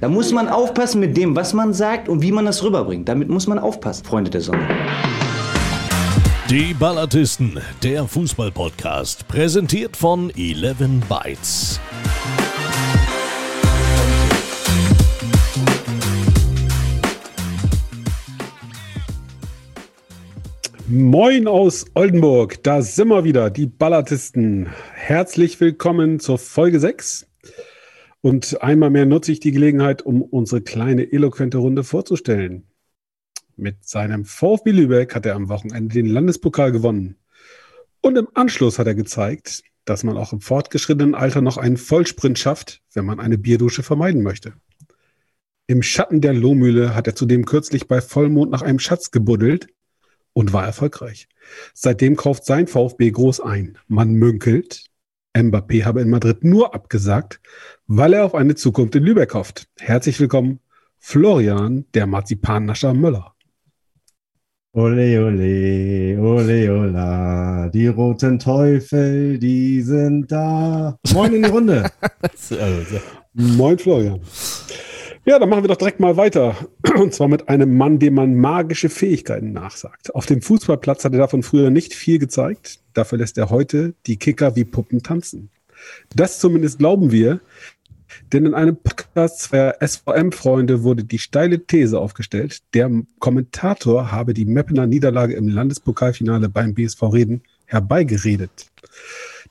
Da muss man aufpassen mit dem, was man sagt und wie man das rüberbringt. Damit muss man aufpassen, Freunde der Sonne. Die Ballatisten, der Fußball-Podcast, präsentiert von 11 Bytes. Moin aus Oldenburg, da sind wir wieder, die Ballatisten. Herzlich willkommen zur Folge 6. Und einmal mehr nutze ich die Gelegenheit, um unsere kleine eloquente Runde vorzustellen. Mit seinem VfB Lübeck hat er am Wochenende den Landespokal gewonnen. Und im Anschluss hat er gezeigt, dass man auch im fortgeschrittenen Alter noch einen Vollsprint schafft, wenn man eine Bierdusche vermeiden möchte. Im Schatten der Lohmühle hat er zudem kürzlich bei Vollmond nach einem Schatz gebuddelt und war erfolgreich. Seitdem kauft sein VfB groß ein. Man münkelt, Mbappé habe in Madrid nur abgesagt, weil er auf eine Zukunft in Lübeck hofft. Herzlich willkommen, Florian, der Marzipannascher Möller. Ole, ole, ole, ola, die roten Teufel, die sind da. Moin in die Runde. Moin, Florian. Ja, dann machen wir doch direkt mal weiter. Und zwar mit einem Mann, dem man magische Fähigkeiten nachsagt. Auf dem Fußballplatz hat er davon früher nicht viel gezeigt. Dafür lässt er heute die Kicker wie Puppen tanzen. Das zumindest glauben wir. Denn in einem Podcast zweier SVM-Freunde wurde die steile These aufgestellt, der Kommentator habe die Meppener Niederlage im Landespokalfinale beim BSV Reden herbeigeredet.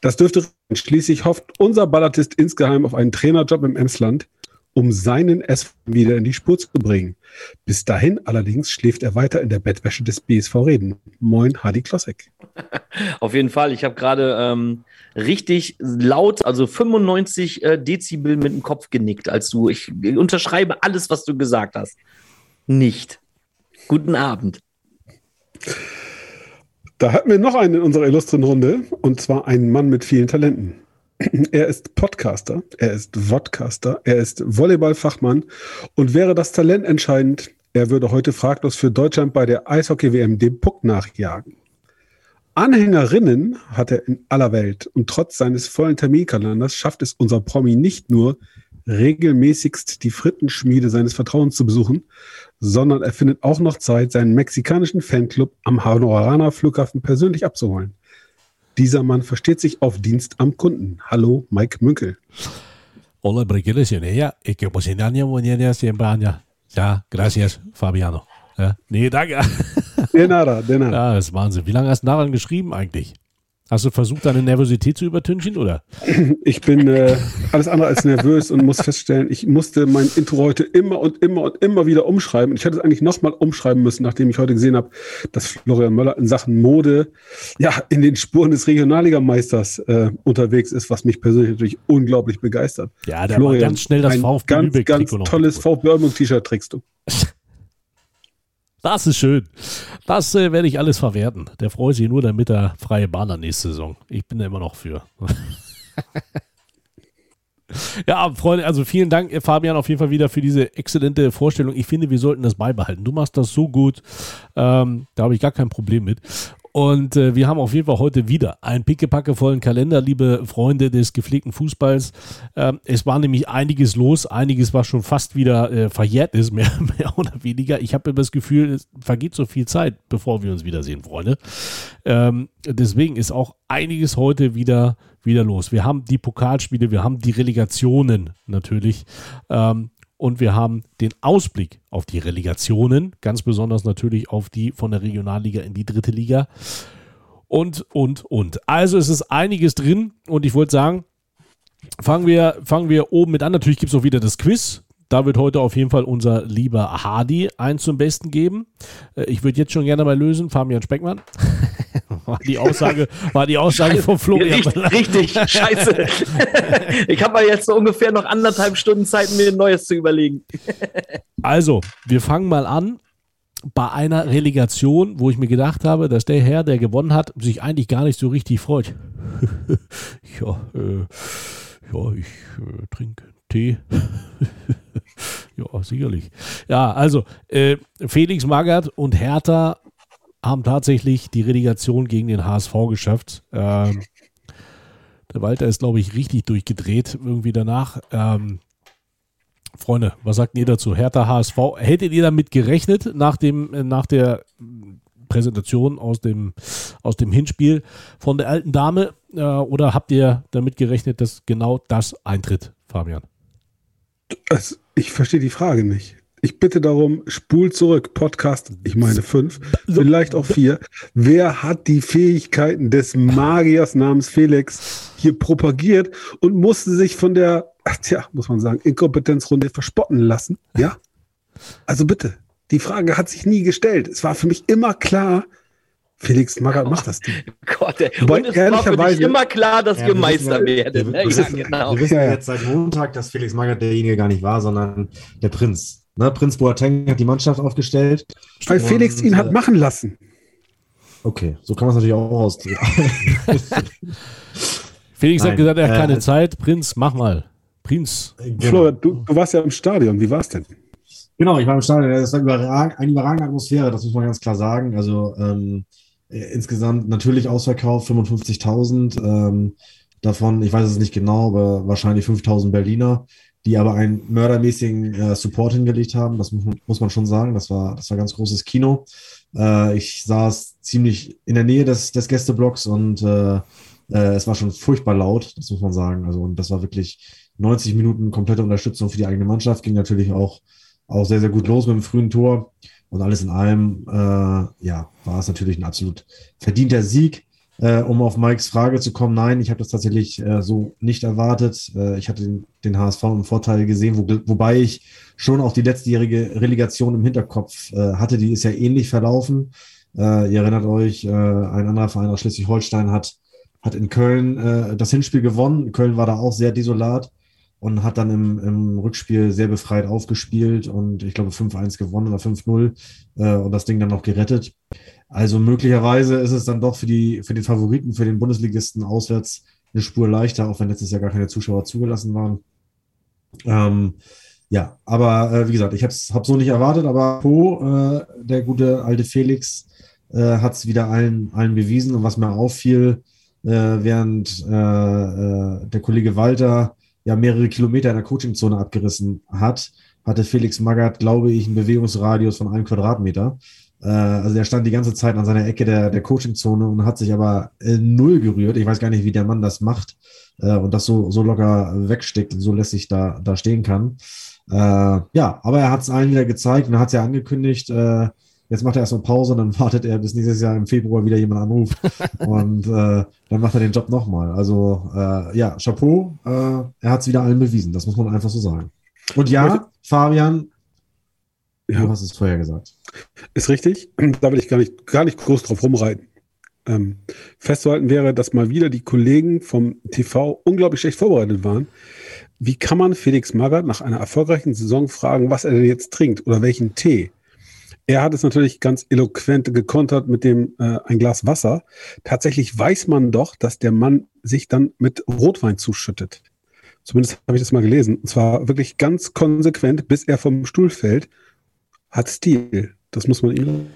Das dürfte schließlich hofft unser Ballatist insgeheim auf einen Trainerjob im Emsland um seinen S wieder in die Spur zu bringen. Bis dahin allerdings schläft er weiter in der Bettwäsche des BSV Reden. Moin, Hadi Klossek. Auf jeden Fall. Ich habe gerade ähm, richtig laut, also 95 äh, Dezibel mit dem Kopf genickt, als du, ich unterschreibe alles, was du gesagt hast. Nicht. Guten Abend. Da hatten wir noch einen in unserer illustren Runde, und zwar einen Mann mit vielen Talenten. Er ist Podcaster, er ist Vodcaster, er ist Volleyballfachmann und wäre das Talent entscheidend, er würde heute fraglos für Deutschland bei der Eishockey-WM dem Puck nachjagen. Anhängerinnen hat er in aller Welt und trotz seines vollen Terminkalenders schafft es unser Promi nicht nur, regelmäßigst die Frittenschmiede seines Vertrauens zu besuchen, sondern er findet auch noch Zeit, seinen mexikanischen Fanclub am Hanorana Flughafen persönlich abzuholen. Dieser Mann versteht sich auf Dienst am Kunden. Hallo, Mike Münkel. Hola, ja, y que pues en año mañana siempre año. Ja, gracias, Fabiano. Ja, nee, danke. De nada, de nada. Ja, das ist Wahnsinn. Wie lange hast du daran geschrieben eigentlich? Hast du versucht, deine Nervosität zu übertünchen, oder? Ich bin äh, alles andere als nervös und muss feststellen, ich musste mein Intro heute immer und immer und immer wieder umschreiben. Ich hätte es eigentlich nochmal umschreiben müssen, nachdem ich heute gesehen habe, dass Florian Möller in Sachen Mode ja in den Spuren des Regionalligameisters äh, unterwegs ist, was mich persönlich natürlich unglaublich begeistert. Ja, der Florian, ganz schnell das VfB ganz, ganz tolles VfB T-Shirt trägst du. Das ist schön. Das äh, werde ich alles verwerten. Der freut sich nur, damit er freie Bahn hat nächste Saison. Ich bin da immer noch für. ja, Freunde, also vielen Dank, äh, Fabian, auf jeden Fall wieder für diese exzellente Vorstellung. Ich finde, wir sollten das beibehalten. Du machst das so gut. Ähm, da habe ich gar kein Problem mit. Und äh, wir haben auf jeden Fall heute wieder einen pickepackevollen Kalender, liebe Freunde des gepflegten Fußballs. Ähm, es war nämlich einiges los, einiges, was schon fast wieder äh, verjährt ist, mehr, mehr oder weniger. Ich habe immer das Gefühl, es vergeht so viel Zeit, bevor wir uns wiedersehen, Freunde. Ähm, deswegen ist auch einiges heute wieder, wieder los. Wir haben die Pokalspiele, wir haben die Relegationen natürlich. Ähm, und wir haben den Ausblick auf die Relegationen, ganz besonders natürlich auf die von der Regionalliga in die dritte Liga. Und, und, und. Also es ist einiges drin und ich wollte sagen, fangen wir, fangen wir oben mit an. Natürlich gibt es auch wieder das Quiz. Da wird heute auf jeden Fall unser lieber Hardy eins zum Besten geben. Äh, ich würde jetzt schon gerne mal lösen, Fabian Speckmann. war die Aussage, war die Aussage scheiße, von Florian. Richtig, richtig scheiße. ich habe mal jetzt so ungefähr noch anderthalb Stunden Zeit, mir ein neues zu überlegen. also, wir fangen mal an bei einer Relegation, wo ich mir gedacht habe, dass der Herr, der gewonnen hat, sich eigentlich gar nicht so richtig freut. ja, äh, ja, ich äh, trinke Tee. ja, sicherlich. Ja, also äh, Felix Magath und Hertha haben tatsächlich die Relegation gegen den HSV geschafft. Ähm, der Walter ist, glaube ich, richtig durchgedreht irgendwie danach. Ähm, Freunde, was sagt ihr dazu? Hertha HSV, hättet ihr damit gerechnet nach, dem, äh, nach der Präsentation aus dem, aus dem Hinspiel von der alten Dame äh, oder habt ihr damit gerechnet, dass genau das eintritt, Fabian? Also, ich verstehe die Frage nicht. Ich bitte darum, spul zurück, Podcast, ich meine fünf, vielleicht auch vier. Wer hat die Fähigkeiten des Magiers namens Felix hier propagiert und musste sich von der, ach, tja, muss man sagen, Inkompetenzrunde verspotten lassen? Ja? Also bitte, die Frage hat sich nie gestellt. Es war für mich immer klar, Felix Magath macht das Ding. Gott, ey. Wobei, und es war für dich ehrlicherweise- immer klar, dass Ja, wir wir Meister wissen- werden. Wir, ne? wir, Ja, wissen, genau. wir wissen Ja, ja. jetzt seit Montag, dass Felix Magath derjenige gar nicht war, sondern der Prinz. Ne? Prinz Boateng hat die Mannschaft aufgestellt. Weil Felix Und, ihn hat äh, machen lassen. Okay, so kann man es natürlich auch ausdrücken. Felix hat Nein, gesagt, er hat äh, keine Zeit. Prinz, mach mal. Prinz. Florian, du, du warst ja im Stadion. Wie war es denn? Genau, ich war im Stadion. Es war überrag, eine überragende Atmosphäre, das muss man ganz klar sagen. Also ähm, äh, insgesamt natürlich ausverkauft, 55.000. Ähm, davon, ich weiß es nicht genau, aber wahrscheinlich 5.000 Berliner, die aber einen mördermäßigen äh, Support hingelegt haben. Das muss, man- muss man schon sagen. Das war, das war ganz großes Kino. Äh, ich saß ziemlich in der Nähe des, des Gästeblocks und äh, äh, es war schon furchtbar laut, das muss man sagen. Also, und das war wirklich 90 Minuten komplette Unterstützung für die eigene Mannschaft. Ging natürlich auch auch sehr, sehr gut los mit dem frühen Tor. Und alles in allem, äh, ja, war es natürlich ein absolut verdienter Sieg. Äh, um auf Mikes Frage zu kommen, nein, ich habe das tatsächlich äh, so nicht erwartet. Äh, ich hatte den, den HSV im Vorteil gesehen, wo, wobei ich schon auch die letztjährige Relegation im Hinterkopf äh, hatte. Die ist ja ähnlich verlaufen. Äh, ihr erinnert euch, äh, ein anderer Verein aus Schleswig-Holstein hat, hat in Köln das Hinspiel gewonnen. Köln war da auch sehr desolat und hat dann im, im Rückspiel sehr befreit aufgespielt und ich glaube 5-1 gewonnen oder 5-0 äh, und das Ding dann noch gerettet. Also möglicherweise ist es dann doch für, die, für den Favoriten, für den Bundesligisten auswärts eine Spur leichter, auch wenn letztes Jahr gar keine Zuschauer zugelassen waren. Ähm, ja, aber äh, wie gesagt, ich habe es hab so nicht erwartet, aber Po, äh, der gute alte Felix, äh, hat es wieder allen, allen bewiesen. Und was mir auffiel, äh, während äh, der Kollege Walter ja mehrere Kilometer in der Coachingzone abgerissen hat, hatte Felix Magath, glaube ich, einen Bewegungsradius von einem Quadratmeter. Äh, also der stand die ganze Zeit an seiner Ecke der, der Coachingzone und hat sich aber äh, null gerührt. Ich weiß gar nicht, wie der Mann das macht äh, und das so, so locker wegsteckt und so lässig da, da stehen kann. Ja, aber er hat es allen wieder gezeigt und hat es ja angekündigt. Jetzt macht er erstmal Pause und dann wartet er bis nächstes Jahr im Februar wieder jemand anruft und äh, dann macht er den Job nochmal. Also äh, ja, Chapeau, äh, er hat es wieder allen bewiesen, das muss man einfach so sagen. Und ja, Fabian, Ja. du hast es vorher gesagt. Ist richtig. Da will ich gar nicht, gar nicht groß drauf rumreiten. Ähm, festzuhalten wäre, dass mal wieder die Kollegen vom TV unglaublich schlecht vorbereitet waren. Wie kann man Felix Magath nach einer erfolgreichen Saison fragen, was er denn jetzt trinkt oder welchen Tee? Er hat es natürlich ganz eloquent gekontert mit dem äh, ein Glas Wasser. Tatsächlich weiß man doch, dass der Mann sich dann mit Rotwein zuschüttet. Zumindest habe ich das mal gelesen. Und zwar wirklich ganz konsequent, bis er vom Stuhl fällt. Hat Stil. Das muss man ihm.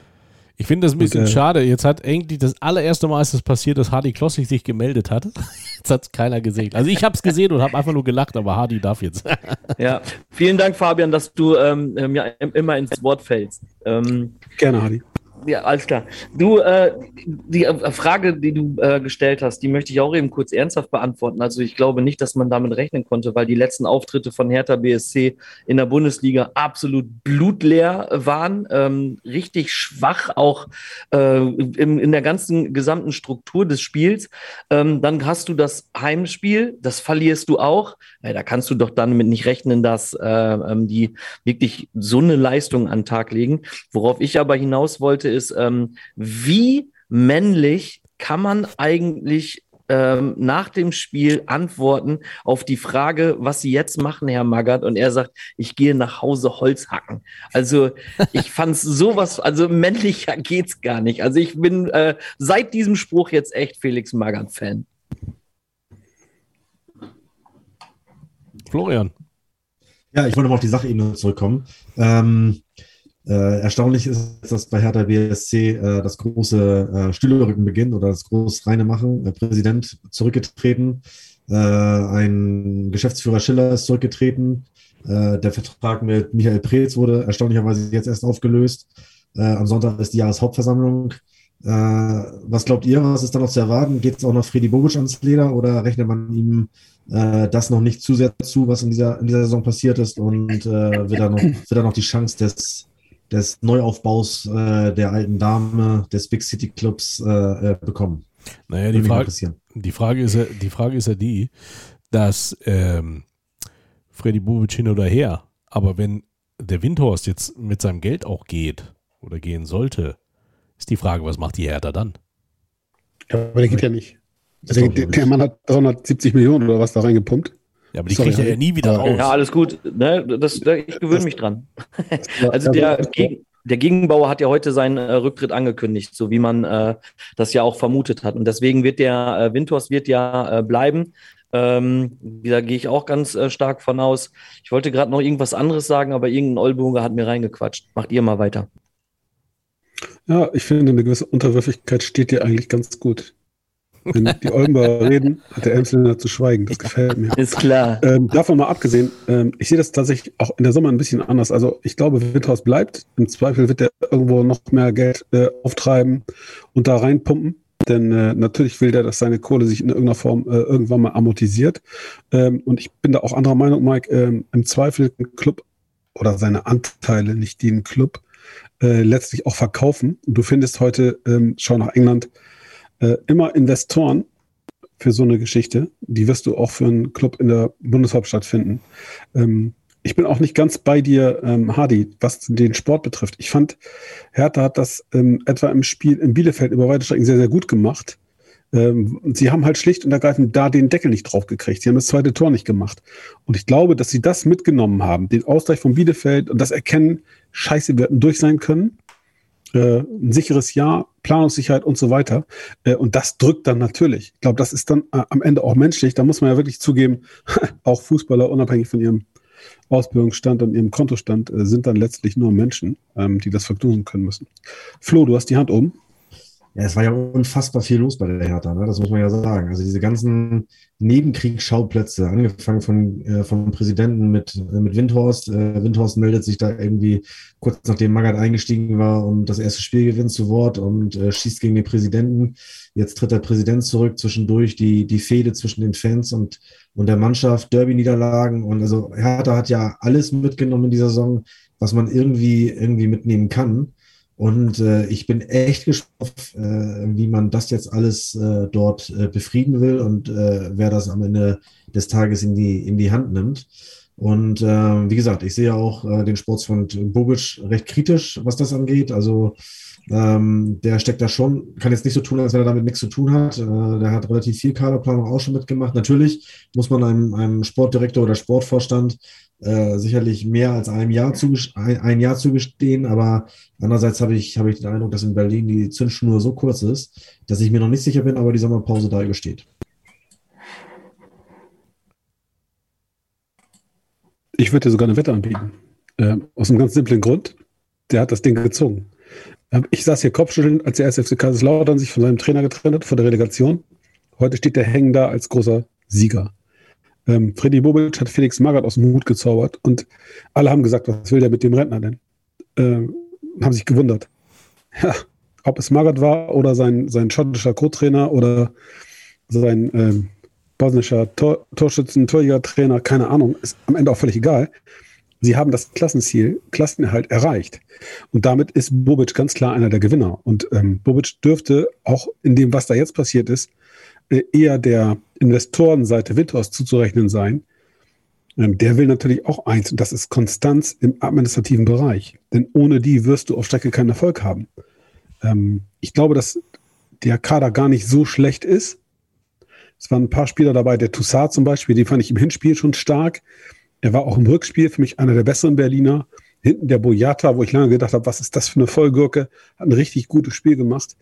Ich finde das ein bisschen Und, äh, schade. Jetzt hat eigentlich das allererste Mal ist es passiert, dass Hardy Klossig sich gemeldet hat. Jetzt hat es keiner gesehen. Also ich habe es gesehen und habe einfach nur gelacht, aber Hardy darf jetzt. Ja, vielen Dank, Fabian, dass du ähm, äh, mir immer ins Wort fällst. Ähm, Gerne, Hadi. Ja, alles klar. Du, äh, die äh, Frage, die du äh, gestellt hast, die möchte ich auch eben kurz ernsthaft beantworten. Also ich glaube nicht, dass man damit rechnen konnte, weil die letzten Auftritte von Hertha BSC in der Bundesliga absolut blutleer waren, ähm, richtig schwach auch äh, in, in der ganzen gesamten Struktur des Spiels. Ähm, dann hast du das Heimspiel, das verlierst du auch. Ja, da kannst du doch dann mit nicht rechnen, dass äh, ähm, die wirklich so eine Leistung an den Tag legen. Worauf ich aber hinaus wollte, ist, ähm, wie männlich kann man eigentlich ähm, nach dem Spiel antworten auf die Frage, was Sie jetzt machen, Herr Magath? Und er sagt, ich gehe nach Hause Holz hacken. Also ich fand sowas, also männlicher geht's gar nicht. Also ich bin äh, seit diesem Spruch jetzt echt Felix Magath-Fan. Florian. Ja, ich wollte mal auf die Sachebene zurückkommen. Ähm, äh, erstaunlich ist, dass bei Hertha BSC äh, das große äh, Stühlerückenbeginn oder das große reine Machen. Der Präsident zurückgetreten, äh, ein Geschäftsführer Schiller ist zurückgetreten. Äh, der Vertrag mit Michael Preetz wurde erstaunlicherweise jetzt erst aufgelöst. Äh, am Sonntag ist die Jahreshauptversammlung. Äh, was glaubt ihr, was ist da noch zu erwarten? Geht es auch noch Freddy Bobic ans Leder oder rechnet man ihm äh, das noch nicht zu sehr zu, was in dieser, in dieser Saison passiert ist und äh, wird, er noch, wird er noch die Chance des, des Neuaufbaus äh, der alten Dame des Big City Clubs äh, äh, bekommen? Naja, die Frage, die, Frage ist ja, die Frage ist ja die, dass ähm, Freddy Bobic hin oder her, aber wenn der Windhorst jetzt mit seinem Geld auch geht oder gehen sollte, ist die Frage, was macht die Hertha dann? Ja, aber der geht ja nicht. Der, der, der, Mann hat 370 Millionen oder was da reingepumpt. Ja, aber die kriegt er ja nie wieder raus. Ja, alles gut. Ne? Das, ich gewöhne mich dran. also der, Gegen, der Gegenbauer hat ja heute seinen äh, Rücktritt angekündigt, so wie man äh, das ja auch vermutet hat. Und deswegen wird der äh, Windhorst wird ja äh, bleiben. Ähm, da gehe ich auch ganz äh, stark von aus. Ich wollte gerade noch irgendwas anderes sagen, aber irgendein Oldenburger hat mir reingequatscht. Macht ihr mal weiter. Ja, ich finde, eine gewisse Unterwürfigkeit steht dir eigentlich ganz gut. Wenn die Oldenburger reden, hat der Emsländer zu schweigen. Das gefällt mir. Ist klar. Ähm, davon mal abgesehen, ähm, ich sehe das tatsächlich auch in der Sommer ein bisschen anders. Also ich glaube, Windhaus bleibt. Im Zweifel wird er irgendwo noch mehr Geld äh, auftreiben und da reinpumpen. Denn äh, natürlich will der, dass seine Kohle sich in irgendeiner Form äh, irgendwann mal amortisiert. Ähm, und ich bin da auch anderer Meinung, Mike. Ähm, Im Zweifel ein Club oder seine Anteile, nicht den Club, äh, letztlich auch verkaufen. Und du findest heute, ähm, schau nach England, äh, immer Investoren für so eine Geschichte. Die wirst du auch für einen Club in der Bundeshauptstadt finden. Ähm, ich bin auch nicht ganz bei dir, ähm, Hardy, was den Sport betrifft. Ich fand, Hertha hat das ähm, etwa im Spiel in Bielefeld über weite Strecken sehr, sehr gut gemacht. Ähm, sie haben halt schlicht und ergreifend da den Deckel nicht drauf gekriegt. Sie haben das zweite Tor nicht gemacht. Und ich glaube, dass sie das mitgenommen haben, den Ausgleich von Bielefeld und das Erkennen, scheiße, wir hätten durch sein können äh, ein sicheres Jahr, Planungssicherheit und so weiter. Äh, und das drückt dann natürlich. Ich glaube, das ist dann äh, am Ende auch menschlich. Da muss man ja wirklich zugeben, auch Fußballer, unabhängig von ihrem Ausbildungsstand und ihrem Kontostand, äh, sind dann letztlich nur Menschen, ähm, die das verknüpfen können müssen. Flo, du hast die Hand oben. Ja, es war ja unfassbar viel los bei der Hertha, ne? das muss man ja sagen. Also diese ganzen Nebenkriegsschauplätze, angefangen von, äh, vom Präsidenten mit, äh, mit Windhorst. Äh, Windhorst meldet sich da irgendwie kurz nachdem Magath eingestiegen war und das erste Spiel gewinnt zu Wort und äh, schießt gegen den Präsidenten. Jetzt tritt der Präsident zurück, zwischendurch die, die Fehde zwischen den Fans und, und der Mannschaft, Derby-Niederlagen und also Hertha hat ja alles mitgenommen in dieser Saison, was man irgendwie, irgendwie mitnehmen kann. Und äh, ich bin echt gespannt, äh, wie man das jetzt alles äh, dort äh, befrieden will und äh, wer das am Ende des Tages in die, in die Hand nimmt. Und äh, wie gesagt, ich sehe auch äh, den Sportsfreund Bobic recht kritisch, was das angeht. Also ähm, der steckt da schon, kann jetzt nicht so tun, als wenn er damit nichts zu tun hat. Äh, der hat relativ viel Kaderplanung auch schon mitgemacht. Natürlich muss man einem, einem Sportdirektor oder Sportvorstand äh, sicherlich mehr als einem Jahr ein, ein Jahr zugestehen, aber andererseits habe ich, habe ich den Eindruck, dass in Berlin die Zündschnur so kurz ist, dass ich mir noch nicht sicher bin, aber die Sommerpause da übersteht. Ich würde dir sogar eine Wette anbieten. Äh, aus einem ganz simplen Grund. Der hat das Ding gezogen. Ich saß hier kopfschüttelnd, als der SFC Kaiserslautern sich von seinem Trainer getrennt hat, vor der Relegation. Heute steht der Hängen da als großer Sieger. Ähm, Freddy Bobic hat Felix Magath aus dem Hut gezaubert und alle haben gesagt, was will der mit dem Rentner denn? Ähm, haben sich gewundert. Ja, ob es Magath war oder sein, sein schottischer Co-Trainer oder sein ähm, bosnischer Tor, Torschützen, Torjäger-Trainer, keine Ahnung, ist am Ende auch völlig egal. Sie haben das Klassenziel, Klassenerhalt erreicht. Und damit ist Bobic ganz klar einer der Gewinner. Und ähm, Bobic dürfte auch in dem, was da jetzt passiert ist, äh, eher der Investorenseite Windhorst zuzurechnen sein. Ähm, der will natürlich auch eins, und das ist Konstanz im administrativen Bereich. Denn ohne die wirst du auf Strecke keinen Erfolg haben. Ähm, ich glaube, dass der Kader gar nicht so schlecht ist. Es waren ein paar Spieler dabei, der Toussaint zum Beispiel, den fand ich im Hinspiel schon stark. Er war auch im Rückspiel für mich einer der besseren Berliner. Hinten der Boyata, wo ich lange gedacht habe, was ist das für eine Vollgurke, hat ein richtig gutes Spiel gemacht.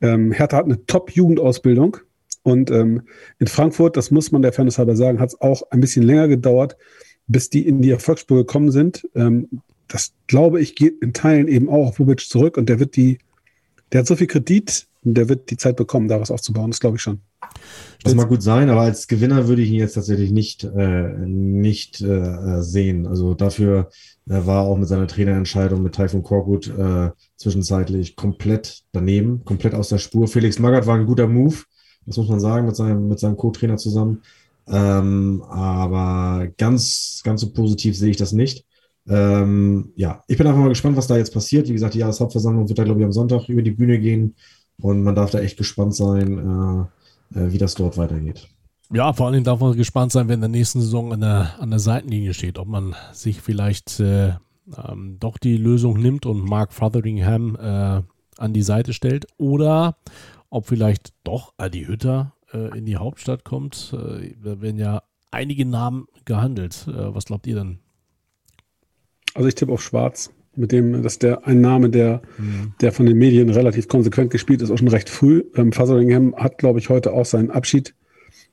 Ähm, Hertha hat eine Top-Jugendausbildung. Und ähm, in Frankfurt, das muss man der Fairness halber sagen, hat es auch ein bisschen länger gedauert, bis die in die Erfolgsspur gekommen sind. Ähm, das glaube ich geht in Teilen eben auch auf Bubic zurück und der wird die, der hat so viel Kredit der wird die Zeit bekommen, da was aufzubauen, das glaube ich schon. Das mag gut sein, aber als Gewinner würde ich ihn jetzt tatsächlich nicht, äh, nicht äh, sehen. Also dafür äh, war auch mit seiner Trainerentscheidung mit Taifun Korkut äh, zwischenzeitlich komplett daneben, komplett aus der Spur. Felix Magath war ein guter Move, das muss man sagen, mit seinem, mit seinem Co-Trainer zusammen. Ähm, aber ganz, ganz so positiv sehe ich das nicht. Ähm, ja, ich bin einfach mal gespannt, was da jetzt passiert. Wie gesagt, die Jahreshauptversammlung wird da, glaube ich, am Sonntag über die Bühne gehen und man darf da echt gespannt sein, äh, äh, wie das dort weitergeht. Ja, vor allem darf man gespannt sein, wenn in der nächsten Saison an der, an der Seitenlinie steht, ob man sich vielleicht äh, ähm, doch die Lösung nimmt und Mark Fotheringham äh, an die Seite stellt oder ob vielleicht doch Adi Hütter äh, in die Hauptstadt kommt. Äh, da werden ja einige Namen gehandelt. Äh, was glaubt ihr denn? Also ich tippe auf Schwarz. Mit dem, dass der ein Name, der, mhm. der von den Medien relativ konsequent gespielt ist, auch schon recht früh. Ähm, Fotheringham hat, glaube ich, heute auch seinen Abschied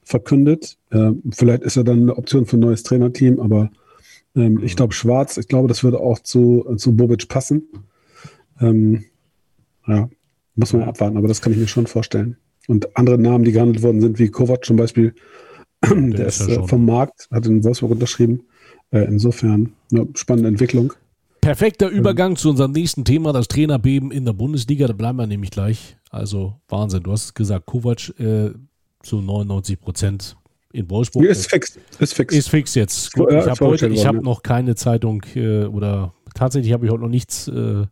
verkündet. Ähm, vielleicht ist er dann eine Option für ein neues Trainerteam, aber ähm, mhm. ich glaube Schwarz, ich glaube, das würde auch zu, zu Bobic passen. Ähm, ja, muss man abwarten, aber das kann ich mir schon vorstellen. Und andere Namen, die gehandelt worden sind, wie Kovac zum Beispiel, der, der ist, ja äh, vom Markt, hat in Wolfsburg unterschrieben. Äh, insofern eine spannende Entwicklung. Perfekter Übergang ähm, zu unserem nächsten Thema, das Trainerbeben in der Bundesliga. Da bleiben wir nämlich gleich. Also Wahnsinn. Du hast gesagt, Kovac äh, zu 99 Prozent in Wolfsburg. Ist fix. Ist fix. Ist fix jetzt. Gut, ich habe heute, ich habe noch keine Zeitung äh, oder tatsächlich habe ich heute noch nichts äh,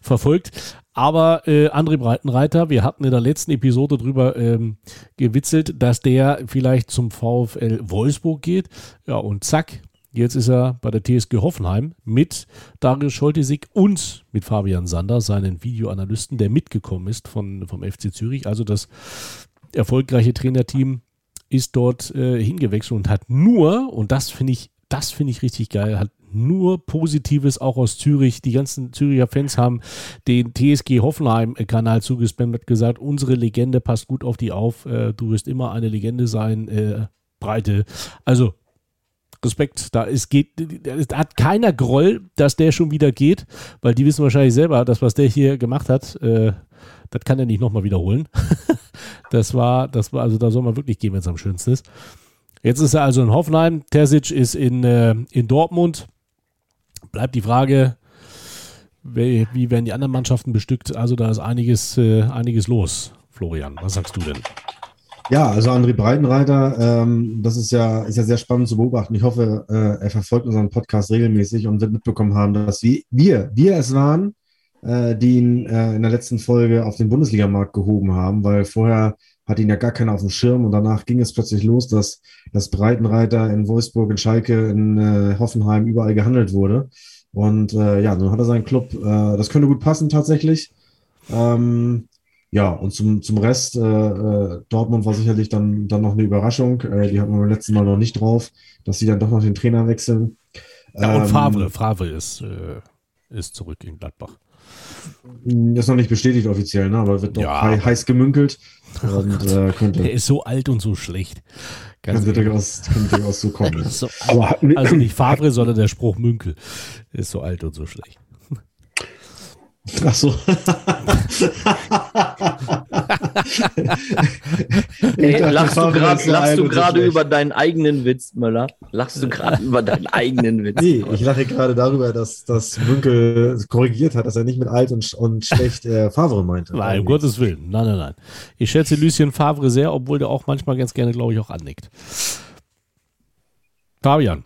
verfolgt. Aber äh, André Breitenreiter, wir hatten in der letzten Episode drüber ähm, gewitzelt, dass der vielleicht zum VfL Wolfsburg geht. Ja, und zack, jetzt ist er bei der TSG Hoffenheim mit Darius Scholtesik und mit Fabian Sander, seinen Videoanalysten, der mitgekommen ist von, vom FC Zürich. Also das erfolgreiche Trainerteam ist dort äh, hingewechselt und hat nur, und das finde ich, das finde ich richtig geil, hat nur Positives auch aus Zürich. Die ganzen Züricher Fans haben den TSG Hoffenheim-Kanal zugespammt, hat gesagt, unsere Legende passt gut auf die auf, äh, du wirst immer eine Legende sein, äh, Breite. Also Respekt, da ist, geht, da hat keiner Groll, dass der schon wieder geht, weil die wissen wahrscheinlich selber, dass was der hier gemacht hat, äh, das kann er nicht nochmal wiederholen. das war, das war, also da soll man wirklich gehen, wenn es am schönsten ist. Jetzt ist er also in Hoffenheim, Terzic ist in, äh, in Dortmund bleibt die Frage, wie, wie, werden die anderen Mannschaften bestückt? Also da ist einiges, äh, einiges los. Florian, was sagst du denn? Ja, also André Breitenreiter, ähm, das ist ja, ist ja sehr spannend zu beobachten. Ich hoffe, äh, er verfolgt unseren Podcast regelmäßig und wird mitbekommen haben, dass wir, wir, es waren, äh, die ihn äh, in der letzten Folge auf den Bundesligamarkt gehoben haben, weil vorher hat ihn ja gar keiner auf dem Schirm und danach ging es plötzlich los, dass das Breitenreiter in Wolfsburg, in Schalke, in äh, Hoffenheim überall gehandelt wurde. Und äh, ja, nun hat er seinen Club. Äh, das könnte gut passen tatsächlich. Ähm, ja, und zum, zum Rest, äh, äh, Dortmund war sicherlich dann, dann noch eine Überraschung. Äh, die hatten wir beim letzten Mal noch nicht drauf, dass sie dann doch noch den Trainer wechseln. Ja, und ähm, Favre, Favre ist, äh, ist zurück in Gladbach. Ist noch nicht bestätigt offiziell, ne? aber wird doch ja. heiß gemünkelt. Und, äh, könnte, Der ist so alt und so schlecht. Ganz könnte durchaus, könnte durchaus so kommen. so also nicht Favre, sondern der Spruch Münkel ist so alt und so schlecht. Ach so. Ey, lachst du gerade über deinen eigenen Witz, Möller? Lachst du gerade über deinen eigenen Witz? Nee, ich lache gerade darüber, dass das Münkel korrigiert hat, dass er nicht mit alt und, und schlecht äh, Favre meinte. Nein, um Gottes Willen. Nein, nein, nein. Ich schätze Lucien Favre sehr, obwohl der auch manchmal ganz gerne, glaube ich, auch annickt. Fabian.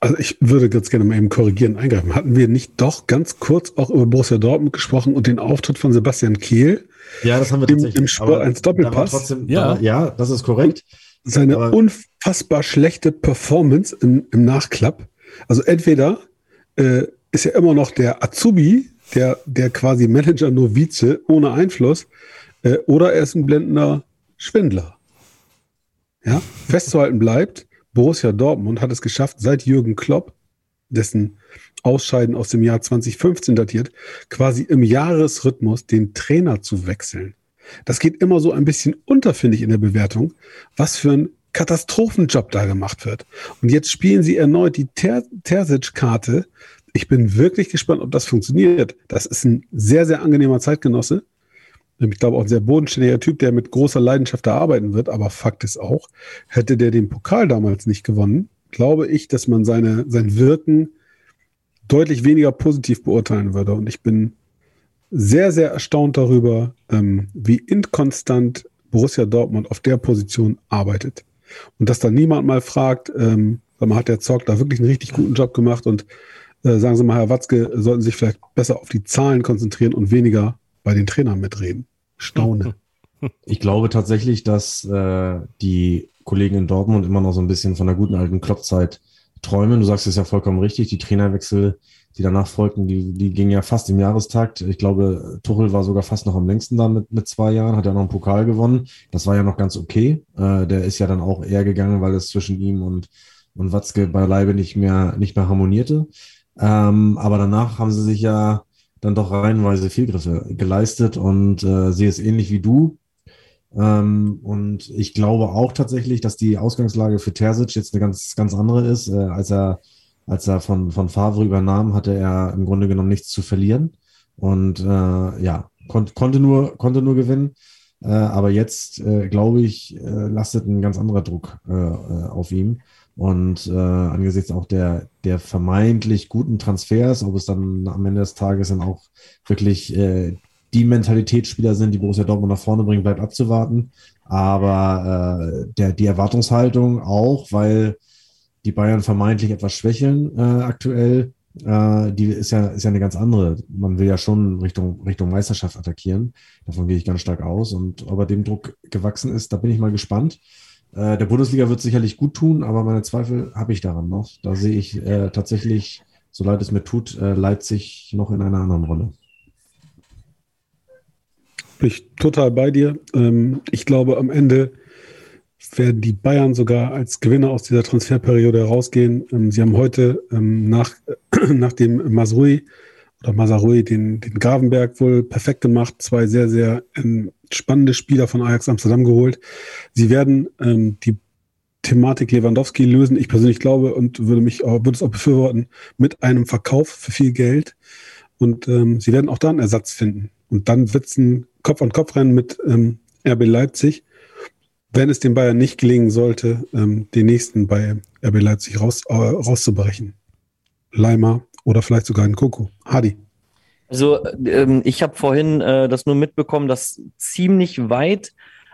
Also ich würde ganz gerne mal eben korrigieren, eingreifen. Hatten wir nicht doch ganz kurz auch über Borussia Dortmund gesprochen und den Auftritt von Sebastian Kehl? Ja, das haben wir tatsächlich. Im Sport 1 Doppelpass. Trotzdem, ja. Da, ja, das ist korrekt. Seine aber unfassbar schlechte Performance im, im Nachklapp. Also entweder äh, ist er immer noch der Azubi, der, der quasi Manager Novize ohne Einfluss, äh, oder er ist ein blendender Schwindler. Ja, festzuhalten bleibt, Borussia Dortmund hat es geschafft, seit Jürgen Klopp, dessen Ausscheiden aus dem Jahr 2015 datiert, quasi im Jahresrhythmus den Trainer zu wechseln. Das geht immer so ein bisschen unter, finde ich, in der Bewertung, was für ein Katastrophenjob da gemacht wird. Und jetzt spielen sie erneut die Ter Terzic-Karte. Ich bin wirklich gespannt, ob das funktioniert. Das ist ein sehr, sehr angenehmer Zeitgenosse. Ich glaube auch ein sehr bodenständiger Typ, der mit großer Leidenschaft da arbeiten wird. Aber Fakt ist auch, hätte der den Pokal damals nicht gewonnen, glaube ich, dass man seine, sein Wirken deutlich weniger positiv beurteilen würde. Und ich bin sehr, sehr erstaunt darüber, ähm, wie inkonstant Borussia Dortmund auf der Position arbeitet. Und dass da niemand mal fragt, ähm, hat der Zock da wirklich einen richtig guten Job gemacht und äh, sagen Sie mal, Herr Watzke, sollten Sie sich vielleicht besser auf die Zahlen konzentrieren und weniger bei den Trainern mitreden. Staune. Ich glaube tatsächlich, dass äh, die Kollegen in Dortmund immer noch so ein bisschen von der guten alten Kloppzeit träumen. Du sagst es ja vollkommen richtig. Die Trainerwechsel, die danach folgten, die, die gingen ja fast im Jahrestakt. Ich glaube, Tuchel war sogar fast noch am längsten da mit, mit zwei Jahren, hat ja noch einen Pokal gewonnen. Das war ja noch ganz okay. Äh, der ist ja dann auch eher gegangen, weil es zwischen ihm und, und Watzke beileibe nicht mehr, nicht mehr harmonierte. Ähm, aber danach haben sie sich ja dann doch reihenweise Fehlgriffe geleistet und äh, sehe es ähnlich wie du. Ähm, und ich glaube auch tatsächlich, dass die Ausgangslage für Terzic jetzt eine ganz, ganz andere ist. Äh, als er, als er von, von Favre übernahm, hatte er im Grunde genommen nichts zu verlieren. Und äh, ja, kon konnte, nur, konnte nur gewinnen. Äh, aber jetzt, äh, glaube ich, äh, lastet ein ganz anderer Druck äh, äh auf ihm. Und äh, angesichts auch der, der vermeintlich guten Transfers, ob es dann am Ende des Tages dann auch wirklich äh, die Mentalitätsspieler sind, die Borussia Dortmund nach vorne bringen, bleibt abzuwarten. Aber äh, der, die Erwartungshaltung auch, weil die Bayern vermeintlich etwas schwächeln äh, aktuell, äh, die ist ja, ist ja eine ganz andere. Man will ja schon Richtung, Richtung Meisterschaft attackieren. Davon gehe ich ganz stark aus. Und ob er dem Druck gewachsen ist, da bin ich mal gespannt. Äh, der Bundesliga wird sicherlich gut tun, aber meine Zweifel habe ich daran noch. Da sehe ich äh, tatsächlich, so leid es mir tut, äh, Leipzig noch in einer anderen Rolle. Bin ich total bei dir. Ähm, ich glaube, am Ende werden die Bayern sogar als Gewinner aus dieser Transferperiode herausgehen. Ähm, sie haben heute ähm, nach, nach dem Masrui oder Masarui den, den Gravenberg wohl perfekt gemacht. Zwei sehr, sehr ähm, spannende Spieler von Ajax Amsterdam geholt. Sie werden ähm, die Thematik Lewandowski lösen. Ich persönlich glaube und würde mich auch, würde es auch befürworten, mit einem Verkauf für viel Geld. Und ähm, sie werden auch da einen Ersatz finden. Und dann wird es ein Kopf-an-Kopf-Rennen mit ähm, RB Leipzig. Wenn es den Bayern nicht gelingen sollte, ähm, den nächsten bei RB Leipzig raus, äh, rauszubrechen. Leimer oder vielleicht sogar ein Koko. Hadi. Also ähm, ich habe vorhin äh, das nur mitbekommen, dass ziemlich weit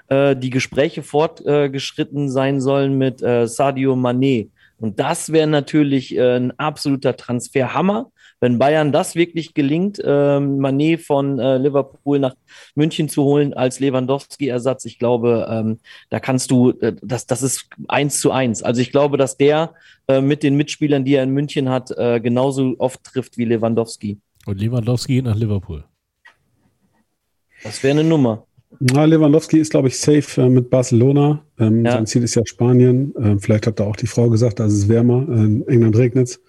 äh, die Gespräche fortgeschritten äh, sein sollen mit äh, Sadio Mané. Und das wäre natürlich äh, ein absoluter Transferhammer, wenn Bayern das wirklich gelingt, äh, Mané von äh, Liverpool nach München zu holen als Lewandowski-Ersatz. Ich glaube, ähm, da kannst du, äh, das, das ist eins zu eins. Also ich glaube, dass der äh, mit den Mitspielern, die er in München hat, äh, genauso oft trifft wie Lewandowski. Und Lewandowski geht nach Liverpool. Das wäre eine Nummer. Na, Lewandowski ist, glaube ich, safe äh, mit Barcelona. Ähm, ja. Sein Ziel ist ja Spanien. Ähm, vielleicht hat da auch die Frau gesagt, da ist es wärmer. in England regnet es.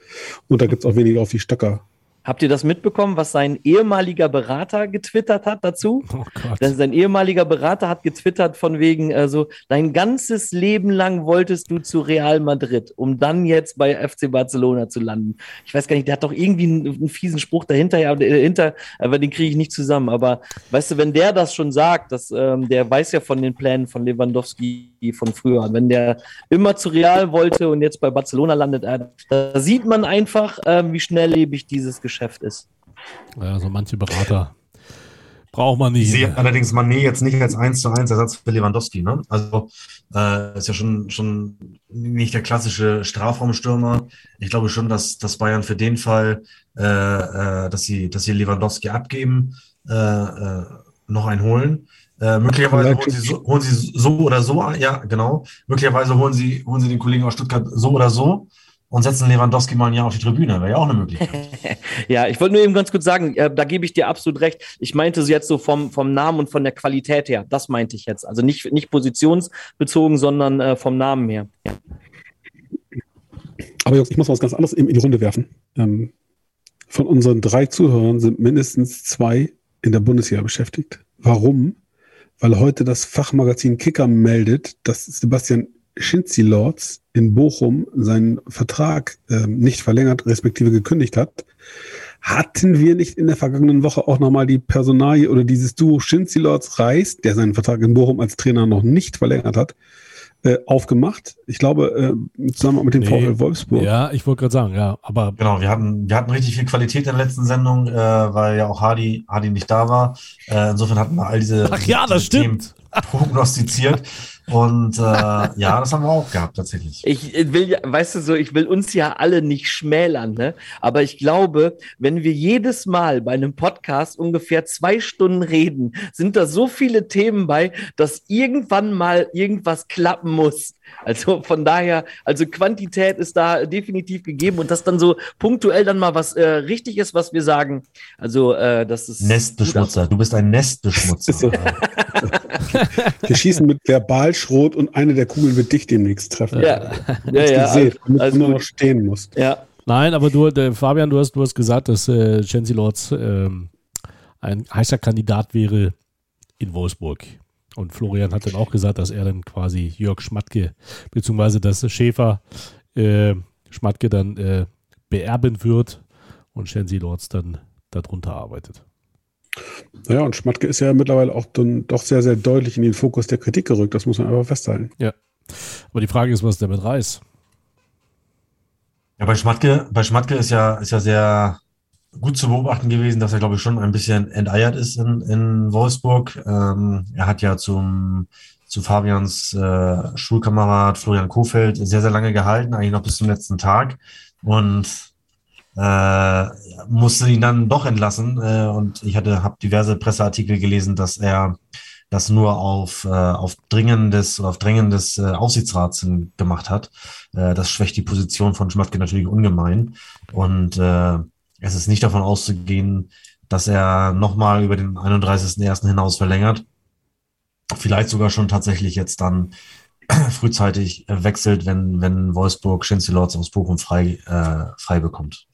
Und da gibt es auch weniger auf die Stöcker Habt ihr das mitbekommen, was sein ehemaliger Berater getwittert hat dazu? Oh Gott. Sein ehemaliger Berater hat getwittert von wegen, also dein ganzes Leben lang wolltest du zu Real Madrid, um dann jetzt bei FC Barcelona zu landen. Ich weiß gar nicht, der hat doch irgendwie einen, einen fiesen Spruch dahinter, ja, dahinter, aber den kriege ich nicht zusammen. Aber weißt du, wenn der das schon sagt, dass, ähm, der weiß ja von den Plänen von Lewandowski von früher. Wenn der immer zu Real wollte und jetzt bei Barcelona landet, äh, da sieht man einfach, äh, wie schnelllebig dieses Geschäft Geschäft ist. Ja, so manche Berater braucht man nicht. Ich sehe allerdings Mané jetzt nicht als 1 zu 1 Ersatz für Lewandowski. Ne? Also äh, ist ja schon, schon nicht der klassische Strafraumstürmer. Ich glaube schon, dass, dass Bayern für den Fall, äh, äh, dass, sie, dass sie Lewandowski abgeben, äh, äh, noch einen holen. Äh, möglicherweise holen sie, so, holen sie so oder so, ja, genau. Möglicherweise holen sie, holen sie den Kollegen aus Stuttgart so oder so und setzen Lewandowski mal ein Jahr auf die Tribüne. Wäre ja auch eine Möglichkeit. ja, ich wollte nur eben ganz kurz sagen, äh, da gebe ich dir absolut recht. Ich meinte es jetzt so vom, vom Namen und von der Qualität her. Das meinte ich jetzt. Also nicht, nicht positionsbezogen, sondern äh, vom Namen her. Ja. Aber Jungs, ich muss was ganz anderes in die Runde werfen. Ähm, von unseren drei Zuhörern sind mindestens zwei in der Bundesliga beschäftigt. Warum? Weil heute das Fachmagazin Kicker meldet, dass Sebastian Schinzi Lords in Bochum seinen Vertrag äh, nicht verlängert, respektive gekündigt hat, Hatten wir nicht in der vergangenen Woche auch nochmal die Personalie oder dieses Duo Schinzilords Reis, der seinen Vertrag in Bochum als Trainer noch nicht verlängert hat, äh, aufgemacht? Ich glaube, äh, zusammen mit dem Nee. VfL Wolfsburg. Ja, ich wollte gerade sagen, ja, aber Genau, wir hatten, wir hatten richtig viel Qualität in der letzten Sendung, äh, weil ja auch Hardy, Hardy nicht da war. Äh, insofern hatten wir all diese, Ach ja, das diese Themen stimmt. prognostiziert. Und äh, ja, das haben wir auch gehabt, tatsächlich. Ich will ja, weißt du so, ich will uns ja alle nicht schmälern, ne? Aber ich glaube, wenn wir jedes Mal bei einem Podcast ungefähr zwei Stunden reden, sind da so viele Themen bei, dass irgendwann mal irgendwas klappen muss. Also von daher, also Quantität ist da definitiv gegeben und dass dann so punktuell dann mal was äh, richtig ist, was wir sagen. Also äh, das ist Nestbeschmutzer. Du bist ein Nestbeschmutzer. Wir schießen mit Verbalschrot und eine der Kugeln wird dich demnächst treffen. Ja, ja, Hast ja, gesehen, damit alles du nur noch stehen musst. Ja, Nein, aber du, der Fabian, du hast, du hast gesagt, dass äh, Chelsea Lords ähm, ein heißer Kandidat wäre in Wolfsburg. Und Florian hat dann auch gesagt, dass er dann quasi Jörg Schmatke, beziehungsweise dass Schäfer äh, Schmatke dann äh, beerben wird und Chelsea Lords dann darunter arbeitet. Naja, und Schmatke ist ja mittlerweile auch dann doch sehr, sehr deutlich in den Fokus der Kritik gerückt. Das muss man einfach festhalten. Aber die Frage ist, was ist der mit Reis? Ja, bei Schmatke, bei Schmatke ist ja, ist ja sehr gut zu beobachten gewesen, dass er, glaube ich, schon ein bisschen enteiert ist in, in Wolfsburg. Ähm, er hat ja zum, zu Fabians äh, Schulkamerad Florian Kofeld sehr, sehr lange gehalten, eigentlich noch bis zum letzten Tag. Und äh, musste ihn dann doch entlassen. Äh, und ich hatte, habe diverse Presseartikel gelesen, dass er das nur auf, äh, auf dringendes auf Drängen des äh, Aufsichtsrats gemacht hat. Äh, das schwächt die Position von Schmatke natürlich ungemein. Und äh, es ist nicht davon auszugehen, dass er nochmal über den 31.01. hinaus verlängert. Vielleicht sogar schon tatsächlich jetzt dann frühzeitig wechselt, wenn, wenn Wolfsburg Schinzelords aus Bochum frei, äh, frei bekommt.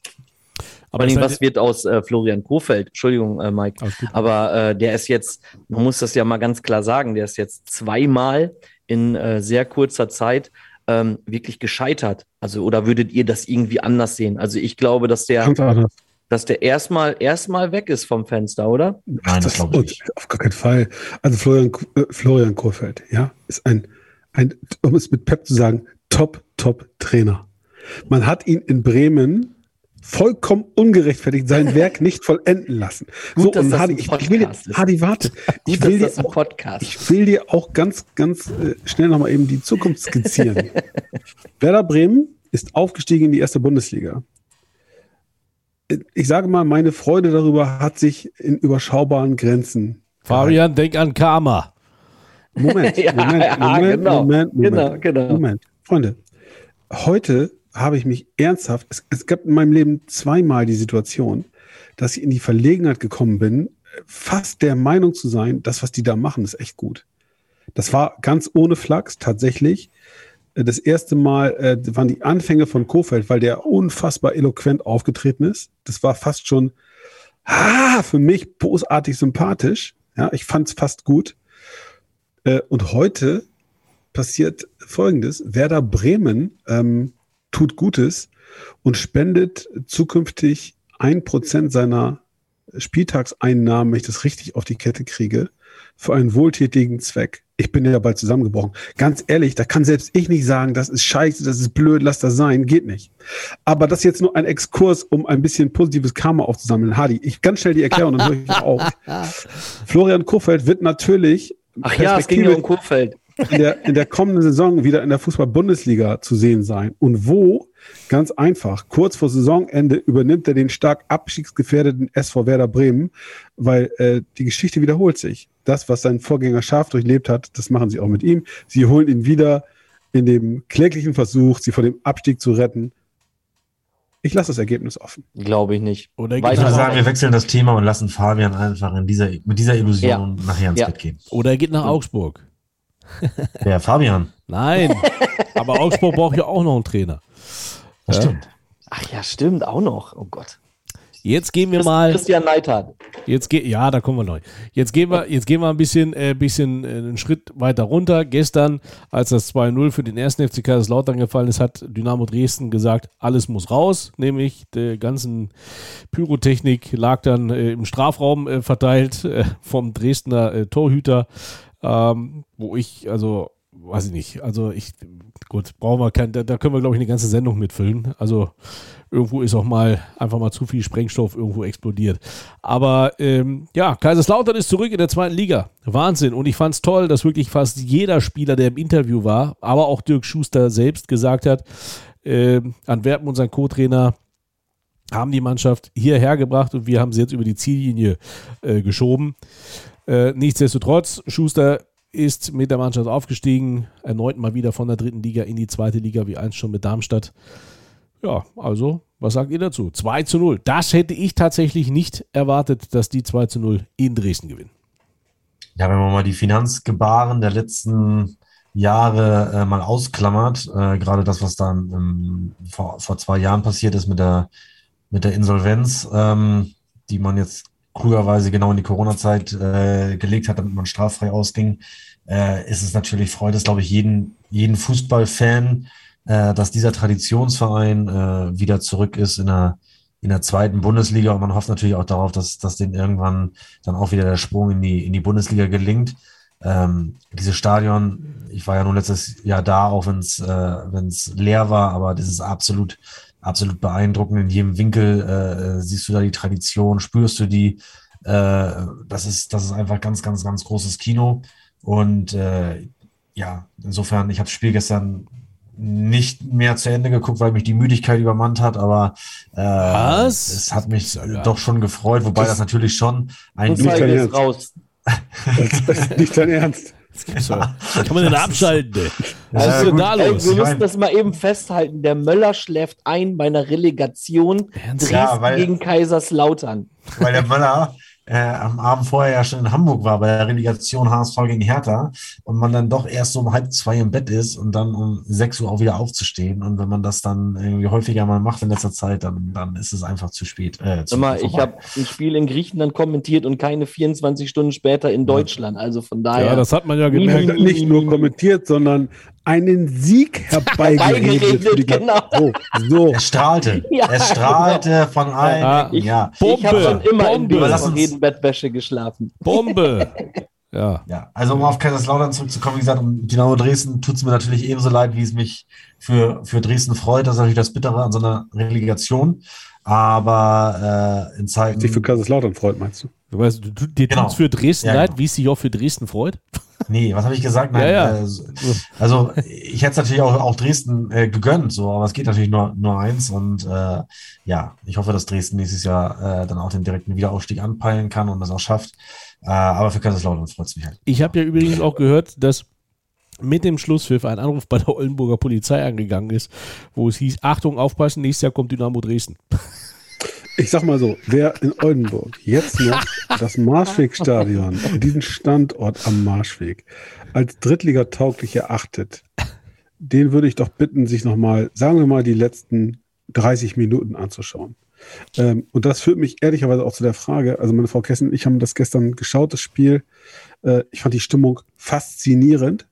Aber ist halt- was wird aus äh, Florian Kofeld? Entschuldigung, äh, Mike. Aber äh, der ist jetzt, man muss das ja mal ganz klar sagen, der ist jetzt zweimal in äh, sehr kurzer Zeit ähm, wirklich gescheitert. Also, oder würdet ihr das irgendwie anders sehen? Also, ich glaube, dass der, Ganz anders. dass der erstmal erstmal weg ist vom Fenster, oder? Nein, das glaube ich nicht. Auf gar keinen Fall. Also Florian, äh, Florian Kurfeld, ja, ist ein, ein, um es mit Pep zu sagen, top, top Trainer. Man hat ihn in Bremen vollkommen ungerechtfertigt sein Werk nicht vollenden lassen. Gut, so, dass und das Hadi, ein ich, ich will dir. Hadi, warte. Ich will, dir auch, Podcast ich will dir auch ganz, ganz äh, schnell nochmal eben die Zukunft skizzieren. Werder Bremen ist aufgestiegen in die erste Bundesliga. Ich sage mal, meine Freude darüber hat sich in überschaubaren Grenzen Fabian, denk an Karma. Moment, Ja, Moment, ja, Moment, genau. Moment, Moment, Genau, genau. Moment. Freunde, heute habe ich mich ernsthaft, es, es gab in meinem Leben zweimal die Situation, dass ich in die Verlegenheit gekommen bin, fast der Meinung zu sein, das, was die da machen, ist echt gut. Das war ganz ohne Flachs tatsächlich. Äh, Das erste Mal äh, waren die Anfänge von Kofeld, weil der unfassbar eloquent aufgetreten ist. Das war fast schon ah, für mich bosartig sympathisch. Ja, ich fand es fast gut. Äh, und heute passiert Folgendes. Werder Bremen ähm, tut Gutes und spendet zukünftig ein Prozent seiner Spieltagseinnahmen, wenn ich das richtig auf die Kette kriege, für einen wohltätigen Zweck. Ich bin ja bald zusammengebrochen. Ganz ehrlich, da kann selbst ich nicht sagen, das ist scheiße, das ist blöd, lass das sein, geht nicht. Aber das ist jetzt nur ein Exkurs, um ein bisschen positives Karma aufzusammeln. Hadi, ich ganz schnell die Erklärung, dann höre ich auf. Florian Kofeld wird natürlich Ach ja, es ging ja um Kofeld. In der, in der kommenden Saison wieder in der Fußball-Bundesliga zu sehen sein. Und wo? Ganz einfach. Kurz vor Saisonende übernimmt er den stark abstiegsgefährdeten SV Werder Bremen, weil äh, die Geschichte wiederholt sich. Das, was sein Vorgänger scharf durchlebt hat, das machen sie auch mit ihm. Sie holen ihn wieder in dem kläglichen Versuch, sie vor dem Abstieg zu retten. Ich lasse das Ergebnis offen. Glaube ich nicht. Oder Ich würde sagen, wir wechseln das Thema und lassen Fabian einfach in dieser, mit dieser Illusion nachher ins Ja. Bett gehen. oder er geht nach Augsburg. Der Fabian, Nein. Aber Augsburg braucht ja auch noch einen Trainer. das Ja. stimmt. Ach ja, stimmt, auch noch. Oh Gott. Jetzt gehen wir mal, Christian Neidhardt. Jetzt geht, ja, da kommen wir neu. Jetzt gehen wir, jetzt gehen wir ein bisschen, äh, bisschen äh, einen Schritt weiter runter. Gestern, als das 2-0 für den ersten FC Kaiserslautern gefallen ist, hat Dynamo Dresden gesagt, alles muss raus, nämlich der ganzen Pyrotechnik lag dann äh, im Strafraum äh, verteilt äh, vom Dresdner äh, Torhüter, ähm, wo ich, also weiß ich nicht, also ich, gut, brauchen wir kein, da, da können wir, glaube ich, eine ganze Sendung mitfüllen. Also irgendwo ist auch mal einfach mal zu viel Sprengstoff irgendwo explodiert. Aber ähm, ja, Kaiserslautern ist zurück in der zweiten Liga. Wahnsinn. Und ich fand es toll, dass wirklich fast jeder Spieler, der im Interview war, aber auch Dirk Schuster selbst gesagt hat, äh, Antwerpen und sein Co-Trainer haben die Mannschaft hierher gebracht und wir haben sie jetzt über die Ziellinie äh, geschoben. Äh, nichtsdestotrotz, Schuster ist mit der Mannschaft aufgestiegen, erneut mal wieder von der dritten Liga in die zweite Liga, wie einst schon mit Darmstadt. Ja, also, was sagt ihr dazu? 2 zu 0. Das hätte ich tatsächlich nicht erwartet, dass die 2 zu 0 in Dresden gewinnen. Ja, wenn man mal die Finanzgebaren der letzten Jahre äh, mal ausklammert, äh, gerade das, was dann ähm, vor, vor zwei Jahren passiert ist mit der, mit der Insolvenz, ähm, die man jetzt klugerweise genau in die Corona-Zeit äh, gelegt hat, damit man straffrei ausging, äh, ist es natürlich, freut es, glaube ich, jeden, jeden Fußballfan, äh, dass dieser Traditionsverein äh, wieder zurück ist in der, in der zweiten Bundesliga und man hofft natürlich auch darauf, dass, dass denen irgendwann dann auch wieder der Sprung in die, in die Bundesliga gelingt. Ähm, dieses Stadion, ich war ja nur letztes Jahr da, auch wenn es äh, leer war, aber das ist absolut, absolut beeindruckend. In jedem Winkel äh, siehst du da die Tradition, spürst du die. Äh, das, ist, das ist einfach ganz, ganz, ganz großes Kino. Und äh, ja, insofern, ich habe das Spiel gestern nicht mehr zu Ende geguckt, weil mich die Müdigkeit übermannt hat, aber äh, Was? es hat mich doch schon gefreut, wobei das, das natürlich schon ein nicht dein Ernst. raus. Das, das ist nicht dein Ernst. Ja. Kann man denn abschalten? Was ja, ist denn da los? Ey, wir müssen das mal eben festhalten. Der Möller schläft ein bei einer Relegation Dresden ja, weil, gegen Kaiserslautern. Weil der Möller äh, am Abend vorher ja schon in Hamburg war bei der Relegation HSV gegen Hertha und man dann doch erst so um halb zwei im Bett ist und dann um sechs Uhr auch wieder aufzustehen. Und wenn man das dann irgendwie häufiger mal macht in letzter Zeit, dann, dann ist es einfach zu spät. Äh, zu mal, ich habe ein Spiel in Griechenland kommentiert und keine 24 Stunden später in Deutschland. Also von daher. Ja, das hat man ja gemerkt. Nicht nur kommentiert, sondern einen Sieg herbeigeredet. genau. Oh, so. Es strahlte. Ja, es strahlte genau. von allen. Ja, ich, ja. ich habe schon immer Bombe. in Redenbettwäsche geschlafen. Bombe. Ja. ja, also um auf Kaiserslautern zurückzukommen, wie gesagt, um Dynamo Dresden tut es mir natürlich ebenso leid, wie es mich für, für Dresden freut. Das ist natürlich das Bittere an so einer Relegation. Aber äh, in Zeiten. Sich für Kaiserslautern freut, meinst du? Du weißt, du, dir genau. tut es für Dresden ja, leid, genau. wie es sich auch für Dresden freut? Nee, was habe ich gesagt? Nein, ja, ja. Äh, also ich hätte es natürlich auch, auch Dresden äh, gegönnt, so, aber es geht natürlich nur, nur eins. Und äh, ja, ich hoffe, dass Dresden nächstes Jahr äh, dann auch den direkten Wiederaufstieg anpeilen kann und das auch schafft. Äh, aber für Kaiserslautern freut es mich halt. Ich habe ja übrigens auch gehört, dass mit dem Schlusspfiff ein Anruf bei der Oldenburger Polizei angegangen ist, wo es hieß, Achtung, aufpassen, nächstes Jahr kommt Dynamo Dresden. Ich sag mal so, wer in Oldenburg jetzt noch das Marschwegstadion, diesen Standort am Marschweg, als Drittliga-tauglich erachtet, den würde ich doch bitten, sich nochmal, sagen wir mal, die letzten 30 Minuten anzuschauen. Ähm, und das führt mich ehrlicherweise auch zu der Frage, also meine Frau Kessen und ich haben das gestern geschaut, das Spiel. Äh, ich fand die Stimmung faszinierend.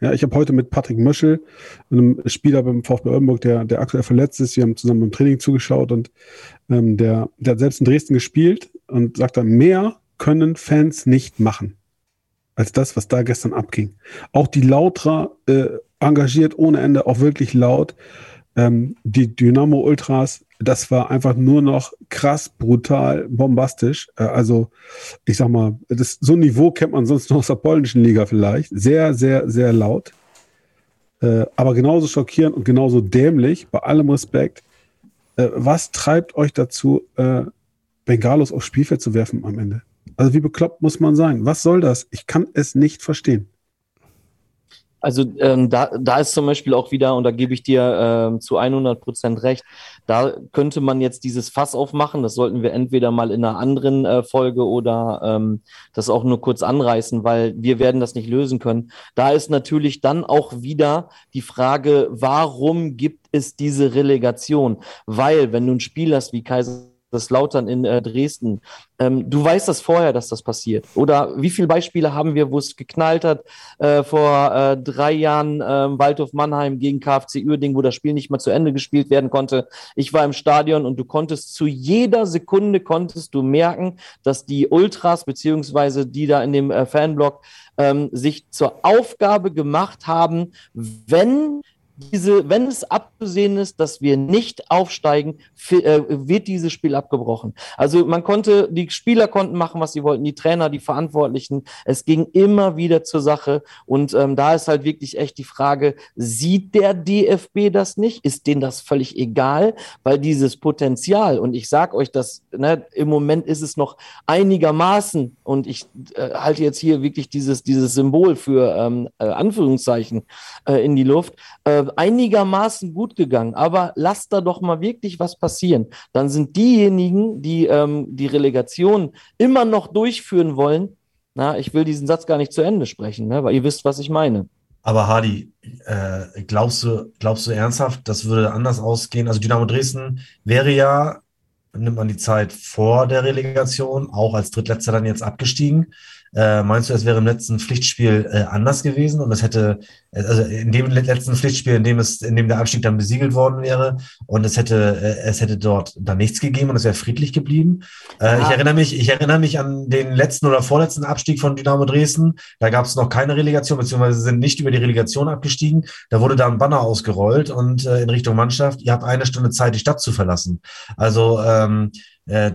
Ja, ich habe heute mit Patrick Möschel, einem Spieler beim VfB Oldenburg, der, der aktuell verletzt ist, wir haben zusammen beim Training zugeschaut und ähm, der, der hat selbst in Dresden gespielt und sagt dann, mehr können Fans nicht machen als das, was da gestern abging. Auch die Lautra äh, engagiert ohne Ende, auch wirklich laut. Ähm, die Dynamo Ultras das war einfach nur noch krass, brutal, bombastisch. Äh, also, ich sag mal, das, so ein Niveau kennt man sonst nur aus der polnischen Liga vielleicht. Sehr, sehr, sehr laut. Äh, aber genauso schockierend und genauso dämlich, bei allem Respekt. Äh, was treibt euch dazu, Bengalos aufs Spielfeld zu werfen am Ende? Also, wie bekloppt muss man sein? Was soll das? Ich kann es nicht verstehen. Also ähm, da, da ist zum Beispiel auch wieder, und da gebe ich dir ähm, zu 100 Prozent recht, da könnte man jetzt dieses Fass aufmachen. Das sollten wir entweder mal in einer anderen äh, Folge oder ähm, das auch nur kurz anreißen, weil wir werden das nicht lösen können. Da ist natürlich dann auch wieder die Frage, warum gibt es diese Relegation? Weil, wenn du ein Spiel hast wie Kaiser Kaiserslautern in äh, Dresden. Ähm, du weißt das vorher, dass das passiert. Oder wie viele Beispiele haben wir, wo es geknallt hat äh, vor äh, drei Jahren äh, Waldhof Mannheim gegen KfC Uerding, wo das Spiel nicht mal zu Ende gespielt werden konnte. Ich war im Stadion und du konntest zu jeder Sekunde konntest du merken, dass die Ultras beziehungsweise die da in dem äh, Fanblock ähm, sich zur Aufgabe gemacht haben, wenn diese, wenn es abzusehen ist, dass wir nicht aufsteigen, äh, wird dieses Spiel abgebrochen. Also man konnte, die Spieler konnten machen, was sie wollten, die Trainer, die Verantwortlichen. Es ging immer wieder zur Sache. Und ähm, da ist halt wirklich echt die Frage, sieht der DFB das nicht? Ist denen das völlig egal? Weil dieses Potenzial, und ich sag euch das, ne, im Moment ist es noch einigermaßen, und ich äh, halte jetzt hier wirklich dieses, dieses Symbol für ähm, äh, Anführungszeichen äh, in die Luft, äh, einigermaßen gut gegangen. Aber lasst da doch mal wirklich was passieren. Dann sind diejenigen, die ähm, die Relegation immer noch durchführen wollen, na, ich will diesen Satz gar nicht zu Ende sprechen, ne, weil ihr wisst, was ich meine. Aber Hardy, äh, glaubst du, glaubst du ernsthaft, das würde anders ausgehen? Also Dynamo Dresden wäre ja, nimmt man die Zeit vor der Relegation, auch als Drittletzter dann jetzt abgestiegen. Äh, meinst du, es wäre im letzten Pflichtspiel äh, anders gewesen und es hätte, also in dem letzten Pflichtspiel, in dem es, in dem der Abstieg dann besiegelt worden wäre und es hätte, äh, es hätte dort dann nichts gegeben und es wäre friedlich geblieben? Äh, ich erinnere mich, ich erinnere mich an den letzten oder vorletzten Abstieg von Dynamo Dresden. Da gab es noch keine Relegation, beziehungsweise sind nicht über die Relegation abgestiegen. Da wurde da ein Banner ausgerollt und äh, in Richtung Mannschaft, ihr habt eine Stunde Zeit, die Stadt zu verlassen. Also ähm, äh,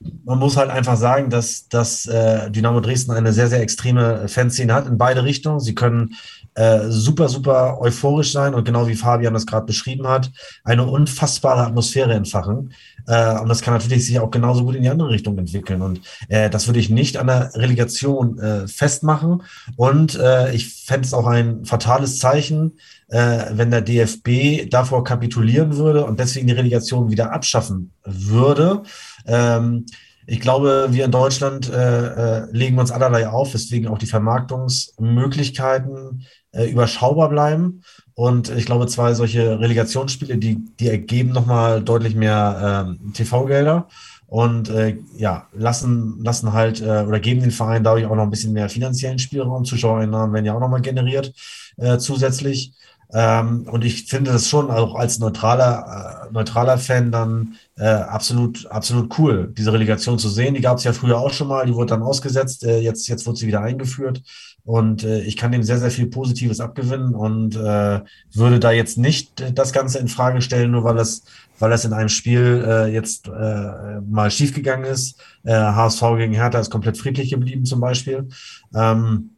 man muss halt einfach sagen, dass, dass äh, Dynamo Dresden eine sehr, sehr extreme Fanszene hat in beide Richtungen. Sie können äh, super, super euphorisch sein und genau wie Fabian das gerade beschrieben hat, eine unfassbare Atmosphäre entfachen. Äh, und das kann natürlich sich auch genauso gut in die andere Richtung entwickeln. Und äh, das würde ich nicht an der Relegation äh, festmachen. Und äh, ich fände es auch ein fatales Zeichen, äh, wenn der DFB davor kapitulieren würde und deswegen die Relegation wieder abschaffen würde. Ähm, ich glaube, wir in Deutschland äh, legen uns allerlei auf, weswegen auch die Vermarktungsmöglichkeiten äh, überschaubar bleiben. Und ich glaube, zwei solche Relegationsspiele, die, die ergeben nochmal deutlich mehr ähm, TV-Gelder und äh, ja, lassen, lassen halt äh, oder geben den Verein dadurch auch noch ein bisschen mehr finanziellen Spielraum. Zuschauereinnahmen werden ja auch nochmal generiert äh, zusätzlich. Ähm, und ich finde das schon auch als neutraler, äh, neutraler Fan dann äh, absolut, absolut cool, diese Relegation zu sehen. Die gab es ja früher auch schon mal, die wurde dann ausgesetzt, äh, jetzt, jetzt wurde sie wieder eingeführt. Und äh, ich kann dem sehr, sehr viel Positives abgewinnen und äh, würde da jetzt nicht das Ganze in Frage stellen, nur weil es, weil es in einem Spiel äh, jetzt äh, mal schiefgegangen ist. Äh, HSV gegen Hertha ist komplett friedlich geblieben zum Beispiel. Ähm,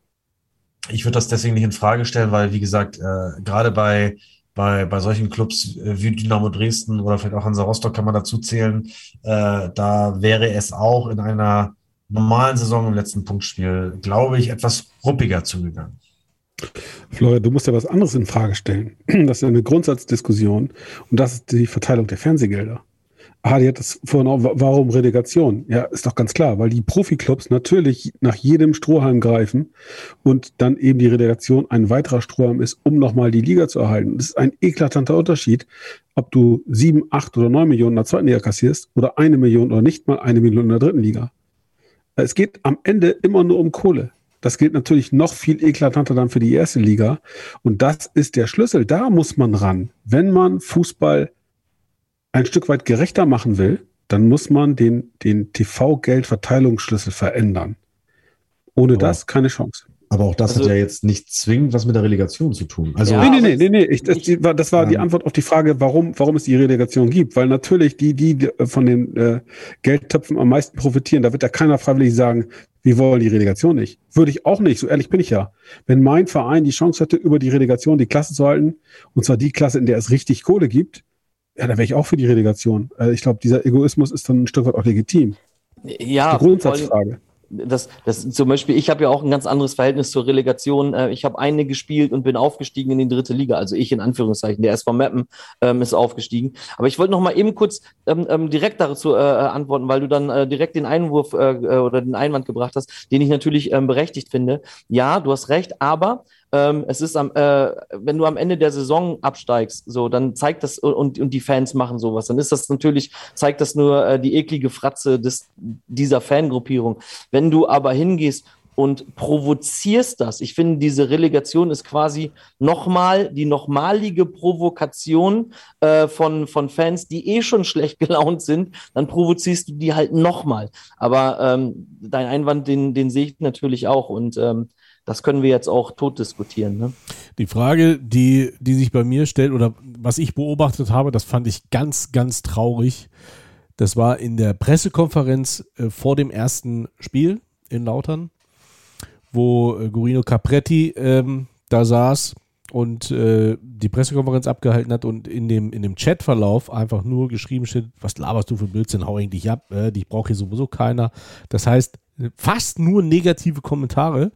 ich würde das deswegen nicht in Frage stellen, weil, wie gesagt, äh, gerade bei, bei, bei solchen Clubs wie Dynamo Dresden oder vielleicht auch Hansa Rostock kann man dazu zählen, äh, da wäre es auch in einer normalen Saison im letzten Punktspiel, glaube ich, etwas ruppiger zugegangen. Florian, du musst ja was anderes in Frage stellen. Das ist eine Grundsatzdiskussion und das ist die Verteilung der Fernsehgelder. Die hat das vorhin auch, warum Relegation? Ja, ist doch ganz klar, weil die Profiklubs natürlich nach jedem Strohhalm greifen und dann eben die Relegation ein weiterer Strohhalm ist, um nochmal die Liga zu erhalten. Das ist ein eklatanter Unterschied, ob du sieben, acht oder neun Millionen in der zweiten Liga kassierst oder eine Million oder nicht mal eine Million in der dritten Liga. Es geht am Ende immer nur um Kohle. Das gilt natürlich noch viel eklatanter dann für die erste Liga. Und das ist der Schlüssel. Da muss man ran. Wenn man Fußball ein Stück weit gerechter machen will, dann muss man den, den TV-Geldverteilungsschlüssel verändern. Ohne aber, das keine Chance. Aber auch das also, hat ja jetzt nicht zwingend was mit der Relegation zu tun. Also ja, nee, nee, nee, nee, Ich, das, die, das war die Antwort auf die Frage, warum, warum es die Relegation gibt. Weil natürlich die, die von den äh, Geldtöpfen am meisten profitieren, da wird ja keiner freiwillig sagen, wir wollen die Relegation nicht. Würde ich auch nicht, so ehrlich bin ich ja. Wenn mein Verein die Chance hätte, über die Relegation die Klasse zu halten, und zwar die Klasse, in der es richtig Kohle gibt, ja, da wäre ich auch für die Relegation. Also ich glaube, dieser Egoismus ist dann ein Stück weit auch legitim. Ja, die Grundsatzfrage. das, das zum Beispiel, ich habe ja auch ein ganz anderes Verhältnis zur Relegation. Äh, ich habe eine gespielt und bin aufgestiegen in die dritte Liga. Also ich in Anführungszeichen. Der SV Meppen ähm, ist aufgestiegen. Aber ich wollte noch mal eben kurz ähm, ähm, direkt dazu äh, antworten, weil du dann äh, direkt den Einwurf äh, äh, oder den Einwand gebracht hast, den ich natürlich ähm, berechtigt finde. Ja, du hast recht, aber ähm, es ist am, äh, wenn du am Ende der Saison absteigst, so, dann zeigt das und, und die Fans machen sowas, dann ist das natürlich, zeigt das nur äh, die eklige Fratze des, dieser Fangruppierung. Wenn du aber hingehst und provozierst das. Ich finde, diese Relegation ist quasi nochmal die nochmalige Provokation äh, von, von Fans, die eh schon schlecht gelaunt sind. Dann provozierst du die halt nochmal. Aber ähm, dein Einwand, den, den sehe ich natürlich auch. Und ähm, das können wir jetzt auch tot diskutieren. Ne? Die Frage, die, die sich bei mir stellt oder was ich beobachtet habe, das fand ich ganz, ganz traurig. Das war in der Pressekonferenz äh, vor dem ersten Spiel in Lautern, wo äh, Gorino Capretti ähm, da saß und äh, die Pressekonferenz abgehalten hat und in dem, in dem Chatverlauf einfach nur geschrieben steht, was laberst du für Blödsinn, hau eigentlich ab, äh, die braucht hier sowieso keiner. Das heißt, fast nur negative Kommentare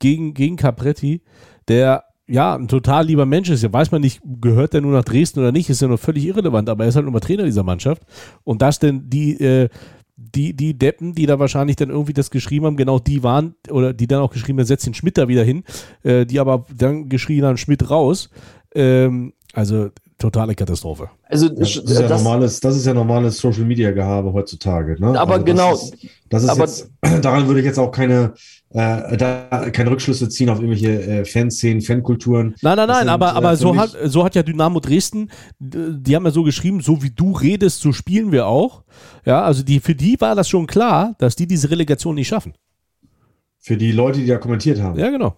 gegen, gegen Capretti, der ja ein total lieber Mensch ist. Ja, weiß man nicht, gehört der nur nach Dresden oder nicht, ist ja noch völlig irrelevant, aber er ist halt nur mal Trainer dieser Mannschaft. Und dass denn die, äh, die, die Deppen, die da wahrscheinlich dann irgendwie das geschrieben haben, genau die waren, oder die dann auch geschrieben haben, setzt den Schmidt da wieder hin, äh, die aber dann geschrien haben, Schmidt raus. Ähm, also totale Katastrophe. Also ja, das, ist ja das, normales, das ist ja normales Social Media Gehabe heutzutage. Ne? Aber also genau. Das ist, das ist aber, jetzt, daran würde ich jetzt auch keine, äh, da, keine Rückschlüsse ziehen auf irgendwelche äh, Fanszenen, Fankulturen. Nein, nein, nein, sind, aber, aber äh, so, hat, so hat ja Dynamo Dresden, die haben ja so geschrieben, so wie du redest, so spielen wir auch. Ja, also die, für die war das schon klar, dass die diese Relegation nicht schaffen. Für die Leute, die da kommentiert haben. Ja, genau.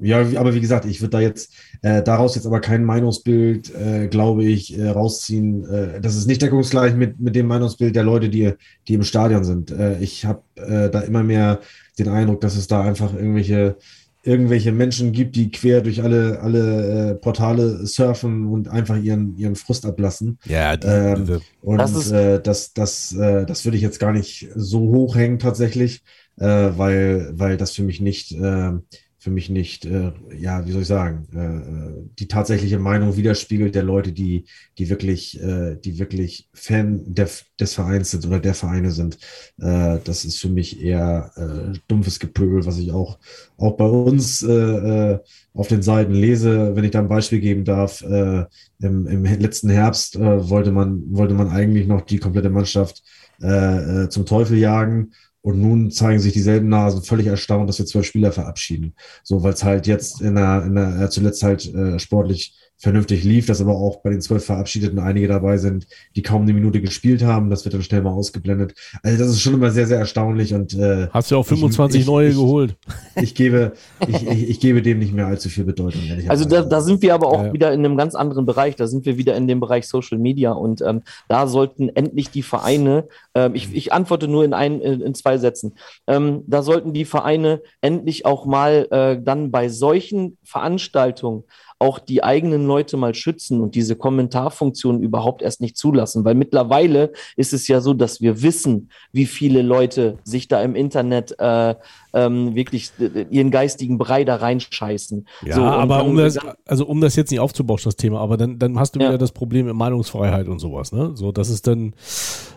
Ja, aber wie gesagt, ich würde da jetzt äh, daraus jetzt aber kein Meinungsbild, äh, glaube ich, äh, rausziehen. Äh, das ist nicht deckungsgleich mit, mit dem Meinungsbild der Leute, die, die im Stadion sind. Äh, ich habe äh, da immer mehr den Eindruck, dass es da einfach irgendwelche, irgendwelche Menschen gibt, die quer durch alle, alle äh, Portale surfen und einfach ihren, ihren Frust ablassen. Ja, die, ähm, und das, ist, äh, das, das, äh, das würde ich jetzt gar nicht so hochhängen tatsächlich, äh, weil, weil das für mich nicht. Äh, für mich nicht, äh, ja, wie soll ich sagen, äh, die tatsächliche Meinung widerspiegelt der Leute, die, die wirklich, äh, die wirklich Fan der, des Vereins sind oder der Vereine sind. Äh, das ist für mich eher äh, dumpfes Gepöbel, was ich auch, auch bei uns äh, äh, auf den Seiten lese. Wenn ich da ein Beispiel geben darf, äh, im, im letzten Herbst äh, wollte man, wollte man eigentlich noch die komplette Mannschaft äh, äh zum Teufel jagen und nun zeigen sich dieselben Nasen völlig erstaunt, dass wir zwölf Spieler verabschieden. So, weil es halt jetzt in der, in der äh, zuletzt halt äh, sportlich vernünftig lief, dass aber auch bei den zwölf Verabschiedeten einige dabei sind, die kaum eine Minute gespielt haben. Das wird dann schnell mal ausgeblendet. Also das ist schon immer sehr, sehr erstaunlich. Und äh, hast du auch 25 ich, neue ich, geholt? Ich gebe, ich, ich, ich, gebe dem nicht mehr allzu viel Bedeutung. Also da, da, sind wir aber auch ja. wieder in einem ganz anderen Bereich. Da sind wir wieder in dem Bereich Social Media und ähm, da sollten endlich die Vereine. Ähm, ich, ich antworte nur in ein, in zwei Sätzen. Ähm, da sollten die Vereine endlich auch mal äh, dann bei solchen Veranstaltungen auch die eigenen Leute mal schützen und diese Kommentarfunktion überhaupt erst nicht zulassen. Weil mittlerweile ist es ja so, dass wir wissen, wie viele Leute sich da im Internet äh, ähm, wirklich ihren geistigen Brei da reinscheißen. Ja, so, aber um das, also um das jetzt nicht aufzubauschen, das Thema, aber dann, dann hast du ja. wieder das Problem mit Meinungsfreiheit und sowas, ne? So, das ist dann.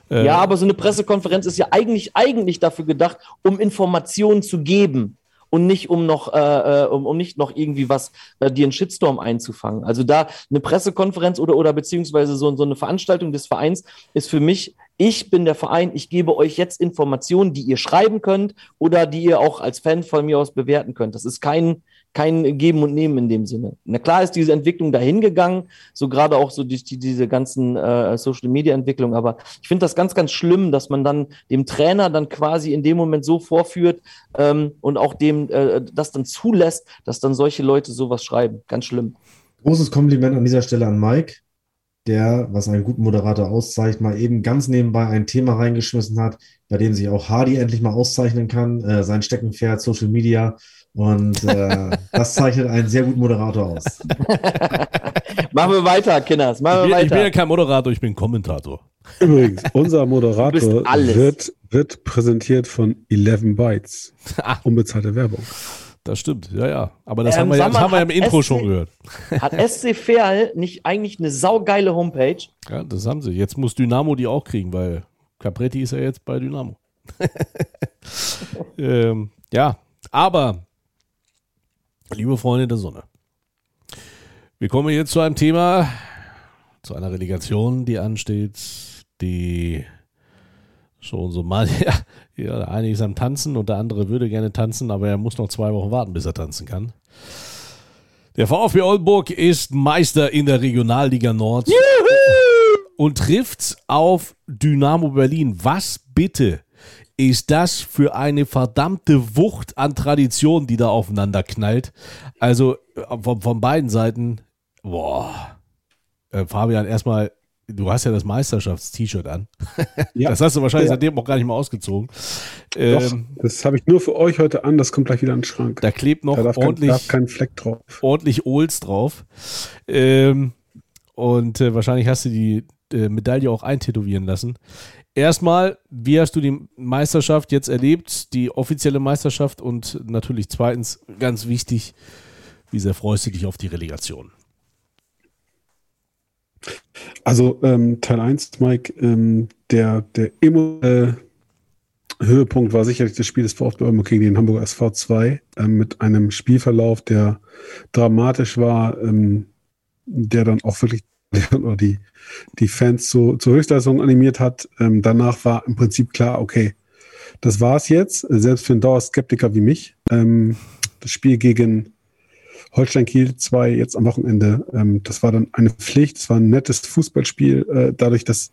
Äh ja, aber so eine Pressekonferenz ist ja eigentlich, eigentlich dafür gedacht, um Informationen zu geben und nicht um noch, äh, äh, um, um nicht noch irgendwie was, äh, dir einen Shitstorm einzufangen. Also da eine Pressekonferenz oder, oder beziehungsweise so, so eine Veranstaltung des Vereins ist für mich, ich bin der Verein, ich gebe euch jetzt Informationen, die ihr schreiben könnt oder die ihr auch als Fan von mir aus bewerten könnt. Das ist kein, kein Geben und Nehmen in dem Sinne. Na klar ist diese Entwicklung dahin gegangen, so gerade auch so durch die, diese ganzen äh, Social Media Entwicklung, aber ich finde das ganz, ganz schlimm, dass man dann dem Trainer dann quasi in dem Moment so vorführt ähm, und auch dem äh, das dann zulässt, dass dann solche Leute sowas schreiben. Ganz schlimm. Großes Kompliment an dieser Stelle an Mike, der, was einen guten Moderator auszeichnet, mal eben ganz nebenbei ein Thema reingeschmissen hat, bei dem sich auch Hardy endlich mal auszeichnen kann. Äh, sein Steckenpferd, Social Media und äh, das zeichnet einen sehr guten Moderator aus. Machen wir weiter, Kinders. Machen wir ich, bin, weiter. ich bin ja kein Moderator, ich bin Kommentator. Übrigens, unser Moderator wird wird präsentiert von 11 Bytes. Ah. Unbezahlte Werbung. Das stimmt, ja, ja. Aber das Ähm, haben wir, ja, das haben wir ja im Intro SC schon gehört. Hat SC Verl nicht eigentlich eine saugeile Homepage? Ja, das haben sie. Jetzt muss Dynamo die auch kriegen, weil Capretti ist ja jetzt bei Dynamo. ähm, ja, aber, liebe Freunde der Sonne, wir kommen jetzt zu einem Thema, zu einer Relegation, die ansteht, die schon so mal, ja, ja, der eine ist am Tanzen und der andere würde gerne tanzen, aber er muss noch zwei Wochen warten, bis er tanzen kann. Der VfB Oldenburg ist Meister in der Regionalliga Nord und trifft auf Dynamo Berlin. Was bitte ist das für eine verdammte Wucht an Tradition, die da aufeinander knallt? Also äh, von, von beiden Seiten, boah. Äh, Fabian, erstmal, du hast ja das Meisterschafts-T-Shirt an. Ja. Das hast du wahrscheinlich Ja. seitdem auch gar nicht mehr ausgezogen. Doch, Ähm, das habe ich nur für euch heute an, das kommt gleich wieder in den Schrank. da klebt noch Da darf, kein, ordentlich. darf kein Fleck drauf. ordentlich Ols drauf. Ähm, und äh, wahrscheinlich hast du die äh, Medaille auch eintätowieren lassen. Erstmal, wie hast du die Meisterschaft jetzt erlebt, die offizielle Meisterschaft? Und natürlich zweitens, ganz wichtig, wie sehr freust du dich auf die Relegation? Also ähm, Teil 1, Mike, ähm, der, der emotionale Höhepunkt war sicherlich das Spiel des VfB Oldenburg gegen den Hamburger SV 2 ähm, mit einem Spielverlauf, der dramatisch war, ähm, der dann auch wirklich oder die, die Fans zu, zur Höchstleistung animiert hat. Ähm, danach war im Prinzip klar, okay, das war's jetzt, selbst für einen Dauerskeptiker wie mich. Ähm, das Spiel gegen Holstein Kiel 2 jetzt am Wochenende. Ähm, das war dann eine Pflicht, es war ein nettes Fußballspiel, äh, dadurch, dass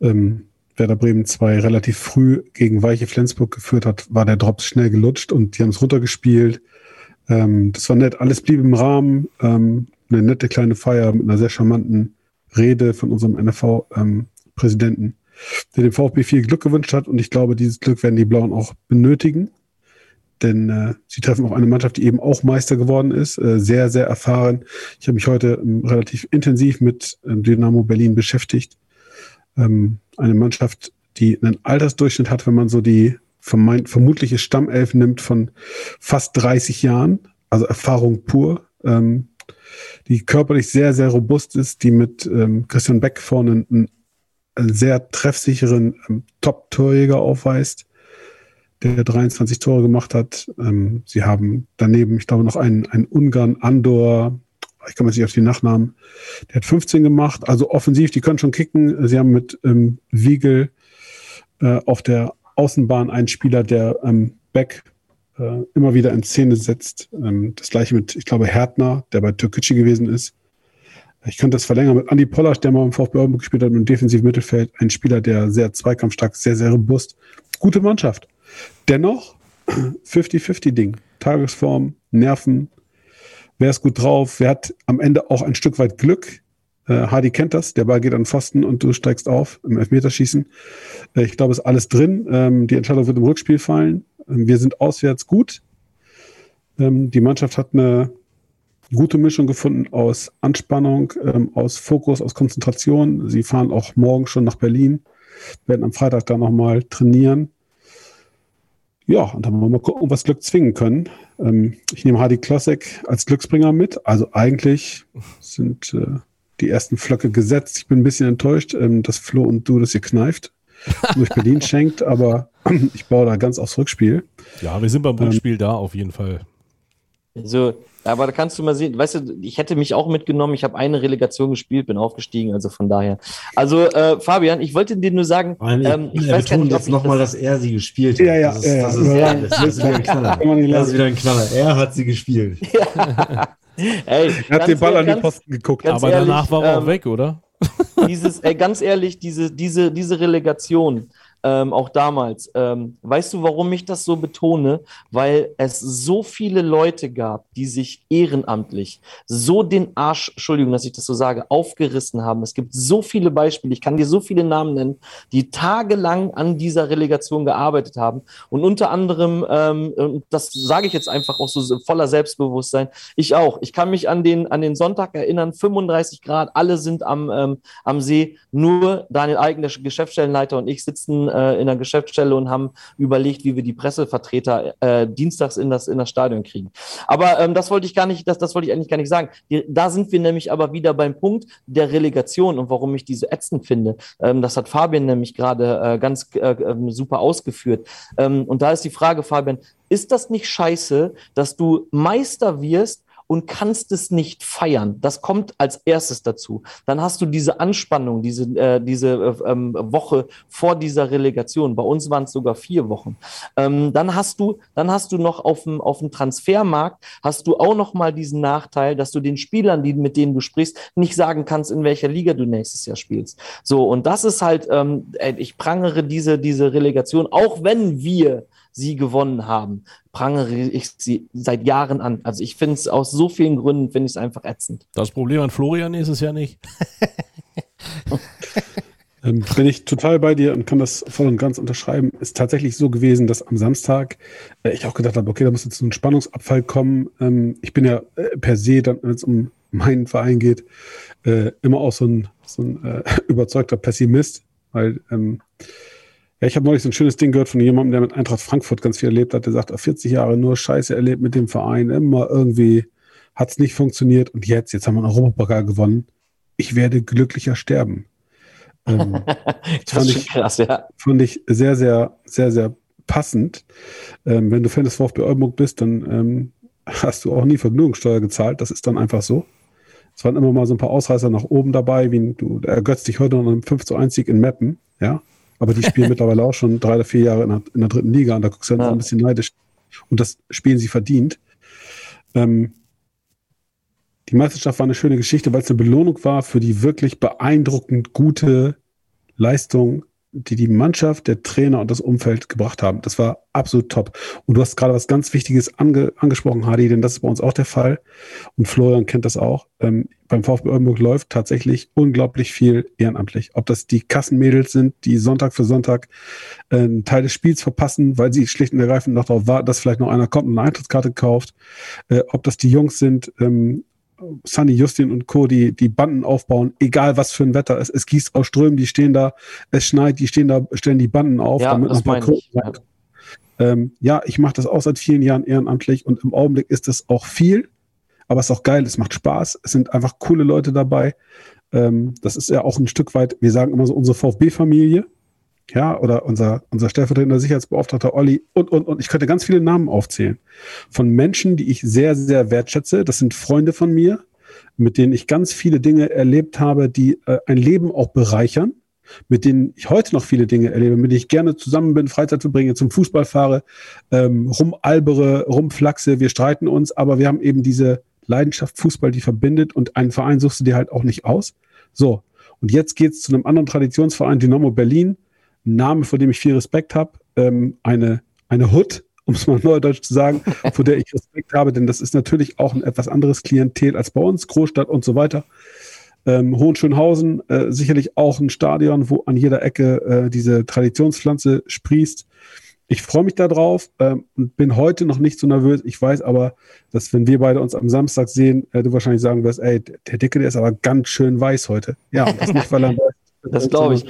ähm, Werder Bremen 2 relativ früh gegen Weiche Flensburg geführt hat, war der Drops schnell gelutscht und die haben es runtergespielt. Ähm, das war nett, alles blieb im Rahmen. Ähm, eine nette kleine Feier mit einer sehr charmanten Rede von unserem NFV-Präsidenten, der dem VfB viel Glück gewünscht hat und ich glaube, dieses Glück werden die Blauen auch benötigen denn äh, sie treffen auf eine Mannschaft, die eben auch Meister geworden ist, äh, sehr, sehr erfahren. Ich habe mich heute ähm, relativ intensiv mit ähm, Dynamo Berlin beschäftigt. Ähm, eine Mannschaft, die einen Altersdurchschnitt hat, wenn man so die vermeint, vermutliche Stammelf nimmt von fast 30 Jahren, also Erfahrung pur, ähm, die körperlich sehr, sehr robust ist, die mit ähm, Christian Beck vorne einen, einen sehr treffsicheren ähm, Top-Torjäger aufweist der 23 Tore gemacht hat. Ähm, sie haben daneben, ich glaube, noch einen, einen Ungarn, Andor, ich komme jetzt nicht auf die Nachnamen, der hat 15 gemacht. Also offensiv, die können schon kicken. Sie haben mit ähm, Wiegel äh, auf der Außenbahn einen Spieler, der ähm, Beck äh, immer wieder in Szene setzt. Ähm, das gleiche mit, ich glaube, Härtner, der bei Türkgücü gewesen ist. Ich könnte das verlängern mit Andy Pollasch, der mal im VfB Oldenburg gespielt hat, im defensiven Mittelfeld. Ein Spieler, der sehr zweikampfstark, sehr, sehr robust. Gute Mannschaft. Dennoch 50-50-Ding. Tagesform, Nerven. Wer ist gut drauf? Wer hat am Ende auch ein Stück weit Glück? Äh, Hardy kennt das. Der Ball geht an Pfosten und du steigst auf im Elfmeterschießen. Äh, ich glaube, es ist alles drin. Ähm, die Entscheidung wird im Rückspiel fallen. Ähm, wir sind auswärts gut. Ähm, die Mannschaft hat eine gute Mischung gefunden aus Anspannung, ähm, aus Fokus, aus Konzentration. Sie fahren auch morgen schon nach Berlin, werden am Freitag dann nochmal trainieren. Ja, und dann wollen wir mal gucken, was Glück zwingen können. Ich nehme Hardy Klossek als Glücksbringer mit. Also eigentlich sind äh, die ersten Flöcke gesetzt. Ich bin ein bisschen enttäuscht, dass Flo und du das hier kneift, durch Berlin schenkt, aber ich baue da ganz aufs Rückspiel. Ja, wir sind beim Rückspiel da auf jeden Fall. So, aber da kannst du mal sehen, weißt du, ich hätte mich auch mitgenommen, ich habe eine Relegation gespielt, bin aufgestiegen, also von daher. Also, äh, Fabian, ich wollte dir nur sagen, allem, ähm, ich er weiß gar nicht, jetzt ich nochmal, das, dass er sie gespielt hat. Ja, ja, das ist, ja, ja. das ist, Ja, das ist wieder ein Knaller. Das ist wieder ein Knaller. Er hat sie gespielt. ey, Er hat ganz- den Ball an die ganz- Posten geguckt. ganz Aber ehrlich, danach war er auch ähm, weg, oder? dieses, ey, ganz ehrlich, diese, diese, diese Relegation, ähm, auch damals, ähm, weißt du, warum ich das so betone? Weil es so viele Leute gab, die sich ehrenamtlich so den Arsch, Entschuldigung, dass ich das so sage, aufgerissen haben. Es gibt so viele Beispiele, ich kann dir so viele Namen nennen, die tagelang an dieser Relegation gearbeitet haben. Und unter anderem, ähm, das sage ich jetzt einfach auch so voller Selbstbewusstsein, ich auch. Ich kann mich an den, an den Sonntag erinnern, 35 Grad, alle sind am, ähm, am See, nur Daniel Eigen, der Geschäftsstellenleiter und ich sitzen äh, in der Geschäftsstelle und haben überlegt, wie wir die Pressevertreter äh, dienstags in das, in das Stadion kriegen. Aber ähm, das wollte ich gar nicht, das, das wollte ich eigentlich gar nicht sagen. Die, da sind wir nämlich aber wieder beim Punkt der Relegation und warum ich diese ätzend finde. Ähm, das hat Fabian nämlich gerade äh, ganz äh, ähm, super ausgeführt. Ähm, und da ist die Frage, Fabian, ist das nicht scheiße, dass du Meister wirst und kannst es nicht feiern. Das kommt als erstes dazu. Dann hast du diese Anspannung, diese, äh, diese äh, ähm, Woche vor dieser Relegation. Bei uns waren es sogar vier Wochen. Ähm, dann hast du, dann hast du noch auf dem, auf dem Transfermarkt hast du auch noch mal diesen Nachteil, dass du den Spielern, die, mit denen du sprichst, nicht sagen kannst, in welcher Liga du nächstes Jahr spielst. So, und das ist halt, ähm, ich prangere diese, diese Relegation, auch wenn wir sie gewonnen haben, prangere ich sie seit Jahren an. Also ich finde es aus so vielen Gründen, finde ich es einfach ätzend. Das Problem an Florian ist es ja nicht. ähm, bin ich total bei dir und kann das voll und ganz unterschreiben. Ist tatsächlich so gewesen, dass am Samstag äh, ich auch gedacht habe, okay, da muss jetzt so ein Spannungsabfall kommen. Ähm, ich bin ja äh, per se, dann, wenn es um meinen Verein geht, äh, immer auch so ein, so ein äh, überzeugter Pessimist, weil ähm, ja, ich habe neulich so ein schönes Ding gehört von jemandem, der mit Eintracht Frankfurt ganz viel erlebt hat. Der sagt, 40 Jahre nur Scheiße erlebt mit dem Verein, immer irgendwie hat es nicht funktioniert und jetzt, jetzt haben wir einen Europapokal gewonnen. Ich werde glücklicher sterben. Ähm, das fand ich, krass, ja. Fand ich sehr, sehr, sehr, sehr passend. Ähm, wenn du Fan des VfB Oldenburg bist, dann ähm, hast du auch nie Vergnügungssteuer gezahlt. Das ist dann einfach so. Es waren immer mal so ein paar Ausreißer nach oben dabei, wie du ergötzt dich heute noch einem 5 zu 1 Sieg in Meppen, ja. Aber die spielen mittlerweile auch schon drei oder vier Jahre in der, in der dritten Liga und da guckst du halt ja. ein bisschen neidisch. Und das spielen sie verdient. Ähm, die Meisterschaft war eine schöne Geschichte, weil es eine Belohnung war für die wirklich beeindruckend gute Leistung die die Mannschaft, der Trainer und das Umfeld gebracht haben. Das war absolut top. Und du hast gerade was ganz Wichtiges ange angesprochen, Hadi, denn das ist bei uns auch der Fall. Und Florian kennt das auch. Ähm, beim VfB Oldenburg läuft tatsächlich unglaublich viel ehrenamtlich. Ob das die Kassenmädels sind, die Sonntag für Sonntag äh, einen Teil des Spiels verpassen, weil sie schlicht und ergreifend noch darauf warten, dass vielleicht noch einer kommt und eine Eintrittskarte kauft. Äh, ob das die Jungs sind, ähm, Sunny, Justin und Co., die, die Banden aufbauen, egal was für ein Wetter es, es gießt aus Strömen, die stehen da, es schneit, die stehen da, stellen die Banden auf, ja, damit noch ein paar ich, ja. Ähm, ja, ich mache das auch seit vielen Jahren ehrenamtlich und im Augenblick ist das auch viel, aber es ist auch geil, es macht Spaß, es sind einfach coole Leute dabei. Ähm, das ist ja auch ein Stück weit, wir sagen immer so unsere VfB-Familie, ja, oder unser, unser stellvertretender Sicherheitsbeauftragter Olli und, und, und. Ich könnte ganz viele Namen aufzählen. Von Menschen, die ich sehr, sehr wertschätze. Das sind Freunde von mir, mit denen ich ganz viele Dinge erlebt habe, die äh, ein Leben auch bereichern, mit denen ich heute noch viele Dinge erlebe, mit denen ich gerne zusammen bin, Freizeit verbringe, zum Fußball fahre, ähm, rumalbere, rumflaxe, wir streiten uns, aber wir haben eben diese Leidenschaft Fußball, die verbindet und einen Verein suchst du dir halt auch nicht aus. So, und jetzt geht's zu einem anderen Traditionsverein, Dynamo Berlin, Name, vor dem ich viel Respekt habe, ähm, eine, eine Hood, um es mal neudeutsch zu sagen, vor der ich Respekt habe, denn das ist natürlich auch ein etwas anderes Klientel als bei uns, Großstadt und so weiter. Ähm, Hohenschönhausen, äh, sicherlich auch ein Stadion, wo an jeder Ecke äh, diese Traditionspflanze sprießt. Ich freue mich darauf ähm, und bin heute noch nicht so nervös. Ich weiß aber, dass wenn wir beide uns am Samstag sehen, äh, du wahrscheinlich sagen wirst, ey, der Dicke, der ist aber ganz schön weiß heute. Ja, das nicht, weil er Das glaube ich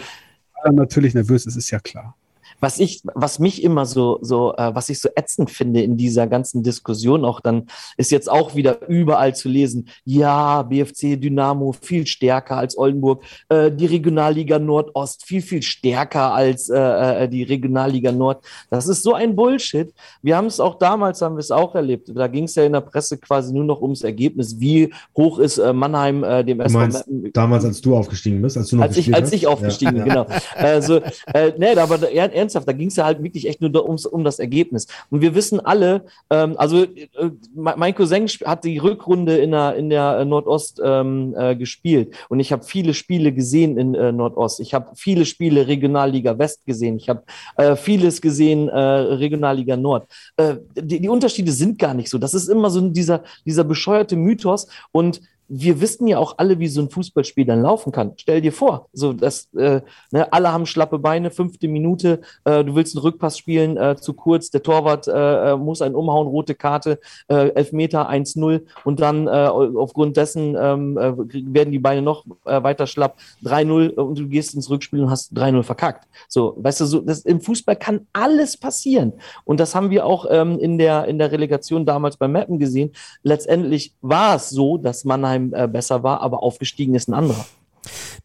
dann natürlich nervös ist, ist ja klar. Was ich, was mich immer so, so, äh, was ich so ätzend finde in dieser ganzen Diskussion auch dann, ist jetzt auch wieder überall zu lesen. Ja, BFC Dynamo viel stärker als Oldenburg, äh, die Regionalliga Nordost viel, viel stärker als äh, äh die Regionalliga Nord. Das ist so ein Bullshit. Wir haben es auch damals, haben wir es auch erlebt. Da ging es ja in der Presse quasi nur noch ums Ergebnis. Wie hoch ist äh, Mannheim äh, dem SV Damals, als du aufgestiegen bist, als du noch als ich, als ich aufgestiegen, ja. genau. Also, äh, nee, aber ernsthaft, da ging es ja halt wirklich echt nur ums, um das Ergebnis. Und wir wissen alle, ähm, also äh, mein Cousin hat die Rückrunde in der, in der Nordost ähm, äh, gespielt und ich habe viele Spiele gesehen in äh, Nordost. Ich habe viele Spiele Regionalliga West gesehen. Ich habe äh, vieles gesehen äh, Regionalliga Nord. Äh, die, die Unterschiede sind gar nicht so. Das ist immer so dieser, dieser bescheuerte Mythos und wir wissen ja auch alle, wie so ein Fußballspiel dann laufen kann. Stell dir vor, so dass äh, ne, alle haben schlappe Beine, fünfte Minute, äh, du willst einen Rückpass spielen, äh, zu kurz, der Torwart äh, äh muss einen umhauen, rote Karte, äh, Elfmeter 1-0 und dann äh, aufgrund dessen ähm, äh, werden die Beine noch äh, weiter schlapp, 3-0 und du gehst ins Rückspiel und hast 3-0 verkackt. So, weißt du, so, das, im Fußball kann alles passieren. Und das haben wir auch ähm, in, der, in der Relegation damals beim Mappen gesehen. Letztendlich war es so, dass Mannheim äh, besser war, aber aufgestiegen ist ein anderer.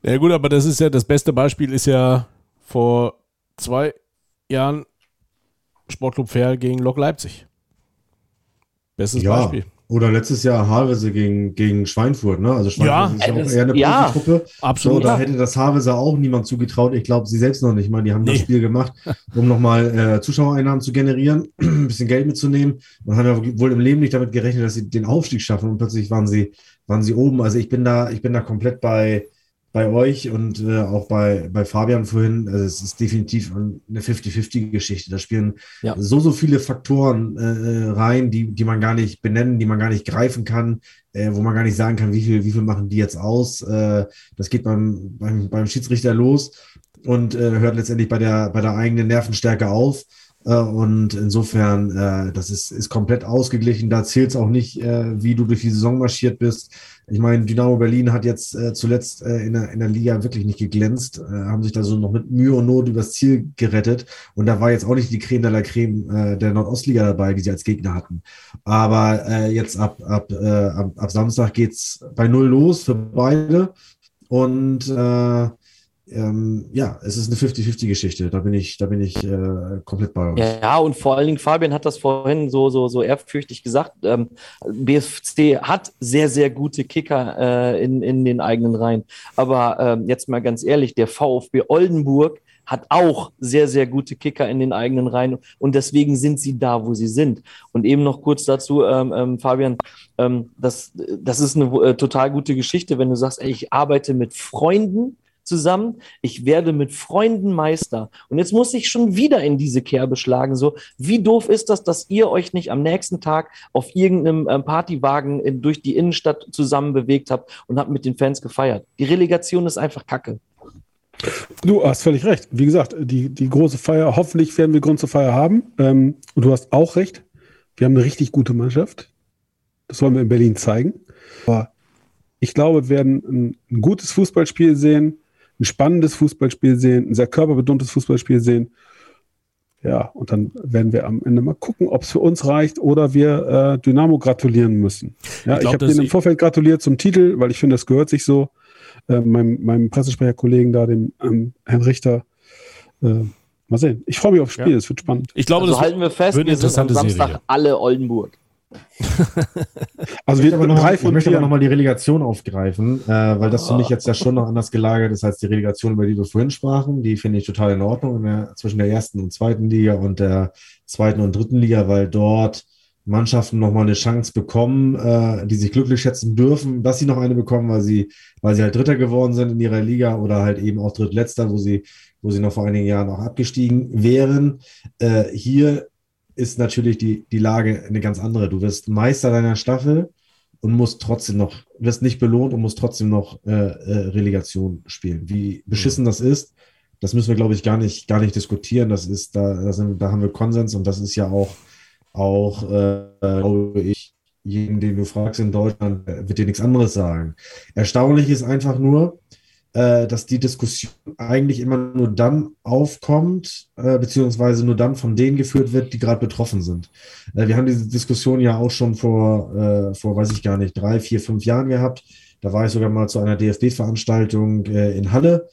Ja gut, aber das ist ja, das beste Beispiel ist ja vor zwei Jahren Sportclub Fair gegen Lok Leipzig. Bestes Ja. Beispiel. Oder letztes Jahr Havelse gegen, gegen Schweinfurt, ne? Also Schweinfurt Ja. ist ja Äh, auch das- eher eine ja. Profitruppe. So, Absolut. da hätte das Havelse auch niemand zugetraut. Ich glaube, sie selbst noch nicht mal. Die haben das Nee. Spiel gemacht, um nochmal äh, Zuschauereinnahmen zu generieren, ein bisschen Geld mitzunehmen und haben ja wohl im Leben nicht damit gerechnet, dass sie den Aufstieg schaffen und plötzlich waren sie, waren sie oben. Also ich bin da, ich bin da komplett bei, bei euch und äh, auch bei, bei Fabian vorhin. Also es ist definitiv eine 50-50-Geschichte. Da spielen Ja. so, so viele Faktoren äh, rein, die, die man gar nicht benennen, die man gar nicht greifen kann, äh, wo man gar nicht sagen kann, wie viel, wie viel machen die jetzt aus. Äh, das geht beim, beim, beim Schiedsrichter los und äh, hört letztendlich bei der, bei der eigenen Nervenstärke auf. Äh, und insofern, äh, das ist, ist komplett ausgeglichen. Da zählt es auch nicht, äh, wie du durch die Saison marschiert bist. Ich meine, Dynamo Berlin hat jetzt zuletzt in, der, in der Liga wirklich nicht geglänzt, haben sich da so noch mit Mühe und Not übers Ziel gerettet. Und da war jetzt auch nicht die Creme de la Creme der Nordostliga dabei, die sie als Gegner hatten. Aber jetzt ab, ab, ab, ab Samstag geht's bei Null los für beide. Und ähm, ja, es ist eine 50-50-Geschichte. Da bin ich, da bin ich äh, komplett bei euch. Ja, und vor allen Dingen, Fabian hat das vorhin so, so, so ehrfürchtig gesagt. Ähm, BFC hat sehr, sehr gute Kicker äh, in, in den eigenen Reihen. Aber ähm, jetzt mal ganz ehrlich, der VfB Oldenburg hat auch sehr, sehr gute Kicker in den eigenen Reihen und deswegen sind sie da, wo sie sind. Und eben noch kurz dazu, ähm, ähm, Fabian, ähm, das, das ist eine äh, total gute Geschichte, wenn du sagst, ey, ich arbeite mit Freunden zusammen, ich werde mit Freunden Meister. Und jetzt muss ich schon wieder in diese Kerbe schlagen. So, wie doof ist das, dass ihr euch nicht am nächsten Tag auf irgendeinem ähm, Partywagen in, durch die Innenstadt zusammen bewegt habt und habt mit den Fans gefeiert? Die Relegation ist einfach Kacke. Du hast völlig recht. Wie gesagt, die, die große Feier, hoffentlich werden wir Grund zur Feier haben. Ähm, und du hast auch recht. Wir haben eine richtig gute Mannschaft. Das wollen wir in Berlin zeigen. Aber ich glaube, wir werden ein, ein gutes Fußballspiel sehen, ein spannendes Fußballspiel sehen, ein sehr körperbetontes Fußballspiel sehen. Ja, und dann werden wir am Ende mal gucken, ob es für uns reicht oder wir äh, Dynamo gratulieren müssen. Ja, Ich ich, habe denen im Vorfeld gratuliert zum Titel, weil ich finde, das gehört sich so. Äh, meinem, meinem Pressesprecherkollegen da, dem ähm, Herrn Richter. Äh, mal sehen. Ich freue mich aufs Spiel, Ja. es wird spannend. Ich glaube, also das halten wir fest, wir sind am Samstag Serie. alle Oldenburg. Also Ich wir möchte aber noch, drei ich von möchte aber vier. noch mal die Relegation aufgreifen, äh, weil das für mich jetzt ja schon noch anders gelagert ist als die Relegation, über die wir vorhin sprachen. Die finde ich total in Ordnung der, zwischen der ersten und zweiten Liga und der zweiten und dritten Liga, weil dort Mannschaften noch mal eine Chance bekommen, äh, die sich glücklich schätzen dürfen, dass sie noch eine bekommen, weil sie, weil sie halt Dritter geworden sind in ihrer Liga oder halt eben auch Drittletzter, wo sie, wo sie noch vor einigen Jahren auch abgestiegen wären. Äh, hier ist natürlich die, die Lage eine ganz andere. Du wirst Meister deiner Staffel und musst trotzdem noch, wirst nicht belohnt und musst trotzdem noch äh, äh, Relegation spielen. Wie beschissen das ist, das müssen wir, glaube ich, gar nicht, gar nicht diskutieren. Das ist, da, da, sind, da haben wir Konsens und das ist ja auch, auch äh, glaube ich, jeden, den du fragst in Deutschland, äh, wird dir nichts anderes sagen. Erstaunlich ist einfach nur, dass die Diskussion eigentlich immer nur dann aufkommt, äh, beziehungsweise nur dann von denen geführt wird, die gerade betroffen sind. Äh, wir haben diese Diskussion ja auch schon vor, äh, vor, weiß ich gar nicht, drei, vier, fünf Jahren gehabt. Da war ich sogar mal zu einer DFB-Veranstaltung äh, in Halle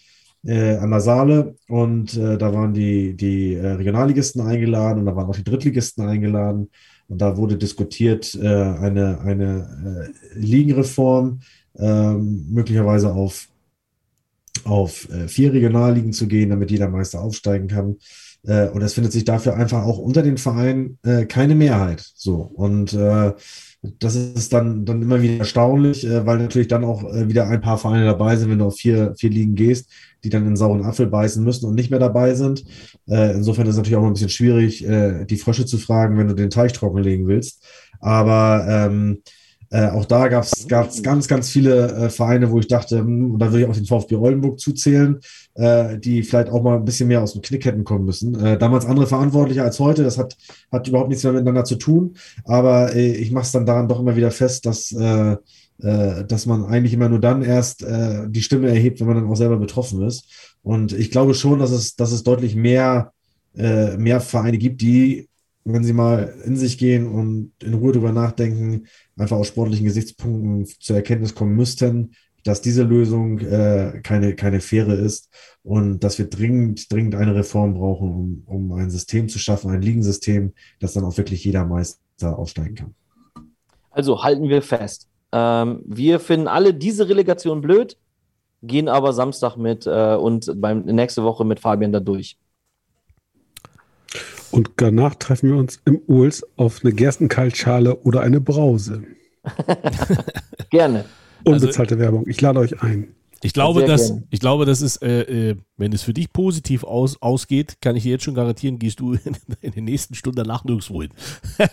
äh, an der Saale und äh, da waren die, die äh, Regionalligisten eingeladen und da waren auch die Drittligisten eingeladen und da wurde diskutiert äh, eine, eine äh, Ligenreform, ähm, möglicherweise auf, auf äh, vier Regionalligen zu gehen, damit jeder Meister aufsteigen kann. Äh, und es findet sich dafür einfach auch unter den Vereinen äh, keine Mehrheit. So. Und äh, das ist dann, dann immer wieder erstaunlich, äh, weil natürlich dann auch äh, wieder ein paar Vereine dabei sind, wenn du auf vier, vier Ligen gehst, die dann in sauren Apfel beißen müssen und nicht mehr dabei sind. Insofern ist es natürlich auch ein bisschen schwierig, die Frösche zu fragen, wenn du den Teich trockenlegen willst. Aber ähm, Äh, auch da gab es ganz, ganz viele äh, Vereine, wo ich dachte, hm, und da würde ich auch den VfB Oldenburg zuzählen, äh, die vielleicht auch mal ein bisschen mehr aus dem Knick hätten kommen müssen. Äh, damals andere Verantwortliche als heute, das hat, hat überhaupt nichts mehr miteinander zu tun, aber äh, ich mache es dann daran doch immer wieder fest, dass, äh, dass man eigentlich immer nur dann erst die Stimme erhebt, wenn man dann auch selber betroffen ist. Und ich glaube schon, dass es, dass es deutlich mehr, mehr Vereine gibt, die wenn sie mal in sich gehen und in Ruhe darüber nachdenken, einfach aus sportlichen Gesichtspunkten zur Erkenntnis kommen müssten, dass diese Lösung äh, keine, keine faire ist und dass wir dringend, dringend eine Reform brauchen, um, um ein System zu schaffen, ein Ligensystem, das dann auch wirklich jeder Meister aufsteigen kann. Also halten wir fest. Ähm, wir finden alle diese Relegation blöd, gehen aber Samstag mit äh, und beim, nächste Woche mit Fabian da durch. Und danach treffen wir uns im Uhls auf eine Gerstenkaltschale oder eine Brause. Gerne. Unbezahlte also, Werbung. Ich lade euch ein. Ich glaube, dass, ich glaube, das ist, äh, äh, wenn es für dich positiv aus, ausgeht, kann ich dir jetzt schon garantieren, gehst du in, in den nächsten Stunden danach nirgendwo hin.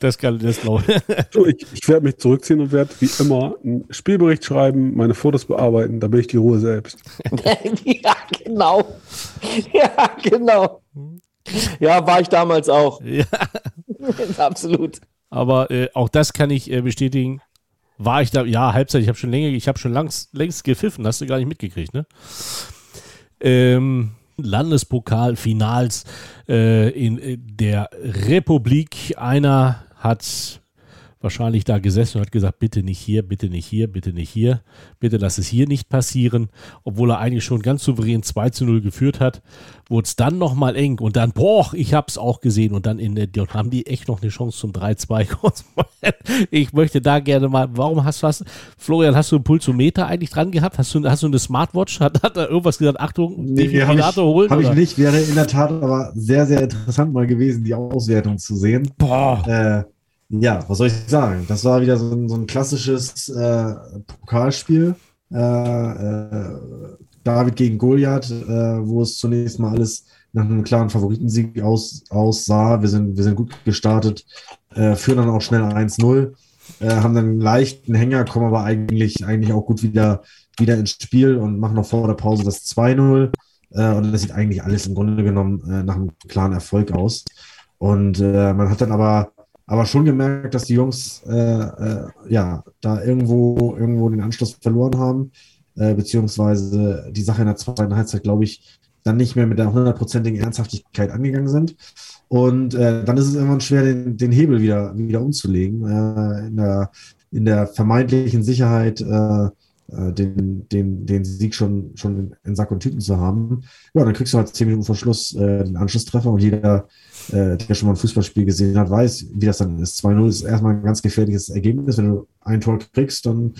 das kann das glaube ich. Ich werde mich zurückziehen und werde wie immer einen Spielbericht schreiben, meine Fotos bearbeiten, da bin ich die Ruhe selbst. ja, genau. Ja, genau. Ja, war ich damals auch. Ja. Absolut. Aber äh, auch das kann ich äh, bestätigen. War ich da, ja, Halbzeit, ich habe schon länger, ich habe schon langs, längst gepfiffen, hast du gar nicht mitgekriegt, ne? Ähm, Landespokalfinals äh, in äh, der Republik. Einer hat wahrscheinlich da gesessen und hat gesagt, bitte nicht hier, bitte nicht hier, bitte nicht hier, bitte lass es hier nicht passieren, obwohl er eigentlich schon ganz souverän 2 zu 0 geführt hat, wurde es dann nochmal eng und dann, boah, ich habe es auch gesehen und dann in der, und haben die echt noch eine Chance zum 3-2. ich möchte da gerne mal, warum hast du, hast, Florian, hast du einen Pulsometer eigentlich dran gehabt? Hast du, hast du eine Smartwatch? Hat, hat da irgendwas gesagt, Achtung, nee, Defibrillator holen? Habe ich nicht, wäre in der Tat aber sehr, sehr interessant mal gewesen, die Auswertung zu sehen. Boah. Äh, ja, was soll ich sagen? Das war wieder so ein, so ein klassisches äh, Pokalspiel. Äh, äh, David gegen Goliath, äh, wo es zunächst mal alles nach einem klaren Favoritensieg aus, aussah. Wir sind, wir sind gut gestartet, äh, führen dann auch schnell 1-0, äh, haben dann einen leichten Hänger, kommen aber eigentlich, eigentlich auch gut wieder, wieder ins Spiel und machen noch vor der Pause das 2-0. und das sieht eigentlich alles im Grunde genommen nach einem klaren Erfolg aus. Und man hat dann aber aber schon gemerkt, dass die Jungs äh, äh, ja da irgendwo, irgendwo den Anschluss verloren haben, äh, beziehungsweise die Sache in der zweiten Halbzeit, glaube ich, dann nicht mehr mit der hundertprozentigen Ernsthaftigkeit angegangen sind. Und äh, dann ist es irgendwann schwer, den, den Hebel wieder, wieder umzulegen. Äh, in, der, in der vermeintlichen Sicherheit, äh, den, den, den Sieg schon, schon in Sack und Tüten zu haben. Ja, dann kriegst du halt zehn Minuten vor Schluss den Anschlusstreffer und jeder äh, der schon mal ein Fußballspiel gesehen hat, weiß, wie das dann ist. 2-0 ist erstmal ein ganz gefährliches Ergebnis. Wenn du ein Tor kriegst dann,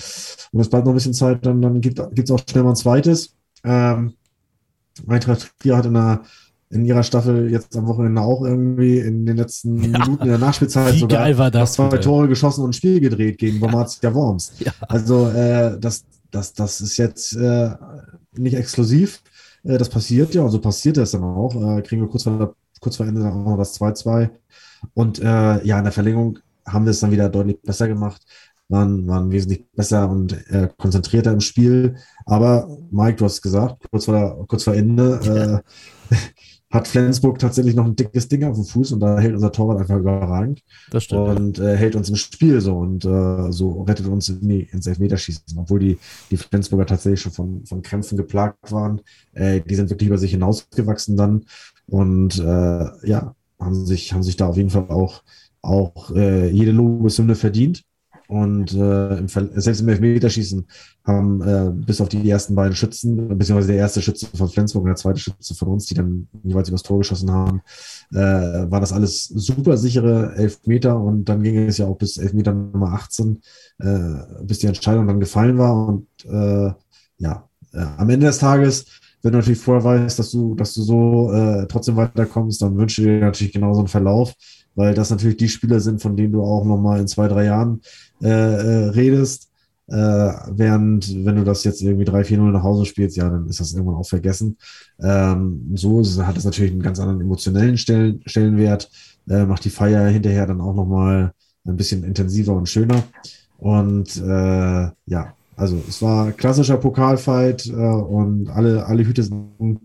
und es bleibt noch ein bisschen Zeit, dann, dann gibt es auch schnell mal ein zweites. Ähm, Eintracht Trier hat in, einer, in ihrer Staffel jetzt am Wochenende auch irgendwie in den letzten. Minuten in der Nachspielzeit sogar das, zwei Tore geschossen und ein Spiel gedreht gegen Bormatia Worms. Ja. Also äh, das, das, das ist jetzt äh, nicht exklusiv. Äh, das passiert ja, und so passiert das dann auch. Äh, kriegen wir kurz vor der kurz vor Ende dann auch noch das 2-2. Und äh, ja, in der Verlängerung haben wir es dann wieder deutlich besser gemacht, waren, waren wesentlich besser und äh, konzentrierter im Spiel. Aber Mike, du hast gesagt, kurz vor, kurz vor Ende äh, hat Flensburg tatsächlich noch ein dickes Ding auf dem Fuß und da hält unser Torwart einfach überragend. Das stimmt. Und äh, hält uns im Spiel so und äh, so rettet uns in die, ins Elfmeterschießen. Obwohl die, die Flensburger tatsächlich schon von, von Krämpfen geplagt waren. Äh, die sind wirklich über sich hinausgewachsen dann und äh, ja, haben sich, haben sich da auf jeden Fall auch, auch äh, jede Lobeshymne verdient. Und äh, im selbst im Elfmeterschießen haben äh, bis auf die ersten beiden Schützen, beziehungsweise der erste Schütze von Flensburg und der zweite Schütze von uns, die dann jeweils übers Tor geschossen haben, äh, war das alles super sichere Elfmeter und dann ging es ja auch bis Elfmeter Nummer 18, äh, bis die Entscheidung dann gefallen war. Und äh, ja, äh, am Ende des Tages wenn du natürlich vorher weißt, dass du, dass du so äh, trotzdem weiterkommst, dann wünsche ich dir natürlich genauso einen Verlauf, weil das natürlich die Spieler sind, von denen du auch nochmal in zwei, drei Jahren äh, äh, redest. Äh, während, wenn du das jetzt irgendwie 3-4-0 nach Hause spielst, ja, dann ist das irgendwann auch vergessen. Ähm, so hat es natürlich einen ganz anderen emotionellen Stellen, Stellenwert, äh, macht die Feier hinterher dann auch nochmal ein bisschen intensiver und schöner. Und äh, ja, also es war klassischer Pokalfight äh, und alle, alle Hüte sind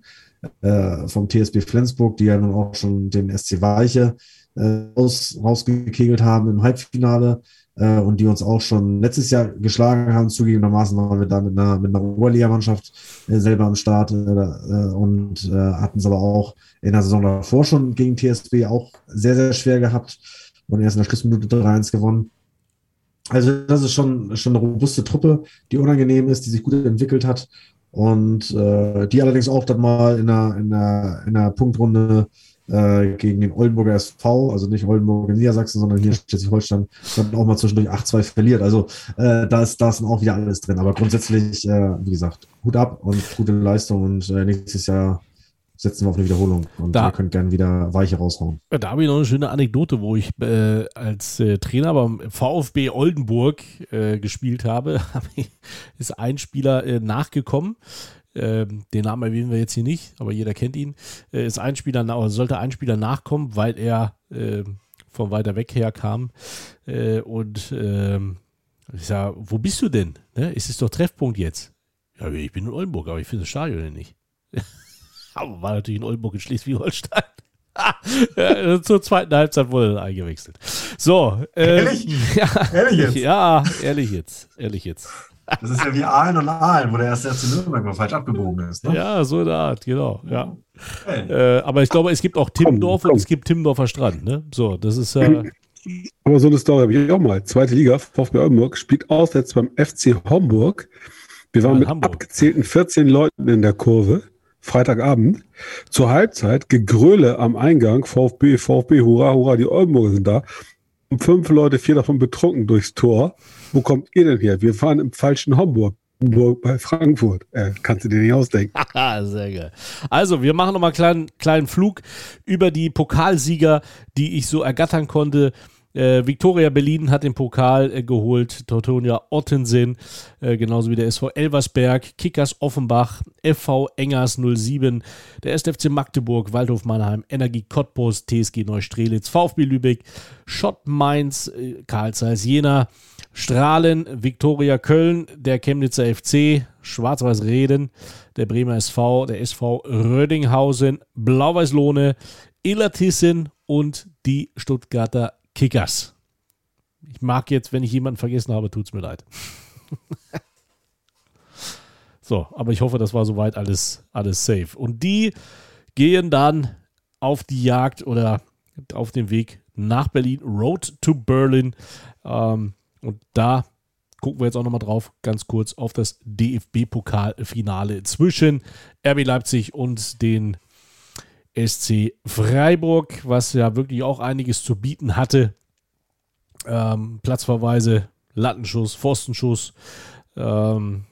äh, vom TSB Flensburg, die ja nun auch schon den SC Weiche äh, raus, rausgekegelt haben im Halbfinale äh, und die uns auch schon letztes Jahr geschlagen haben. Zugegebenermaßen waren wir da mit einer, mit einer Oberliga-Mannschaft äh, selber am Start äh, äh, und hatten es aber auch in der Saison davor schon gegen TSB auch sehr, sehr schwer gehabt und erst in der Schlussminute 3-1 gewonnen. Also das ist schon, schon eine robuste Truppe, die unangenehm ist, die sich gut entwickelt hat und äh, die allerdings auch dann mal in der, in der, in der Punktrunde äh, gegen den Oldenburger SV, also nicht Oldenburg in Niedersachsen, sondern hier Schleswig-Holstein, dann auch mal zwischendurch 8-2 verliert. Also äh, da, ist, da ist auch wieder alles drin. Aber grundsätzlich, äh, wie gesagt, Hut ab und gute Leistung und äh, nächstes Jahr setzen wir auf eine Wiederholung und Da- ihr könnt gerne wieder Weiche raushauen. Da habe ich noch eine schöne Anekdote, wo ich äh, als äh, Trainer beim VfB Oldenburg äh, gespielt habe. Ist ein Spieler äh, nachgekommen. Ähm, den Namen erwähnen wir jetzt hier nicht, aber jeder kennt ihn. Äh, ist ein Spieler, oder sollte ein Spieler nachkommen, weil er äh, von weiter weg her kam. Äh, und ähm, ich sage, wo bist du denn? Ne? Es ist doch Treffpunkt jetzt. Ja, ich bin in Oldenburg, aber ich finde das Stadion nicht. aber war natürlich in Oldenburg in Schleswig-Holstein. Ja, zur zweiten Halbzeit wurde dann eingewechselt. So. ähm, Ehrlich? Ja, Ehrlich jetzt? Ja, ehrlich jetzt. Ehrlich jetzt. Das ist ja wie Aalen und Aalen, wo der erste FC Nürnberg mal falsch abgebogen ist. Ne? Ja, so eine Art, genau. Ja. Hey. Äh, aber ich glaube, es gibt auch Timmendorf komm. und es gibt Timmendorfer Strand. Ne? So, das ist äh, Aber so eine Story habe ich auch mal. Zweite Liga, VfB Oldenburg, spielt auswärts beim FC Homburg. Wir waren in mit Hamburg. abgezählten 14 Leuten in der Kurve, Freitagabend. Zur Halbzeit, Gegröle am Eingang, VfB, VfB, hurra, hurra, die Oldenburger sind da. Und fünf Leute, vier davon betrunken durchs Tor. Wo kommt ihr denn her? Wir fahren im falschen Homburg. Hamburg bei Frankfurt. Äh, kannst du dir nicht ausdenken. Haha, sehr geil. Also, wir machen nochmal einen kleinen, kleinen Flug über die Pokalsieger, die ich so ergattern konnte. Äh, Viktoria Berlin hat den Pokal äh, geholt, Teutonia Ottensen, äh, genauso wie der SV Elversberg, Kickers Offenbach, FV Engers 07, der 1. FC Magdeburg, Waldhof Mannheim, Energie Cottbus, TSG Neustrelitz, VfB Lübeck, Schott Mainz, äh, Karl Zeiss Jena, Strahlen, Viktoria Köln, der Chemnitzer FC, Schwarz-Weiß Reden, der Bremer SV, der SV Rödinghausen, Blau-Weiß Lohne, Illertissen und die Stuttgarter Kickers. Ich mag jetzt, wenn ich jemanden vergessen habe, tut es mir leid. so, aber ich hoffe, das war soweit alles, alles safe. Und die gehen dann auf die Jagd oder auf den Weg nach Berlin, Road to Berlin. Ähm, und da gucken wir jetzt auch nochmal drauf, ganz kurz auf das DFB-Pokalfinale zwischen RB Leipzig und den SC Freiburg, was ja wirklich auch einiges zu bieten hatte. Ähm, Platzverweise, Lattenschuss, Pfostenschuss, ähm,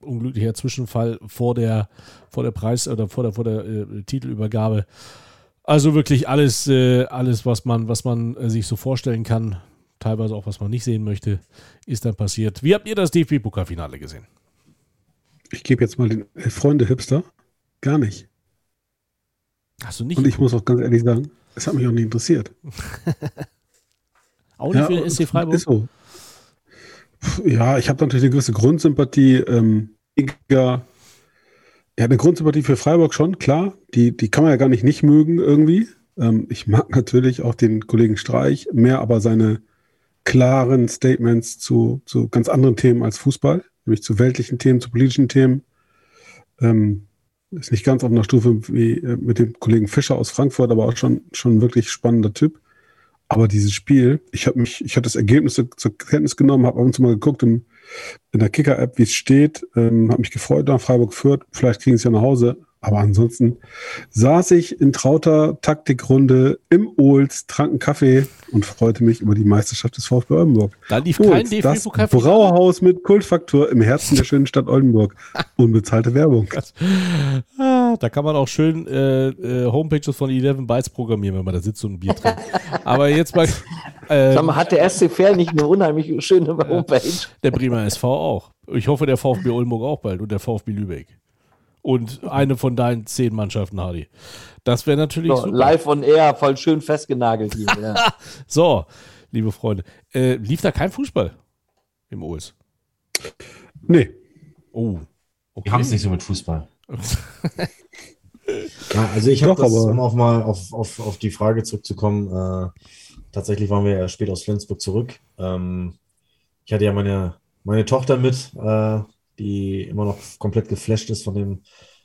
unglücklicher Zwischenfall vor der, vor der Preis- oder vor der, vor der äh, Titelübergabe. Also wirklich alles, äh, alles, was man, was man äh, sich so vorstellen kann, teilweise auch was man nicht sehen möchte, ist dann passiert. Wie habt ihr das DFB-Pokalfinale gesehen? Ich gebe jetzt mal den äh, Freunde-Hipster. Gar nicht. Hast du nicht? Und ich muss auch ganz ehrlich sagen, es hat mich auch nicht interessiert. auch nicht für den SC Freiburg? Ist so. Ja, ich habe natürlich eine gewisse Grundsympathie. Ähm, ja, eine Grundsympathie für Freiburg schon, klar. Die, die kann man ja gar nicht nicht mögen irgendwie. Ähm, ich mag natürlich auch den Kollegen Streich, mehr aber seine klaren Statements zu, zu ganz anderen Themen als Fußball, nämlich zu weltlichen Themen, zu politischen Themen. Ähm, ist nicht ganz auf einer Stufe wie äh, mit dem Kollegen Fischer aus Frankfurt, aber auch schon, schon wirklich spannender Typ. Aber dieses Spiel, ich habe mich, ich habe das Ergebnis zur, Kenntnis genommen, habe ab und zu mal geguckt im, in der Kicker-App, wie es steht, ähm, habe mich gefreut nach Freiburg Fürth, vielleicht kriegen sie ja nach Hause. Aber ansonsten saß ich in trauter Taktikrunde im Ohls, trank einen Kaffee und freute mich über die Meisterschaft des VfB Oldenburg. Da lief kein Ohls, das. Brauhaus mit Kultfaktor im Herzen der schönen Stadt Oldenburg. Unbezahlte Werbung. Ah, da kann man auch schön äh, äh, Homepages von 11 Bytes programmieren, wenn man da sitzt und ein Bier trinkt. Aber jetzt mal äh, Sag mal, hat der SC Verl nicht eine unheimlich schöne Homepage? der Bremer SV auch. Ich hoffe, der VfB Oldenburg auch bald und der VfB Lübeck. Und eine von deinen zehn Mannschaften, Hardy. Das wäre natürlich So, super. live on air, voll schön festgenagelt hier. Ja. So, liebe Freunde. Äh, lief da kein Fußball im OS? Nee. Oh. Wir haben es nicht so mit Fußball. Ja, also ich habe das, aber- um auch mal auf, auf, auf die Frage zurückzukommen, äh, tatsächlich waren wir ja spät aus Flensburg zurück. Ähm, ich hatte ja meine, meine Tochter mit, äh, die immer noch komplett geflasht ist von dem,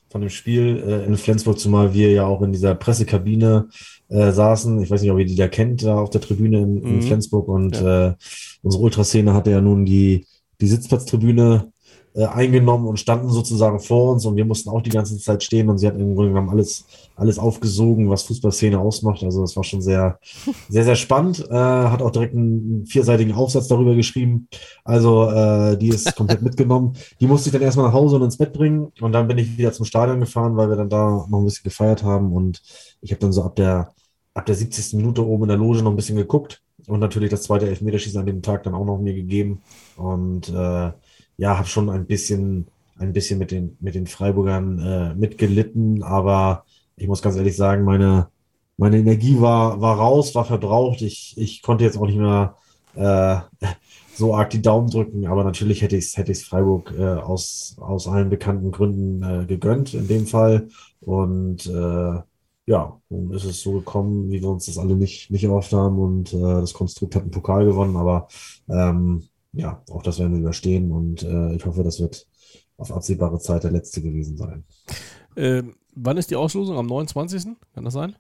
von dem Spiel äh, in Flensburg, zumal wir ja auch in dieser Pressekabine äh, saßen. Ich weiß nicht, ob ihr die da kennt, da auf der Tribüne in, in Mhm. Flensburg. Und äh, unsere Ultraszene hatte ja nun die, die Sitzplatztribüne äh, eingenommen und standen sozusagen vor uns und wir mussten auch die ganze Zeit stehen und sie hat im Grunde genommen alles, alles aufgesogen, was Fußballszene ausmacht. Also das war schon sehr, sehr, sehr spannend. Äh, hat auch direkt einen vierseitigen Aufsatz darüber geschrieben. Also äh, die ist komplett mitgenommen. Die musste ich dann erstmal nach Hause und ins Bett bringen und dann bin ich wieder zum Stadion gefahren, weil wir dann da noch ein bisschen gefeiert haben und ich habe dann so ab der, ab der 70. Minute oben in der Loge noch ein bisschen geguckt und natürlich das zweite Elfmeterschießen an dem Tag dann auch noch mir gegeben und äh, ja, habe schon ein bisschen, ein bisschen mit den, mit den Freiburgern äh, mitgelitten, aber ich muss ganz ehrlich sagen, meine, meine Energie war, war raus, war verbraucht. Ich, ich konnte jetzt auch nicht mehr äh, so arg die Daumen drücken, aber natürlich hätte ich es hätte ich's Freiburg äh, aus, aus allen bekannten Gründen äh, gegönnt in dem Fall. Und äh, ja, nun ist es so gekommen, wie wir uns das alle nicht, nicht erhofft haben. Und äh, das Konstrukt hat einen Pokal gewonnen, aber ähm, ja, auch das werden wir überstehen und äh, ich hoffe, das wird auf absehbare Zeit der letzte gewesen sein. Ähm, wann ist die Auslosung? Am 29. Kann das sein?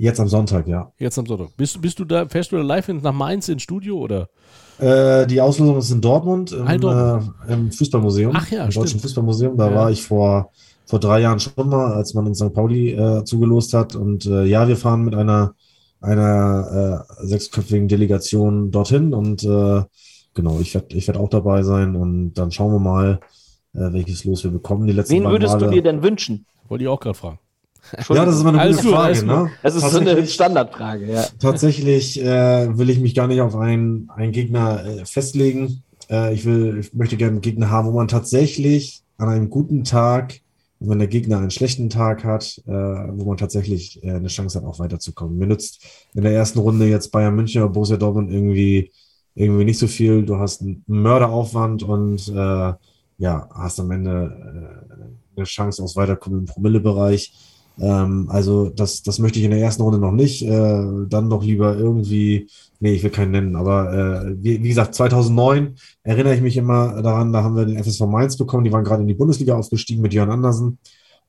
Jetzt am Sonntag, ja. Jetzt am Sonntag. Bist, du- bist du da, fährst du da live in, nach Mainz ins Studio oder? Äh, die Auslosung ist in Dortmund, im, Ah, Dortmund. Äh, im Fußballmuseum, Ach ja, im Deutschen stimmt. Fußballmuseum. Da Ja. war ich vor, vor drei Jahren schon mal, als man in St. Pauli äh, zugelost hat. Und äh, ja, wir fahren mit einer, einer äh, sechsköpfigen Delegation dorthin und äh, genau, ich werde ich werd auch dabei sein und dann schauen wir mal, äh, welches Los wir bekommen. Die letzten Wen beiden würdest du Male- dir denn wünschen? Wollte ich auch gerade fragen. Ja, das ist mal eine Alles gute gut, Frage, alles gut. ne? Das ist so eine Tatsächlich- Standardfrage, ja. Tatsächlich äh, will ich mich gar nicht auf einen, einen Gegner äh, festlegen. Äh, ich, will, ich möchte gerne einen Gegner haben, wo man tatsächlich an einem guten Tag, wenn der Gegner einen schlechten Tag hat, äh, wo man tatsächlich äh, eine Chance hat, auch weiterzukommen. Mir nützt in der ersten Runde jetzt Bayern München oder Borussia Dortmund irgendwie, irgendwie nicht so viel. Du hast einen Mörderaufwand und äh, ja, hast am Ende äh, eine Chance aufs Weiterkommen im Promillebereich. Ähm, also das, das möchte ich in der ersten Runde noch nicht. Äh, dann doch lieber irgendwie, nee, ich will keinen nennen, aber äh, wie, wie gesagt, 2009 erinnere ich mich immer daran, da haben wir den FSV Mainz bekommen, die waren gerade in die Bundesliga aufgestiegen mit Jörn Andersen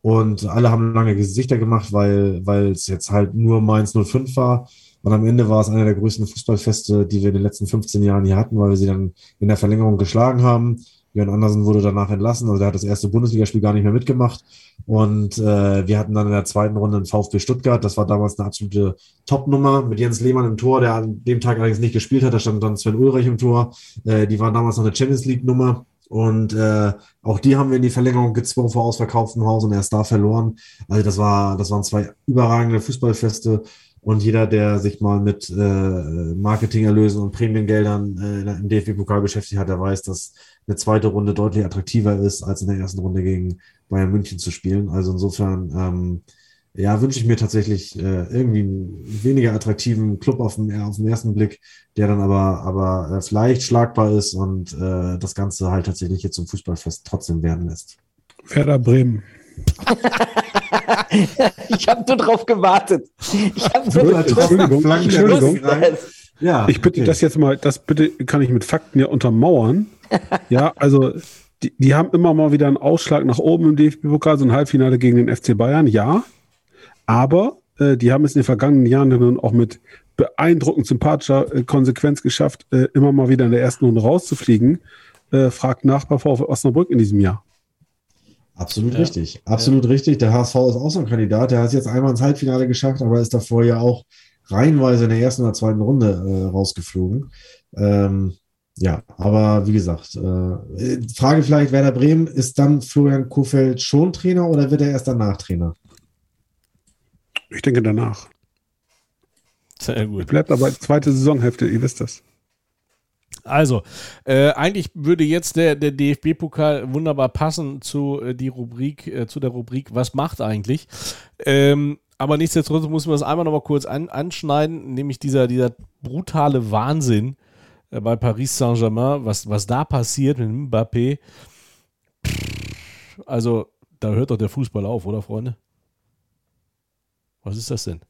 und alle haben lange Gesichter gemacht, weil es jetzt halt nur Mainz 05 war. Und am Ende war es einer der größten Fußballfeste, die wir in den letzten 15 Jahren hier hatten, weil wir sie dann in der Verlängerung geschlagen haben. Jörn Andersen wurde danach entlassen, also der hat das erste Bundesligaspiel gar nicht mehr mitgemacht. Und äh, wir hatten dann in der zweiten Runde einen VfB Stuttgart. Das war damals eine absolute Top-Nummer mit Jens Lehmann im Tor, der an dem Tag allerdings nicht gespielt hat. Da stand dann Sven Ulreich im Tor. Äh, die waren damals noch eine Champions League-Nummer. Und äh, auch die haben wir in die Verlängerung gezwungen vor ausverkauftem Haus und erst da verloren. Also das war, das waren zwei überragende Fußballfeste. Und jeder, der sich mal mit äh, Marketingerlösen und Prämiengeldern äh, im DFB-Pokal beschäftigt hat, der weiß, dass eine zweite Runde deutlich attraktiver ist, als in der ersten Runde gegen Bayern München zu spielen. Also insofern, ähm, ja, wünsche ich mir tatsächlich äh, irgendwie einen weniger attraktiven Club auf den, auf den ersten Blick, der dann aber, aber äh, vielleicht schlagbar ist und äh, das Ganze halt tatsächlich jetzt zum Fußballfest trotzdem werden lässt. Werder Bremen. ich habe nur drauf gewartet. Ich habe Entschuldigung, Entschuldigung. Ja, Ich bitte okay. das jetzt mal, das bitte kann ich mit Fakten ja untermauern. ja, also die, die haben immer mal wieder einen Ausschlag nach oben im DFB-Pokal, so ein Halbfinale gegen den FC Bayern, ja. Aber äh, die haben es in den vergangenen Jahren dann auch mit beeindruckend sympathischer äh, Konsequenz geschafft, äh, immer mal wieder in der ersten Runde rauszufliegen. Äh, fragt nach bei VfL Osnabrück in diesem Jahr. Absolut richtig. Absolut richtig. Der HSV ist auch so ein Kandidat. Der hat es jetzt einmal ins Halbfinale geschafft, aber ist davor ja auch reihenweise in der ersten oder zweiten Runde äh, rausgeflogen. Ähm, ja, aber wie gesagt, äh, Frage vielleicht Werder Bremen, ist dann Florian Kofeld schon Trainer oder wird er erst danach Trainer? Ich denke danach. Sehr gut. Bleibt aber zweite Saisonhälfte, ihr wisst das. Also, äh, eigentlich würde jetzt der, der DFB-Pokal wunderbar passen zu, äh, die Rubrik, äh, zu der Rubrik Was macht eigentlich? Ähm, Aber nichtsdestotrotz muss man das einmal noch mal kurz an, anschneiden, nämlich dieser, dieser brutale Wahnsinn äh, bei Paris Saint-Germain, was, was da passiert mit Mbappé. Also, da hört doch der Fußball auf, oder Freunde? Was ist das denn?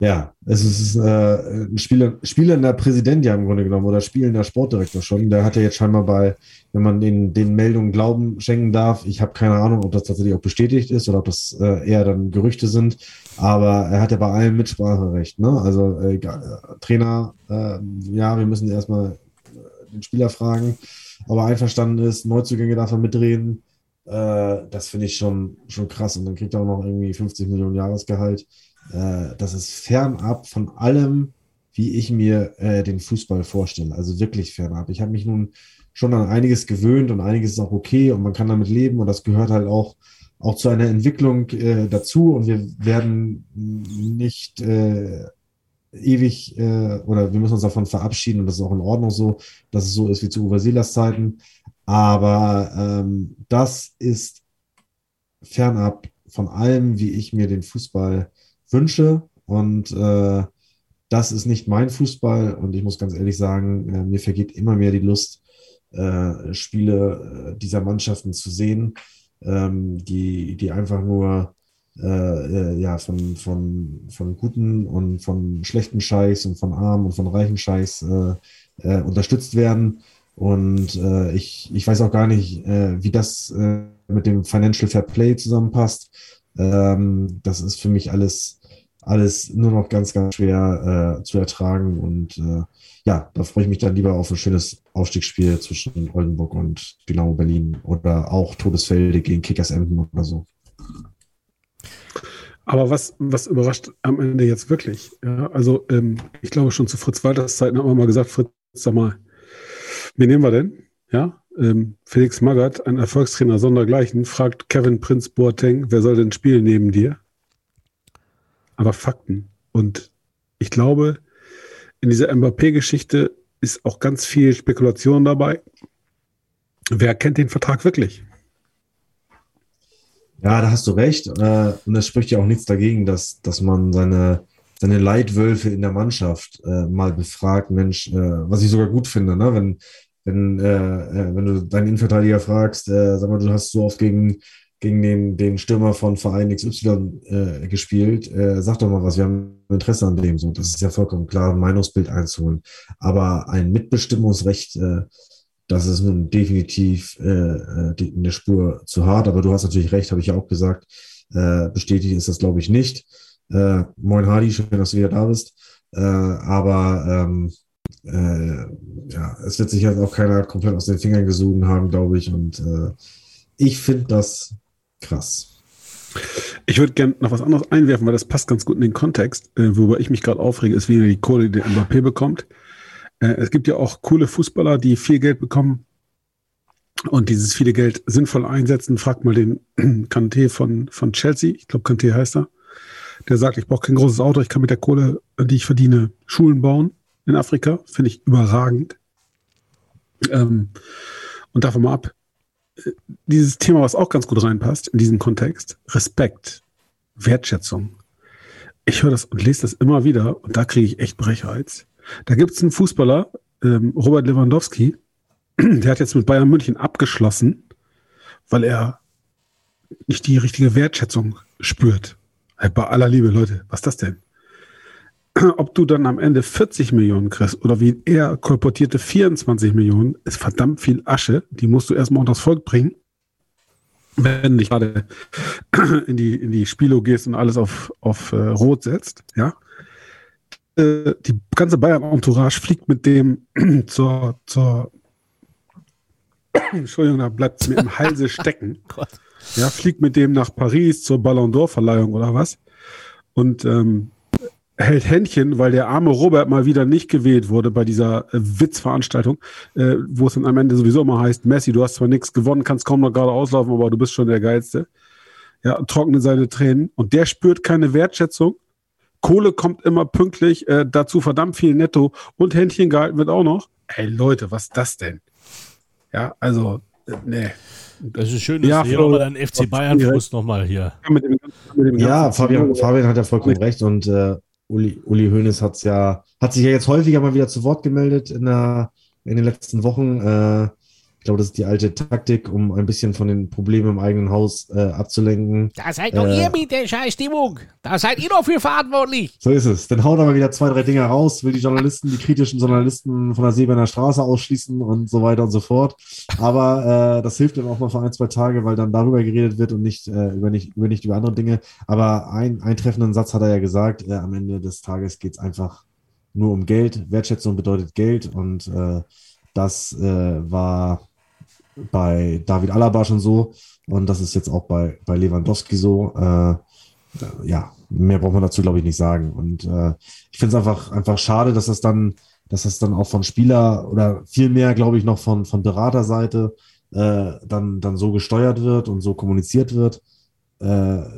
Ja, es ist äh, ein Spieler, spielender Präsident ja im Grunde genommen oder spielender Sportdirektor schon. Der hat ja jetzt scheinbar bei, wenn man den, den Meldungen Glauben schenken darf, ich habe keine Ahnung, ob das tatsächlich auch bestätigt ist oder ob das äh, eher dann Gerüchte sind, aber er hat ja bei allem Mitspracherecht. Ne? Also äh, Trainer, äh, ja, wir müssen erstmal äh, den Spieler fragen, ob er einverstanden ist, Neuzugänge darf er mitreden. Äh, das finde ich schon, schon krass. Und dann kriegt er auch noch irgendwie 50 Millionen Jahresgehalt äh, das ist fernab von allem, wie ich mir äh, den Fußball vorstelle. Also wirklich fernab. Ich habe mich nun schon an einiges gewöhnt und einiges ist auch okay und man kann damit leben und das gehört halt auch, auch zu einer Entwicklung äh, dazu und wir werden nicht äh, ewig äh, oder wir müssen uns davon verabschieden und das ist auch in Ordnung so, dass es so ist wie zu Uwe Seelers Zeiten. Aber ähm, das ist fernab von allem, wie ich mir den Fußball wünsche. Und äh, das ist nicht mein Fußball. Und ich muss ganz ehrlich sagen, äh, mir vergeht immer mehr die Lust, äh, Spiele äh, dieser Mannschaften zu sehen, ähm, die, die einfach nur äh, äh, ja, von, von, von guten und von schlechten Scheiß und von armen und von reichen Scheiß unterstützt werden. Und ich, ich weiß auch gar nicht, wie das mit dem Financial Fair Play zusammenpasst. Ähm, das ist für mich alles alles nur noch ganz, ganz schwer äh, zu ertragen. Und äh, ja, da freue ich mich dann lieber auf ein schönes Aufstiegsspiel zwischen Oldenburg und Dynamo Berlin oder auch Todesfelde gegen Kickers Emden oder so. Aber was, was überrascht am Ende jetzt wirklich? Ja, also ähm, ich glaube schon zu Fritz Walters Zeiten haben wir mal gesagt, Fritz, sag mal, wen nehmen wir denn? Ja, ähm, Felix Magath, ein Erfolgstrainer sondergleichen, fragt Kevin Prinz Boateng, wer soll denn spielen neben dir? Aber Fakten. Und ich glaube, in dieser Mbappé-Geschichte ist auch ganz viel Spekulation dabei. Wer kennt den Vertrag wirklich? Ja, da hast du recht. Äh, und es spricht ja auch nichts dagegen, dass, dass man seine, seine Leitwölfe in der Mannschaft äh, mal befragt. Mensch, äh, was ich sogar gut finde, ne? wenn, wenn, wenn du deinen Innenverteidiger fragst, sag mal, du hast so oft gegen gegen den, den Stürmer von Verein XY äh, gespielt. Äh, sag doch mal was, wir haben Interesse an dem. So, das ist ja vollkommen klar, ein Meinungsbild einzuholen. Aber ein Mitbestimmungsrecht, äh, das ist nun definitiv äh, äh eine Spur zu hart. Aber du hast natürlich recht, habe ich ja auch gesagt. Äh, bestätigt ist das, glaube ich, nicht. Äh, moin Hardy, schön, dass du wieder da bist. Äh, aber ähm, äh, ja, es wird sich halt auch keiner komplett aus den Fingern gesogen haben, glaube ich. Und äh, ich finde das Krass. Ich würde gerne noch was anderes einwerfen, weil das passt ganz gut in den Kontext. Äh, worüber ich mich gerade aufrege, ist, wie die Kohle, die der Mbappé bekommt. Äh, es gibt ja auch coole Fußballer, die viel Geld bekommen und dieses viele Geld sinnvoll einsetzen. Frag mal den Kanté von, von Chelsea. Ich glaube, Kanté heißt er. Der sagt, ich brauche kein großes Auto, ich kann mit der Kohle, die ich verdiene, Schulen bauen in Afrika. Finde ich überragend. Ähm, und davon mal ab, dieses Thema, was auch ganz gut reinpasst in diesen Kontext, Respekt, Wertschätzung. Ich höre das und lese das immer wieder und da kriege ich echt Brechreiz. Da gibt es einen Fußballer, ähm, Robert Lewandowski, der hat jetzt mit Bayern München abgeschlossen, weil er nicht die richtige Wertschätzung spürt. Bei aller Liebe, Leute, was ist das denn? ob du dann am Ende 40 Millionen kriegst oder wie er kolportierte 24 Millionen, ist verdammt viel Asche. Die musst du erstmal unter das Volk bringen. Wenn du nicht gerade in die, in die Spielo gehst und alles auf, auf äh, Rot setzt, ja. Äh, die ganze Bayern-Entourage fliegt mit dem zur, zur Entschuldigung, da bleibt es mir im Halse stecken. ja, fliegt mit dem nach Paris zur Ballon d'Or-Verleihung oder was. Und ähm, hält Händchen, weil der arme Robert mal wieder nicht gewählt wurde bei dieser äh, Witzveranstaltung, äh, wo es dann am Ende sowieso immer heißt, Messi, du hast zwar nichts gewonnen, kannst kaum noch gerade auslaufen, aber du bist schon der Geilste. Ja, trocknet seine Tränen und der spürt keine Wertschätzung. Kohle kommt immer pünktlich, äh, dazu verdammt viel netto und Händchen gehalten wird auch noch. Ey Leute, was ist das denn? Ja, also Nee. Das ist schön, dass Ja, du hier nochmal deinen FC Bayern-Frust nochmal hier. Mit dem, mit dem Ja, Fabian, Fabian hat ja vollkommen recht und äh, Uli, Uli Hoeneß hat's ja, hat sich ja jetzt häufiger mal wieder zu Wort gemeldet in, der, in den letzten Wochen. Äh, glaube, das ist die alte Taktik, um ein bisschen von den Problemen im eigenen Haus äh, abzulenken. Da seid doch Äh. ihr mit der Scheißstimmung. Da seid ihr doch für verantwortlich. So ist es. Dann haut er mal wieder zwei, drei Dinge raus, will die Journalisten, die kritischen Journalisten von der Seeberner Straße ausschließen und so weiter und so fort. Aber äh, das hilft dann auch mal für ein, zwei Tage, weil dann darüber geredet wird und nicht, äh, über, nicht, über, nicht über andere Dinge. Aber ein, einen treffenden Satz hat er ja gesagt, äh, am Ende des Tages geht es einfach nur um Geld. Wertschätzung bedeutet Geld und äh, das war bei David Alaba schon so und das ist jetzt auch bei, bei Lewandowski so. Äh, ja, mehr braucht man dazu, glaube ich, nicht sagen. Und äh, ich finde es einfach, einfach schade, dass das dann, dass das dann auch von Spieler oder viel mehr, glaube ich, noch von, von Beraterseite äh, dann, dann so gesteuert wird und so kommuniziert wird. Äh,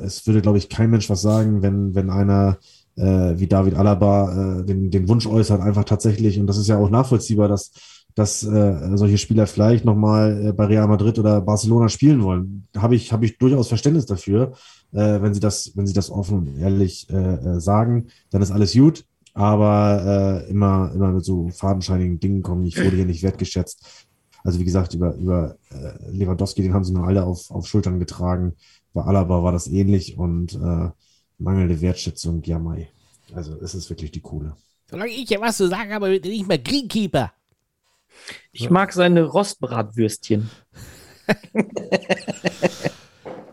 es würde, glaube ich, kein Mensch was sagen, wenn, wenn einer äh, wie David Alaba äh, den, den Wunsch äußert, einfach tatsächlich, und das ist ja auch nachvollziehbar, dass, dass äh, solche Spieler vielleicht nochmal äh, bei Real Madrid oder Barcelona spielen wollen. Habe ich, habe ich durchaus Verständnis dafür äh, wenn sie das, wenn sie das offen und ehrlich äh, äh, sagen, dann ist alles gut. Aber äh, immer, immer mit so fadenscheinigen Dingen kommen. Ich wurde hier nicht wertgeschätzt. Also wie gesagt, über, über äh, Lewandowski, den haben sie nur alle auf, auf Schultern getragen. Bei Alaba war das ähnlich und äh, mangelnde Wertschätzung, ja mai. Also es ist wirklich die coole. Solange ich ja was zu sagen habe, er nicht mehr Greenkeeper. Ich mag seine Rostbratwürstchen.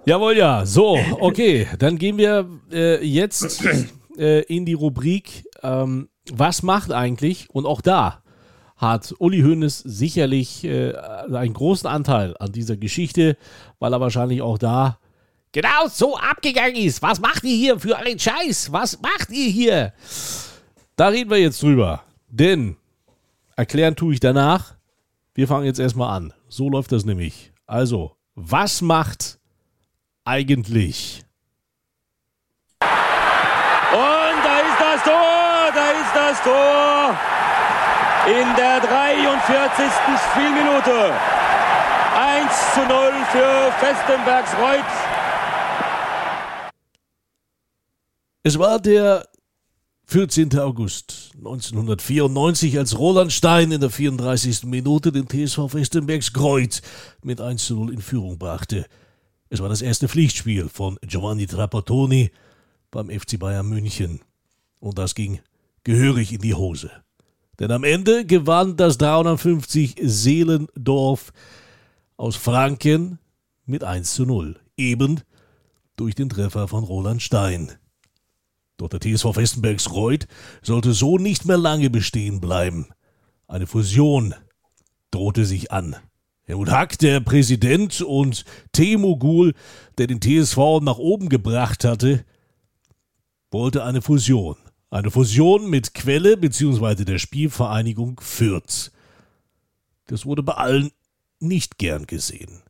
Jawohl, ja. So, okay. Dann gehen wir äh, jetzt äh, in die Rubrik ähm, Was macht eigentlich? Und auch da hat Uli Hoeneß sicherlich äh, einen großen Anteil an dieser Geschichte, weil er wahrscheinlich auch da Genau so abgegangen ist. Was macht ihr hier für einen Scheiß? Was macht ihr hier? Da reden wir jetzt drüber. Denn erklären tue ich danach. Wir fangen jetzt erstmal an. So läuft das nämlich. Also, was macht eigentlich? Und da ist das Tor, da ist das Tor. In der 43. Spielminute. 1 zu 0 für Festenbergs Reut. Es war der 14. August 1994, als Roland Stein in der 34. Minute den TSV Westenbergs Kreuz mit 1 zu 0 in Führung brachte. Es war das erste Pflichtspiel von Giovanni Trapattoni beim FC Bayern München. Und das ging gehörig in die Hose. Denn am Ende gewann das 350 Seelendorf aus Franken mit 1 zu 0. Eben durch den Treffer von Roland Stein. Doch der TSV Westenbergs Reuth sollte so nicht mehr lange bestehen bleiben. Eine Fusion drohte sich an. Helmut Hack, der Präsident, und T-Mogul, der den TSV nach oben gebracht hatte, wollte eine Fusion. Eine Fusion mit Quelle bzw. der Spielvereinigung Fürth. Das wurde bei allen nicht gern gesehen.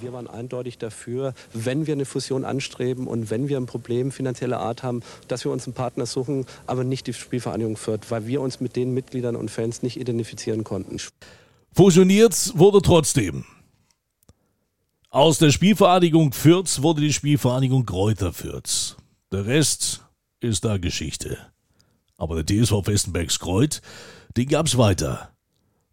Wir waren eindeutig dafür, wenn wir eine Fusion anstreben und wenn wir ein Problem finanzieller Art haben, dass wir uns einen Partner suchen, aber nicht die Spielvereinigung Fürth, weil wir uns mit den Mitgliedern und Fans nicht identifizieren konnten. Fusioniert wurde trotzdem. Aus der Spielvereinigung Fürth wurde die Spielvereinigung Kräuter Fürth. Der Rest ist da Geschichte. Aber der TSV Westenbergs Kreuz, den gab's weiter.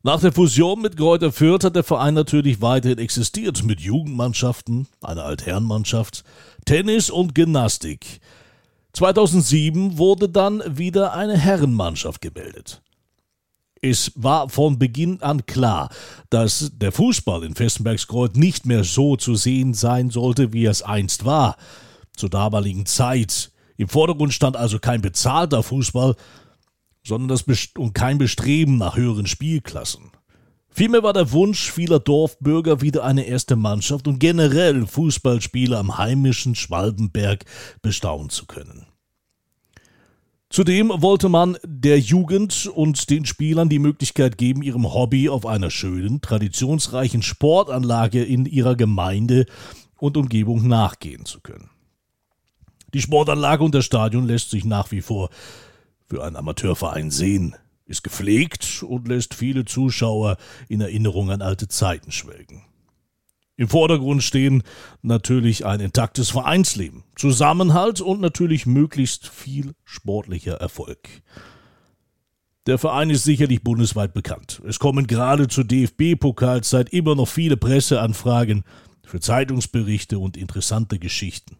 Nach der Fusion mit Kräuter Fürth hat der Verein natürlich weiterhin existiert mit Jugendmannschaften, einer Altherrenmannschaft, Tennis und Gymnastik. 2007 wurde dann wieder eine Herrenmannschaft gemeldet. Es war von Beginn an klar, dass der Fußball in Festenbergskreuz nicht mehr so zu sehen sein sollte, wie es einst war. Zur damaligen Zeit. Im Vordergrund stand also kein bezahlter Fußball, sondern das Best und kein Bestreben nach höheren Spielklassen. Vielmehr war der Wunsch vieler Dorfbürger wieder eine erste Mannschaft und generell Fußballspiele am heimischen Schwalbenberg bestaunen zu können. Zudem wollte man der Jugend und den Spielern die Möglichkeit geben, ihrem Hobby auf einer schönen, traditionsreichen Sportanlage in ihrer Gemeinde und Umgebung nachgehen zu können. Die Sportanlage und das Stadion lässt sich nach wie vor für einen Amateurverein sehen, ist gepflegt und lässt viele Zuschauer in Erinnerung an alte Zeiten schwelgen. Im Vordergrund stehen natürlich ein intaktes Vereinsleben, Zusammenhalt und natürlich möglichst viel sportlicher Erfolg. Der Verein ist sicherlich bundesweit bekannt. Es kommen gerade zur DFB-Pokalzeit immer noch viele Presseanfragen für Zeitungsberichte und interessante Geschichten.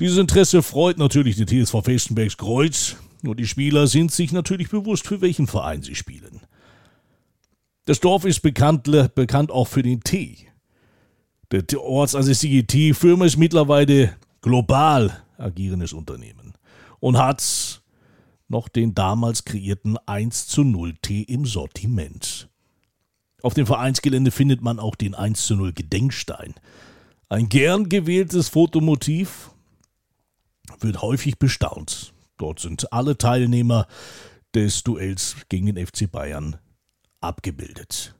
Dieses Interesse freut natürlich den TSV Festenbergs Kreuz und die Spieler sind sich natürlich bewusst, für welchen Verein sie spielen. Das Dorf ist bekannt, bekannt auch für den Tee. Der ortsansässige Teefirma ist mittlerweile global agierendes Unternehmen und hat noch den damals kreierten 1 zu 0 Tee im Sortiment. Auf dem Vereinsgelände findet man auch den 1 zu 0 Gedenkstein. Ein gern gewähltes Fotomotiv wird häufig bestaunt. Dort sind alle Teilnehmer des Duells gegen den FC Bayern abgebildet.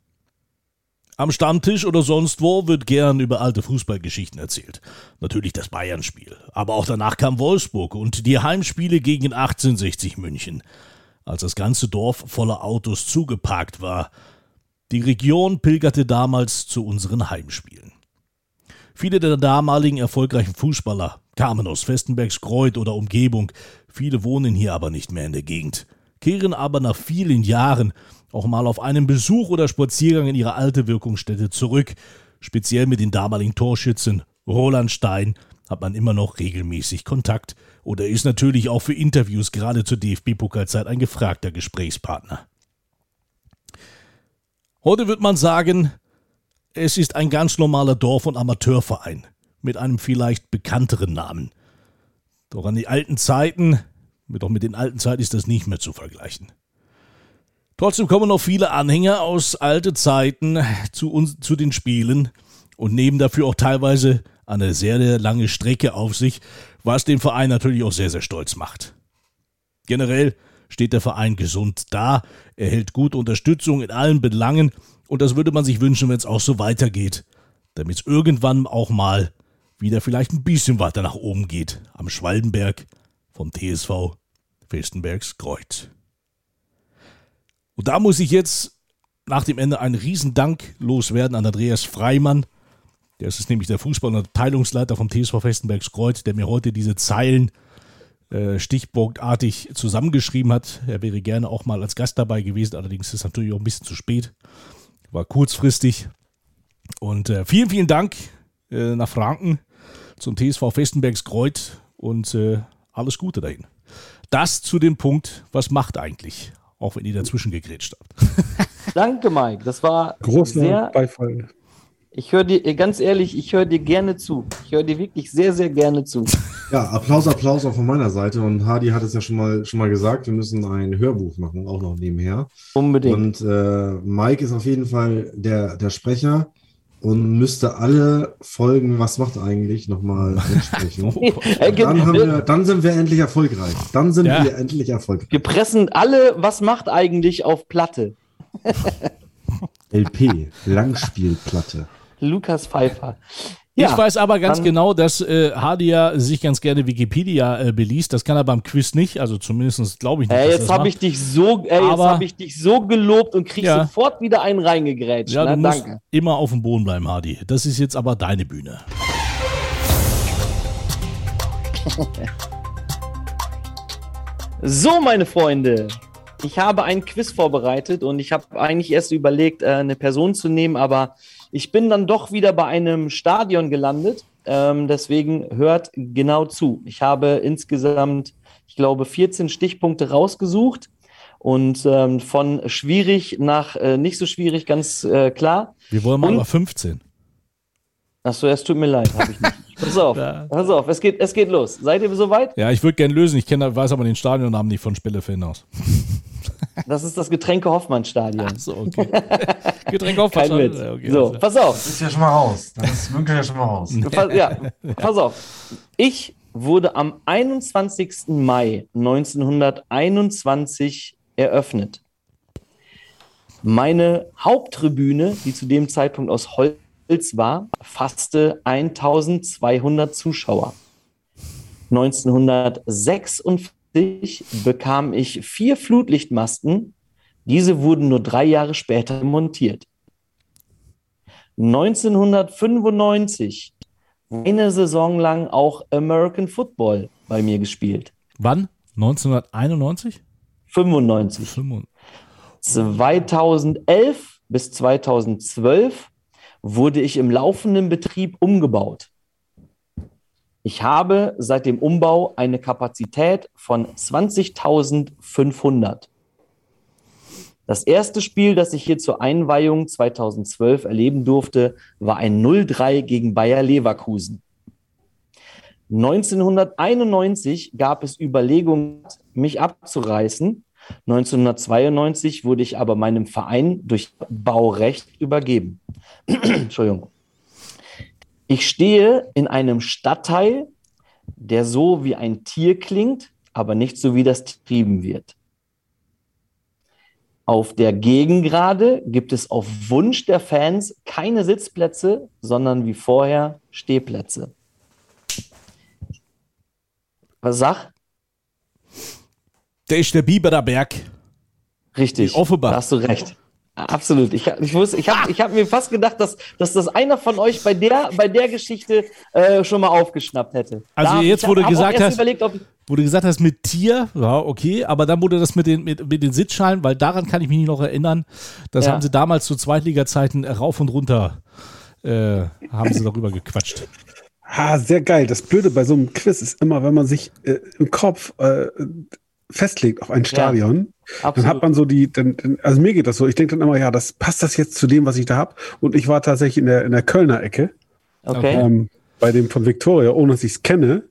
Am Stammtisch oder sonst wo wird gern über alte Fußballgeschichten erzählt. Natürlich das Bayern-Spiel. Aber auch danach kam Wolfsburg und die Heimspiele gegen 1860 München. Als das ganze Dorf voller Autos zugeparkt war. Die Region pilgerte damals zu unseren Heimspielen. Viele der damaligen erfolgreichen Fußballer kamen aus Festenbergs Kreuth oder Umgebung. Viele wohnen hier aber nicht mehr in der Gegend, kehren aber nach vielen Jahren auch mal auf einen Besuch oder Spaziergang in ihre alte Wirkungsstätte zurück. Speziell mit den damaligen Torschützen Roland Stein hat man immer noch regelmäßig Kontakt oder ist natürlich auch für Interviews gerade zur DFB-Pokalzeit ein gefragter Gesprächspartner. Heute wird man sagen, es ist ein ganz normaler Dorf- und Amateurverein mit einem vielleicht bekannteren Namen. Doch an die alten Zeiten, doch mit den alten Zeiten ist das nicht mehr zu vergleichen. Trotzdem kommen noch viele Anhänger aus alten Zeiten zu, uns, zu den Spielen und nehmen dafür auch teilweise eine sehr, sehr lange Strecke auf sich, was den Verein natürlich auch sehr, sehr stolz macht. Generell steht der Verein gesund da, erhält gute Unterstützung in allen Belangen und das würde man sich wünschen, wenn es auch so weitergeht, damit es irgendwann auch mal wieder vielleicht ein bisschen weiter nach oben geht am Schwalbenberg vom TSV Festenbergs Kreuz. Und da muss ich jetzt nach dem Ende einen Riesendank loswerden an Andreas Freimann. Der ist nämlich der Fußball- und Teilungsleiter vom TSV Festenbergs Kreuz, der mir heute diese Zeilen äh, stichpunktartig zusammengeschrieben hat. Er wäre gerne auch mal als Gast dabei gewesen, allerdings ist es natürlich auch ein bisschen zu spät. War kurzfristig. Und äh, vielen, vielen Dank äh, nach Franken zum TSV Festenbergs Kreuz und äh, alles Gute dahin. Das zu dem Punkt, was macht eigentlich auch wenn ihr dazwischen gegrätscht habt. Danke, Mike. Das war Großer sehr. Beifall. Ich höre dir, ganz ehrlich, ich höre dir gerne zu. Ich höre dir wirklich sehr, sehr gerne zu. Ja, Applaus, Applaus auch von meiner Seite. Und Hardy hat es ja schon mal, schon mal gesagt, wir müssen ein Hörbuch machen, auch noch nebenher. Unbedingt. Und äh, Mike ist auf jeden Fall der, der Sprecher und müsste alle Folgen, was macht eigentlich, nochmal entsprechen. Äh, ge- dann, haben wir, dann sind wir endlich erfolgreich. Dann sind Ja. wir endlich erfolgreich. Wir pressen alle, was macht eigentlich auf Platte? LP, Langspielplatte. Lukas Pfeiffer. Ich weiß aber ganz genau, dass äh, Hadia sich ganz gerne Wikipedia äh, beliest. Das kann er beim Quiz nicht, also zumindest glaube ich nicht. Ey, jetzt habe ich dich so, ey, jetzt habe ich dich so gelobt und krieg Ja. sofort wieder einen reingegrätscht. Ja, Na, du musst danke. immer auf dem Boden bleiben, Hadi. Das ist jetzt aber deine Bühne. So, meine Freunde, ich habe ein Quiz vorbereitet und ich habe eigentlich erst überlegt, äh, eine Person zu nehmen, aber ich bin dann doch wieder bei einem Stadion gelandet. Ähm, deswegen hört genau zu. Ich habe insgesamt, ich glaube, 14 Stichpunkte rausgesucht und ähm, von schwierig nach äh, nicht so schwierig ganz äh, klar. Wir wollen mal Und- über 15. Achso, es tut mir leid, habe ich nicht. Pass auf, Ja. pass auf, es geht, es geht los. Seid ihr soweit? Ja, ich würde gerne lösen. Ich kenne, weiß aber den Stadionnamen nicht von Spillefin aus. Das ist das Getränke Hoffmann-Stadion. So, okay. Getränk auf. Kein Witz. Ja, okay, so, also. pass auf. Das ist ja schon mal raus. Das ist Münkel ja schon mal raus. Pass, ja, pass auf. Ich wurde am 21. Mai 1921 eröffnet. Meine Haupttribüne, die zu dem Zeitpunkt aus Holz war, fasste 1200 Zuschauer. 1946 bekam ich vier Flutlichtmasten. Diese wurden nur drei Jahre später montiert. 1995 eine Saison lang auch American Football bei mir gespielt. Wann? 1991? 95. 95. 2011 bis 2012 wurde ich im laufenden Betrieb umgebaut. Ich habe seit dem Umbau eine Kapazität von 20.500. Das erste Spiel, das ich hier zur Einweihung 2012 erleben durfte, war ein 0-3 gegen Bayer Leverkusen. 1991 gab es Überlegungen, mich abzureißen. 1992 wurde ich aber meinem Verein durch Baurecht übergeben. Entschuldigung. Ich stehe in einem Stadtteil, der so wie ein Tier klingt, aber nicht so wie das getrieben wird. Auf der Gegengrade gibt es auf Wunsch der Fans keine Sitzplätze, sondern wie vorher Stehplätze. Was sag? Der ist der Biberer Berg. Richtig. Die Offenbach. Da hast du recht. Absolut. Ich, ich, wusste, ich habe ich hab mir fast gedacht, dass, dass das einer von euch bei der, bei der Geschichte äh, schon mal aufgeschnappt hätte. Also Da- jetzt, wo du gesagt hast- Überlegt, ob, Wo du gesagt hast, mit Tier, ja, okay, aber dann wurde das mit den, mit, mit den Sitzschalen, weil daran kann ich mich noch erinnern, das Ja. haben sie damals zu Zweitliga-Zeiten rauf und runter, äh, haben sie darüber gequatscht. Ha, sehr geil. Das Blöde bei so einem Quiz ist immer, wenn man sich äh, im Kopf äh, festlegt auf ein Stadion, dann absolut. hat man so die, dann, dann, also mir geht das so, ich denke dann immer, ja, das passt das jetzt zu dem, was ich da habe. Und ich war tatsächlich in der, in der Kölner Ecke, okay. ähm, bei dem von Victoria, ohne dass ich es kenne,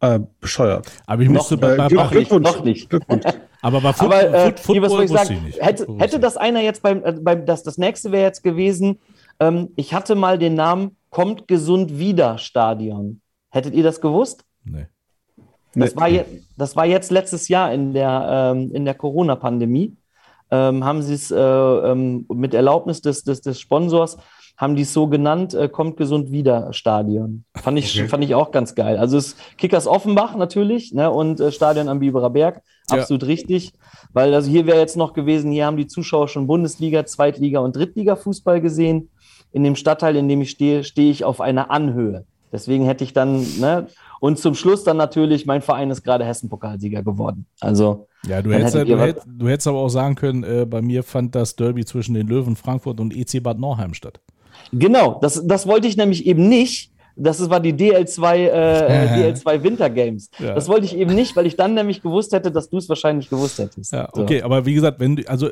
äh, bescheuert. Aber ich musste bei, Äh, bei, Glück- noch nicht, noch nicht. Aber bei Foot, Aber äh, Foot, Football ich wusste sagen? ich nicht. Hätte, Football hätte das einer jetzt beim, äh, beim das, das nächste wäre jetzt gewesen, ähm, ich hatte mal den Namen Kommt gesund wieder Stadion. Hättet ihr das gewusst? ich nicht. Das war, je, das war jetzt letztes Jahr in der, ähm, in der Corona-Pandemie. Ähm, haben sie es äh, ähm, mit Erlaubnis des, des, des Sponsors, haben die es so genannt, äh, kommt gesund wieder Stadion. Fand ich, Okay. fand ich auch ganz geil. Also es Kickers Offenbach natürlich ne, und äh, Stadion am Biberer Berg, Ja. absolut richtig. Weil also hier wäre jetzt noch gewesen, hier haben die Zuschauer schon Bundesliga, Zweitliga und Drittliga-Fußball gesehen. In dem Stadtteil, in dem ich stehe, stehe ich auf einer Anhöhe. Deswegen hätte ich dann, ne, und zum Schluss dann natürlich, mein Verein ist gerade Hessen-Pokalsieger geworden. Also, Ja, du hättest, hättet du, ihr was- hätt, du hättest aber auch sagen können, äh, bei mir fand das Derby zwischen den Löwen Frankfurt und EC Bad Nauheim statt. genau, das, das wollte ich nämlich eben nicht. Das war die DL2, äh, DL2 Winter Games. Ja. Das wollte ich eben nicht, weil ich dann nämlich gewusst hätte, dass du es wahrscheinlich gewusst hättest. Ja, So. okay, aber wie gesagt, wenn du, also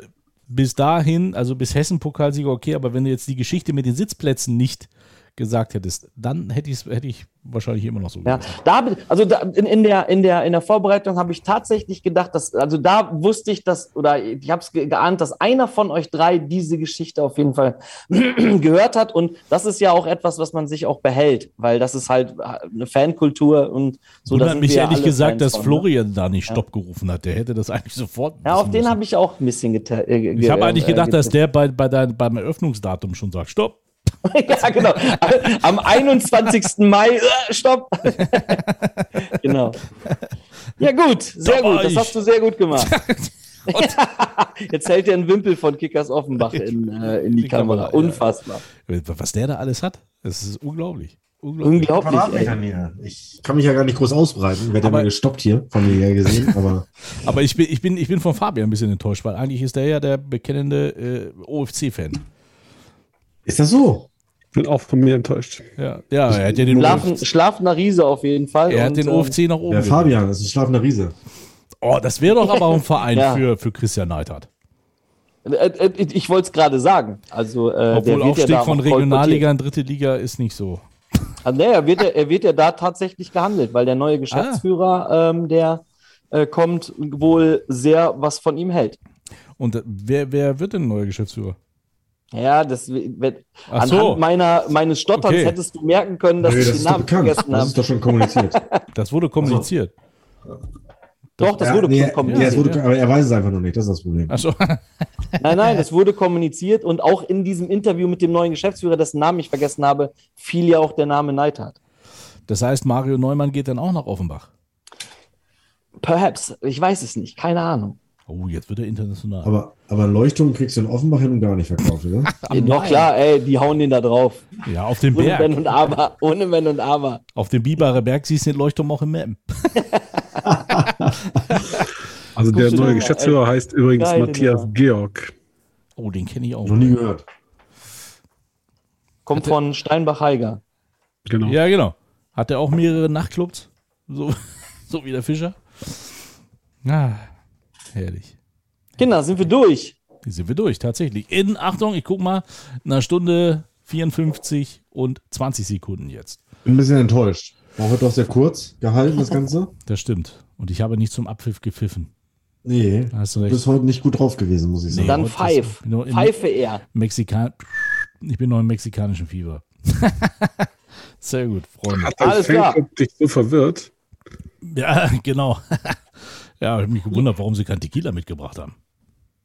bis dahin, also bis Hessen-Pokalsieger, okay, aber wenn du jetzt die Geschichte mit den Sitzplätzen nicht gesagt hättest, dann hätte, hätte ich wahrscheinlich immer noch so Ja, gesagt. da, also da, in, in, der, in, der, in der Vorbereitung habe ich tatsächlich gedacht, dass, also da wusste ich, dass, oder ich habe es ge geahnt, dass einer von euch drei diese Geschichte auf jeden Fall gehört hat. Und das ist ja auch etwas, was man sich auch behält, weil das ist halt eine Fankultur und so. Wundert mich ja ehrlich gesagt, Fans dass von, ne? Florian da nicht Stopp gerufen hat. Der hätte das eigentlich sofort. Ja, auf den habe ich auch ein bisschen geta- äh, Ich habe eigentlich äh, gedacht, dass der bei, bei dein, beim Eröffnungsdatum schon sagt: Stopp. ja, genau. Am 21. Mai, äh, stopp. genau. Ja, gut, sehr Da war gut. Das ich. hast du sehr gut gemacht. Jetzt hält er einen Wimpel von Kickers Offenbach in, äh, in die, Die Kamera. Kamera, ja. Unfassbar. Was der da alles hat, das ist unglaublich. Unglaublich. Unglaublich. Ich kann mich ja gar nicht groß ausbreiten. Wird ja Aber- mal gestoppt hier, von mir her gesehen. Aber Aber ich bin, ich, bin, ich bin von Fabian ein bisschen enttäuscht, weil eigentlich ist der ja der bekennende äh, OFC-Fan. Ist das so? Bin auch von mir enttäuscht. Ja, ja, er hat ja den, Schlafen, OFC, schlafender Riese auf jeden Fall. er hat den äh, OFC nach oben. Der. Fabian, das ist ein schlafender Riese. Oh, das wäre doch aber auch ein Verein Ja. für, für Christian Neidhardt. äh, äh, ich wollte es gerade sagen. Also, äh, der Obwohl ja Aufstieg da von Regionalliga in dritte Liga ist nicht so. Also, nee, er, wird ja, er wird ja da tatsächlich gehandelt, weil der neue Geschäftsführer, ähm, der äh, kommt, wohl sehr was von ihm hält. Und äh, wer, wer wird denn neuer Geschäftsführer? Ja, das wird, Ach anhand so. meiner, meines Stotterns Okay. hättest du merken können, dass Nö, ich das den Namen bekannt. vergessen Das habe. ist doch schon kommuniziert. Das wurde kommuniziert. Doch, das Ja, wurde nee, ja, kommuniziert. es wurde, aber er weiß es einfach noch nicht, das ist das Problem. Achso. Nein, nein, es wurde kommuniziert und auch in diesem Interview mit dem neuen Geschäftsführer, dessen Namen ich vergessen habe, fiel ja auch der Name Neidhardt. Das heißt, Mario Neumann geht dann auch nach Offenbach. Perhaps, ich weiß es nicht, keine Ahnung. Oh, jetzt wird er international. Aber, aber Leuchtturm kriegst du in Offenbach hin und gar nicht verkauft, oder? Doch klar, ey, die hauen den da drauf. ja, auf dem Ohne Wenn Berg. und Aber. Ohne Wenn und Aber. Auf dem Biberer Berg siehst du den Leuchtturm auch im Mappen. Also der neue Geschäftsführer heißt übrigens Geile Matthias. Georg. Oh, den kenne ich auch. Noch nie gehört. Kommt von Steinbach-Heiger. Genau. Ja, genau. Hat er auch mehrere Nachtclubs? So, so wie der Fischer? Ah, herrlich. Kinder, sind wir durch. Sind wir durch, tatsächlich. In, Achtung, ich guck mal, einer Stunde 54 und 20 Sekunden jetzt. Bin ein bisschen enttäuscht. War heute doch sehr kurz gehalten, das Ganze. Das stimmt. Und ich habe nicht zum Abpfiff gepfiffen. Nee, hast du du recht. bist heute nicht gut drauf gewesen, muss ich sagen. Dann heute ist- Pfeif. bin noch in- Pfeife er. Mexikan ich bin noch im mexikanischen Fieber. Sehr gut, Freunde. Hat Alles klar. Dich so verwirrt? Ja, genau. Ja, ich habe mich gewundert, warum sie kein Tequila mitgebracht haben.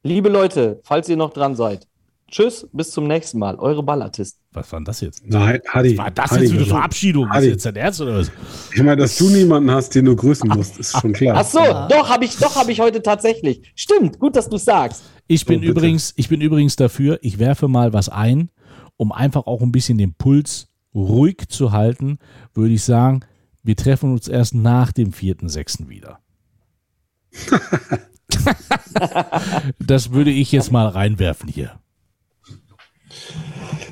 Liebe Leute, falls ihr noch dran seid. Tschüss, bis zum nächsten Mal. Eure Ballartisten. Was war denn das jetzt? Nein, Hadi. War das Hadi, jetzt für eine Verabschiedung? Ist Adi. jetzt dein Ernst oder was? Ich meine, dass du niemanden hast, den du grüßen musst, ist schon klar. Ach so, doch habe ich, doch habe ich heute tatsächlich. Stimmt, gut, dass du sagst. Ich bin, bitte. übrigens, ich bin übrigens dafür, ich werfe mal was ein, um einfach auch ein bisschen den Puls ruhig zu halten, würde ich sagen, wir treffen uns erst nach dem 4.6. wieder. das würde ich jetzt mal reinwerfen hier.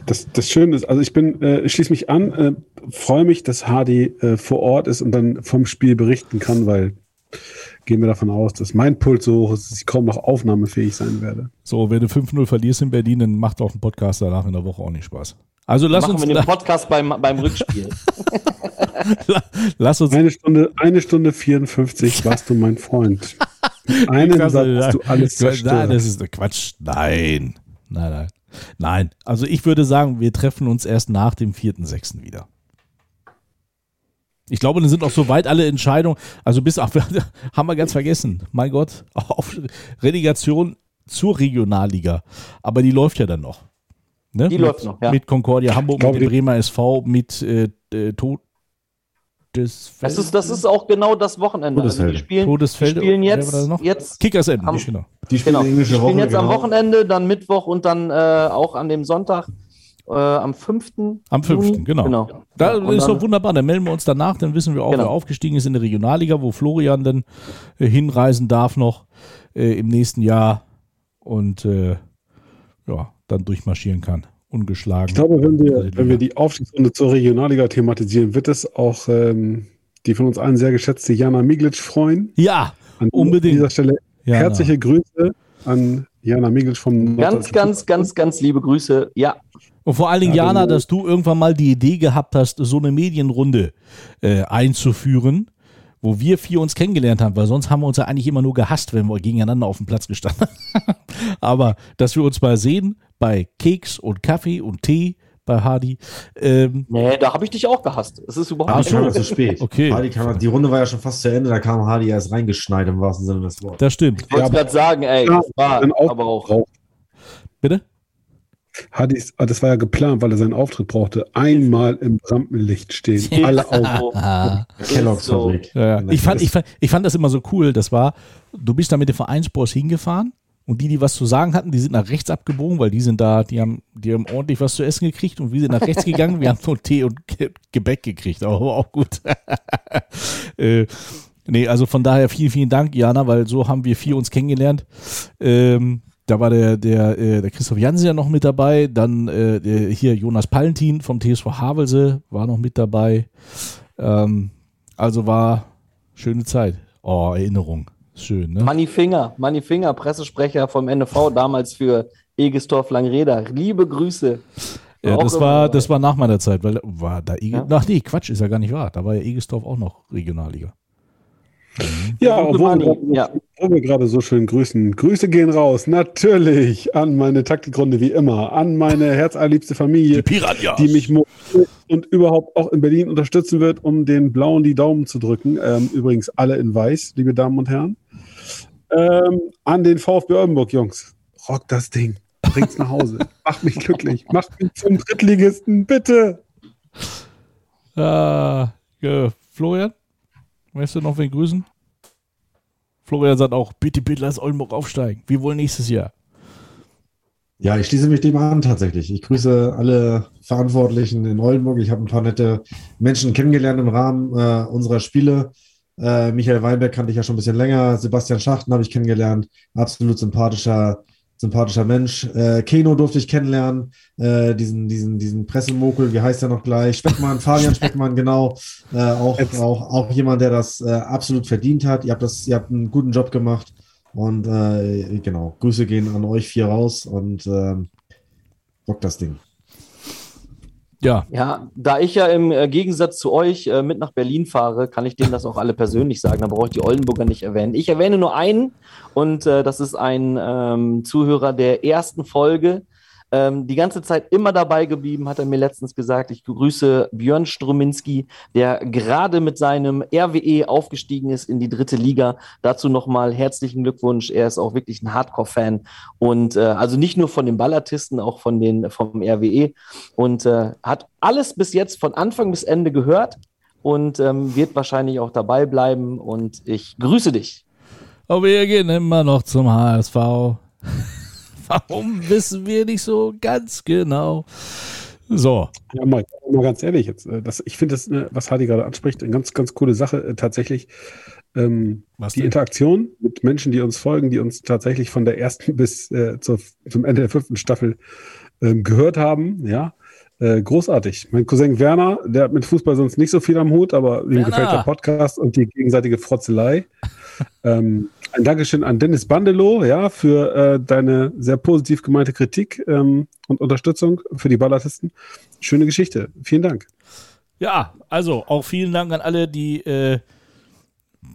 Das, das Schöne ist, also ich bin, äh, ich schließe mich an, äh, freue mich, dass Hardy äh, vor Ort ist und dann vom Spiel berichten kann, weil gehen wir davon aus, dass mein Puls so hoch ist, dass ich kaum noch aufnahmefähig sein werde. So, wenn du 5-0 verlierst in Berlin, dann macht auch ein Podcast danach in der Woche auch nicht Spaß. Also lass Machen uns, wir den Podcast beim, beim Rückspiel. lass uns Eine Stunde, eine Stunde 54 warst du mein Freund. Einen Satz hast du alles Nein, zerstört. das ist Quatsch. Nein. Nein, nein. Nein. Also ich würde sagen, wir treffen uns erst nach dem 4.6. wieder. Ich glaube, dann sind auch soweit alle Entscheidungen, also bis auf, haben wir ganz vergessen, mein Gott, auf Relegation zur Regionalliga. Aber die läuft ja dann noch. Ne? Die mit, läuft noch, ja. Mit Concordia Hamburg, glaub, mit dem die- Bremer SV, mit äh, äh, Todesfeld. Das ist, das ist auch genau das Wochenende. Also die Todesfelde. spielen, die Todesfelde. spielen wer jetzt, jetzt Kickers Emden, am- genau. Die spielen Genau. die Die spielen Woche. jetzt am genau. Wochenende, dann Mittwoch und dann äh, auch an dem Sonntag äh, am 5. Am 5., Juni. genau. genau. Da Ja, ist doch wunderbar. Dann melden wir uns danach, dann wissen wir auch, Genau. wer aufgestiegen ist in der Regionalliga, wo Florian dann äh, hinreisen darf noch äh, im nächsten Jahr und äh, ja, dann durchmarschieren kann. Ungeschlagen. Ich glaube, wenn Also wir, die wenn wir die Aufstiegsrunde zur Regionalliga thematisieren, wird es auch ähm, die von uns allen sehr geschätzte Jana Miglic freuen. ja, An Unbedingt. dieser Stelle Jana. herzliche Grüße an Jana Miglic vom Ganz, ganz, ganz, ganz liebe Grüße. Ja, Und vor allen Dingen, Ja, Jana, dass du irgendwann mal die Idee gehabt hast, so eine Medienrunde äh, einzuführen, wo wir vier uns kennengelernt haben, weil sonst haben wir uns ja eigentlich immer nur gehasst, wenn wir gegeneinander auf dem Platz gestanden haben. Aber dass wir uns mal sehen bei Keks und Kaffee und Tee bei Hardy. Ähm, nee, da habe ich dich auch gehasst. Es ist überhaupt Ach Hardy kam so. erst zu spät. Okay. Hardy kam, die Runde war ja schon fast zu Ende, da kam Hardy erst reingeschneit im wahrsten Sinne des Wortes. das stimmt. Ich wollte Ja, gerade sagen, ey, Ja, das war aber auch. Bitte? Hadis, ah, das war ja geplant, weil er seinen Auftritt brauchte. Einmal im Rampenlicht stehen. Alle Augen. Kellogg's so. Fabrik. Ja, ja. Ich, fand, ich, fand, ich fand das immer so cool. Das war, du bist da mit dem Vereinsboss hingefahren und die, die was zu sagen hatten, die sind nach rechts abgebogen, weil die sind da, die haben, die haben ordentlich was zu essen gekriegt und wir sind nach rechts gegangen. Wir haben nur Tee und Ge Gebäck gekriegt, aber auch gut. äh, nee, also von daher vielen, vielen Dank, Jana, weil so haben wir vier uns kennengelernt. Ähm, da war der, der, äh, der Christoph Jansen ja noch mit dabei, dann äh, der, hier Jonas Pallentin vom TSV Havelse war noch mit dabei. Ähm, also war schöne Zeit. Oh, Erinnerung. Schön, ne? Manni Finger, Manni Finger, Pressesprecher vom NV, damals für Egestorf Langreda. Liebe Grüße. Ja, das war, das war nach meiner Zeit, weil war da Ege, Ja. Ach nee, Quatsch, ist ja gar nicht wahr. Da war ja Egestorf auch noch Regionalliga. Ja, Gute obwohl wir, gerade- ja. wo wir gerade so schön grüßen. Grüße gehen raus, natürlich, an meine Taktikrunde wie immer, an meine herzallerliebste Familie, Piranhas. die mich motiviert und überhaupt auch in Berlin unterstützen wird, um den Blauen die Daumen zu drücken. Ähm, übrigens alle in Weiß, liebe Damen und Herren. Ähm, an den VfB Oldenburg, Jungs. Rock das Ding. Bringt's nach Hause. Macht mich glücklich. Macht mich zum Drittligisten, bitte. Ah, ja, Florian, möchtest du noch wen grüßen? Florian sagt auch, bitte, bitte lass Oldenburg aufsteigen. Wir wollen nächstes Jahr. Ja, ich schließe mich dem an tatsächlich. Ich grüße alle Verantwortlichen in Oldenburg. Ich habe ein paar nette Menschen kennengelernt im Rahmen äh, unserer Spiele. Äh, Michael Weinberg kannte ich ja schon ein bisschen länger. Sebastian Schachten habe ich kennengelernt. Absolut sympathischer, sympathischer Mensch. Äh, Keno durfte ich kennenlernen. Äh, diesen, diesen, diesen Pressemokel, wie heißt er noch gleich? Speckmann, Fabian Speckmann, genau. Äh, auch, auch, auch jemand, der das äh, absolut verdient hat. Ihr habt, das, ihr habt einen guten Job gemacht. Und äh, genau, Grüße gehen an euch vier raus und ähm, bock das Ding. Ja, Ja, da ich ja im äh, Gegensatz zu euch äh, mit nach Berlin fahre, kann ich denen das auch alle persönlich sagen. Da brauche ich die Oldenburger nicht erwähnen. Ich erwähne nur einen und äh, das ist ein ähm, Zuhörer der ersten Folge. Ähm, die ganze Zeit immer dabei geblieben, hat er mir letztens gesagt. Ich begrüße Björn Struminski, der gerade mit seinem RWE aufgestiegen ist in die dritte Liga. Dazu nochmal herzlichen Glückwunsch. Er ist auch wirklich ein Hardcore-Fan und äh, also nicht nur von den Ballatisten, auch von den vom RWE und äh, hat alles bis jetzt von Anfang bis Ende gehört und ähm, wird wahrscheinlich auch dabei bleiben. Und ich grüße dich. aber wir gehen immer noch zum HSV. Warum wissen wir nicht so ganz genau? So, Ja, mal, mal ganz ehrlich jetzt. äh, Das, ich finde das, äh, was Hardy gerade anspricht, eine ganz, ganz coole Sache. äh, Tatsächlich ähm, die denn? Interaktion mit Menschen, die uns folgen, die uns tatsächlich von der ersten bis äh, zur, zum Ende der fünften Staffel ähm, gehört haben, ja. Äh, großartig. Mein Cousin Werner, der hat mit Fußball sonst nicht so viel am Hut, aber ihm Werner. gefällt der Podcast und die gegenseitige Frotzelei. ähm, ein Dankeschön an Dennis Bandelow, ja, für äh, deine sehr positiv gemeinte Kritik ähm, und Unterstützung für die Ballatisten. Schöne Geschichte. Vielen Dank. Ja, also auch vielen Dank an alle, die, äh,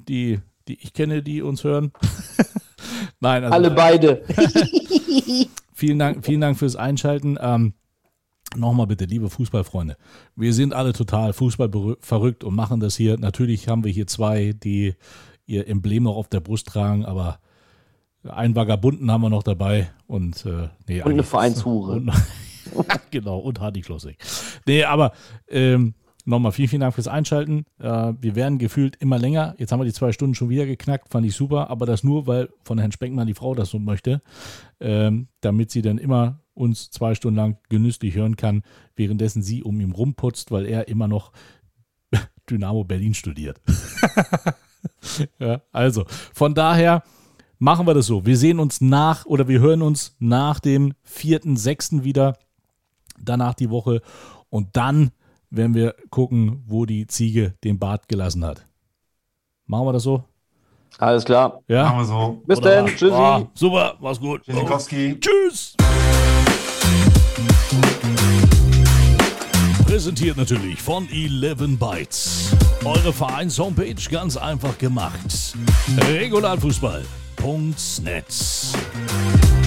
die, die ich kenne, die uns hören. Nein, also Alle beide. vielen Dank, vielen Dank fürs Einschalten. Ähm, Nochmal bitte, liebe Fußballfreunde, wir sind alle total Fußball verrückt und machen das hier. Natürlich haben wir hier zwei, die ihr Emblem noch auf der Brust tragen, aber einen Vagabunden haben wir noch dabei und äh, nee, Und eine Vereinshure. Und, genau, und Hardy Klossig. Nee, aber ähm, nochmal vielen, vielen Dank fürs Einschalten. Äh, wir werden gefühlt immer länger. Jetzt haben wir die zwei Stunden schon wieder geknackt, fand ich super, aber das nur, weil von Herrn Speckmann die Frau das so möchte, ähm, damit sie dann immer uns zwei Stunden lang genüsslich hören kann, währenddessen sie um ihn rumputzt, weil er immer noch Dynamo Berlin studiert. ja, also, von daher machen wir das so. Wir sehen uns nach oder wir hören uns nach dem 4.6. wieder, danach die Woche und dann werden wir gucken, wo die Ziege den Bart gelassen hat. Machen wir das so? Alles klar. Ja? Machen wir so. Bis dann. Tschüssi. Ah, super, mach's gut. Tschüssikowski. Tschüss. Präsentiert natürlich von 11 Bytes. Eure Vereins-Homepage ganz einfach gemacht. Regionalfußball.net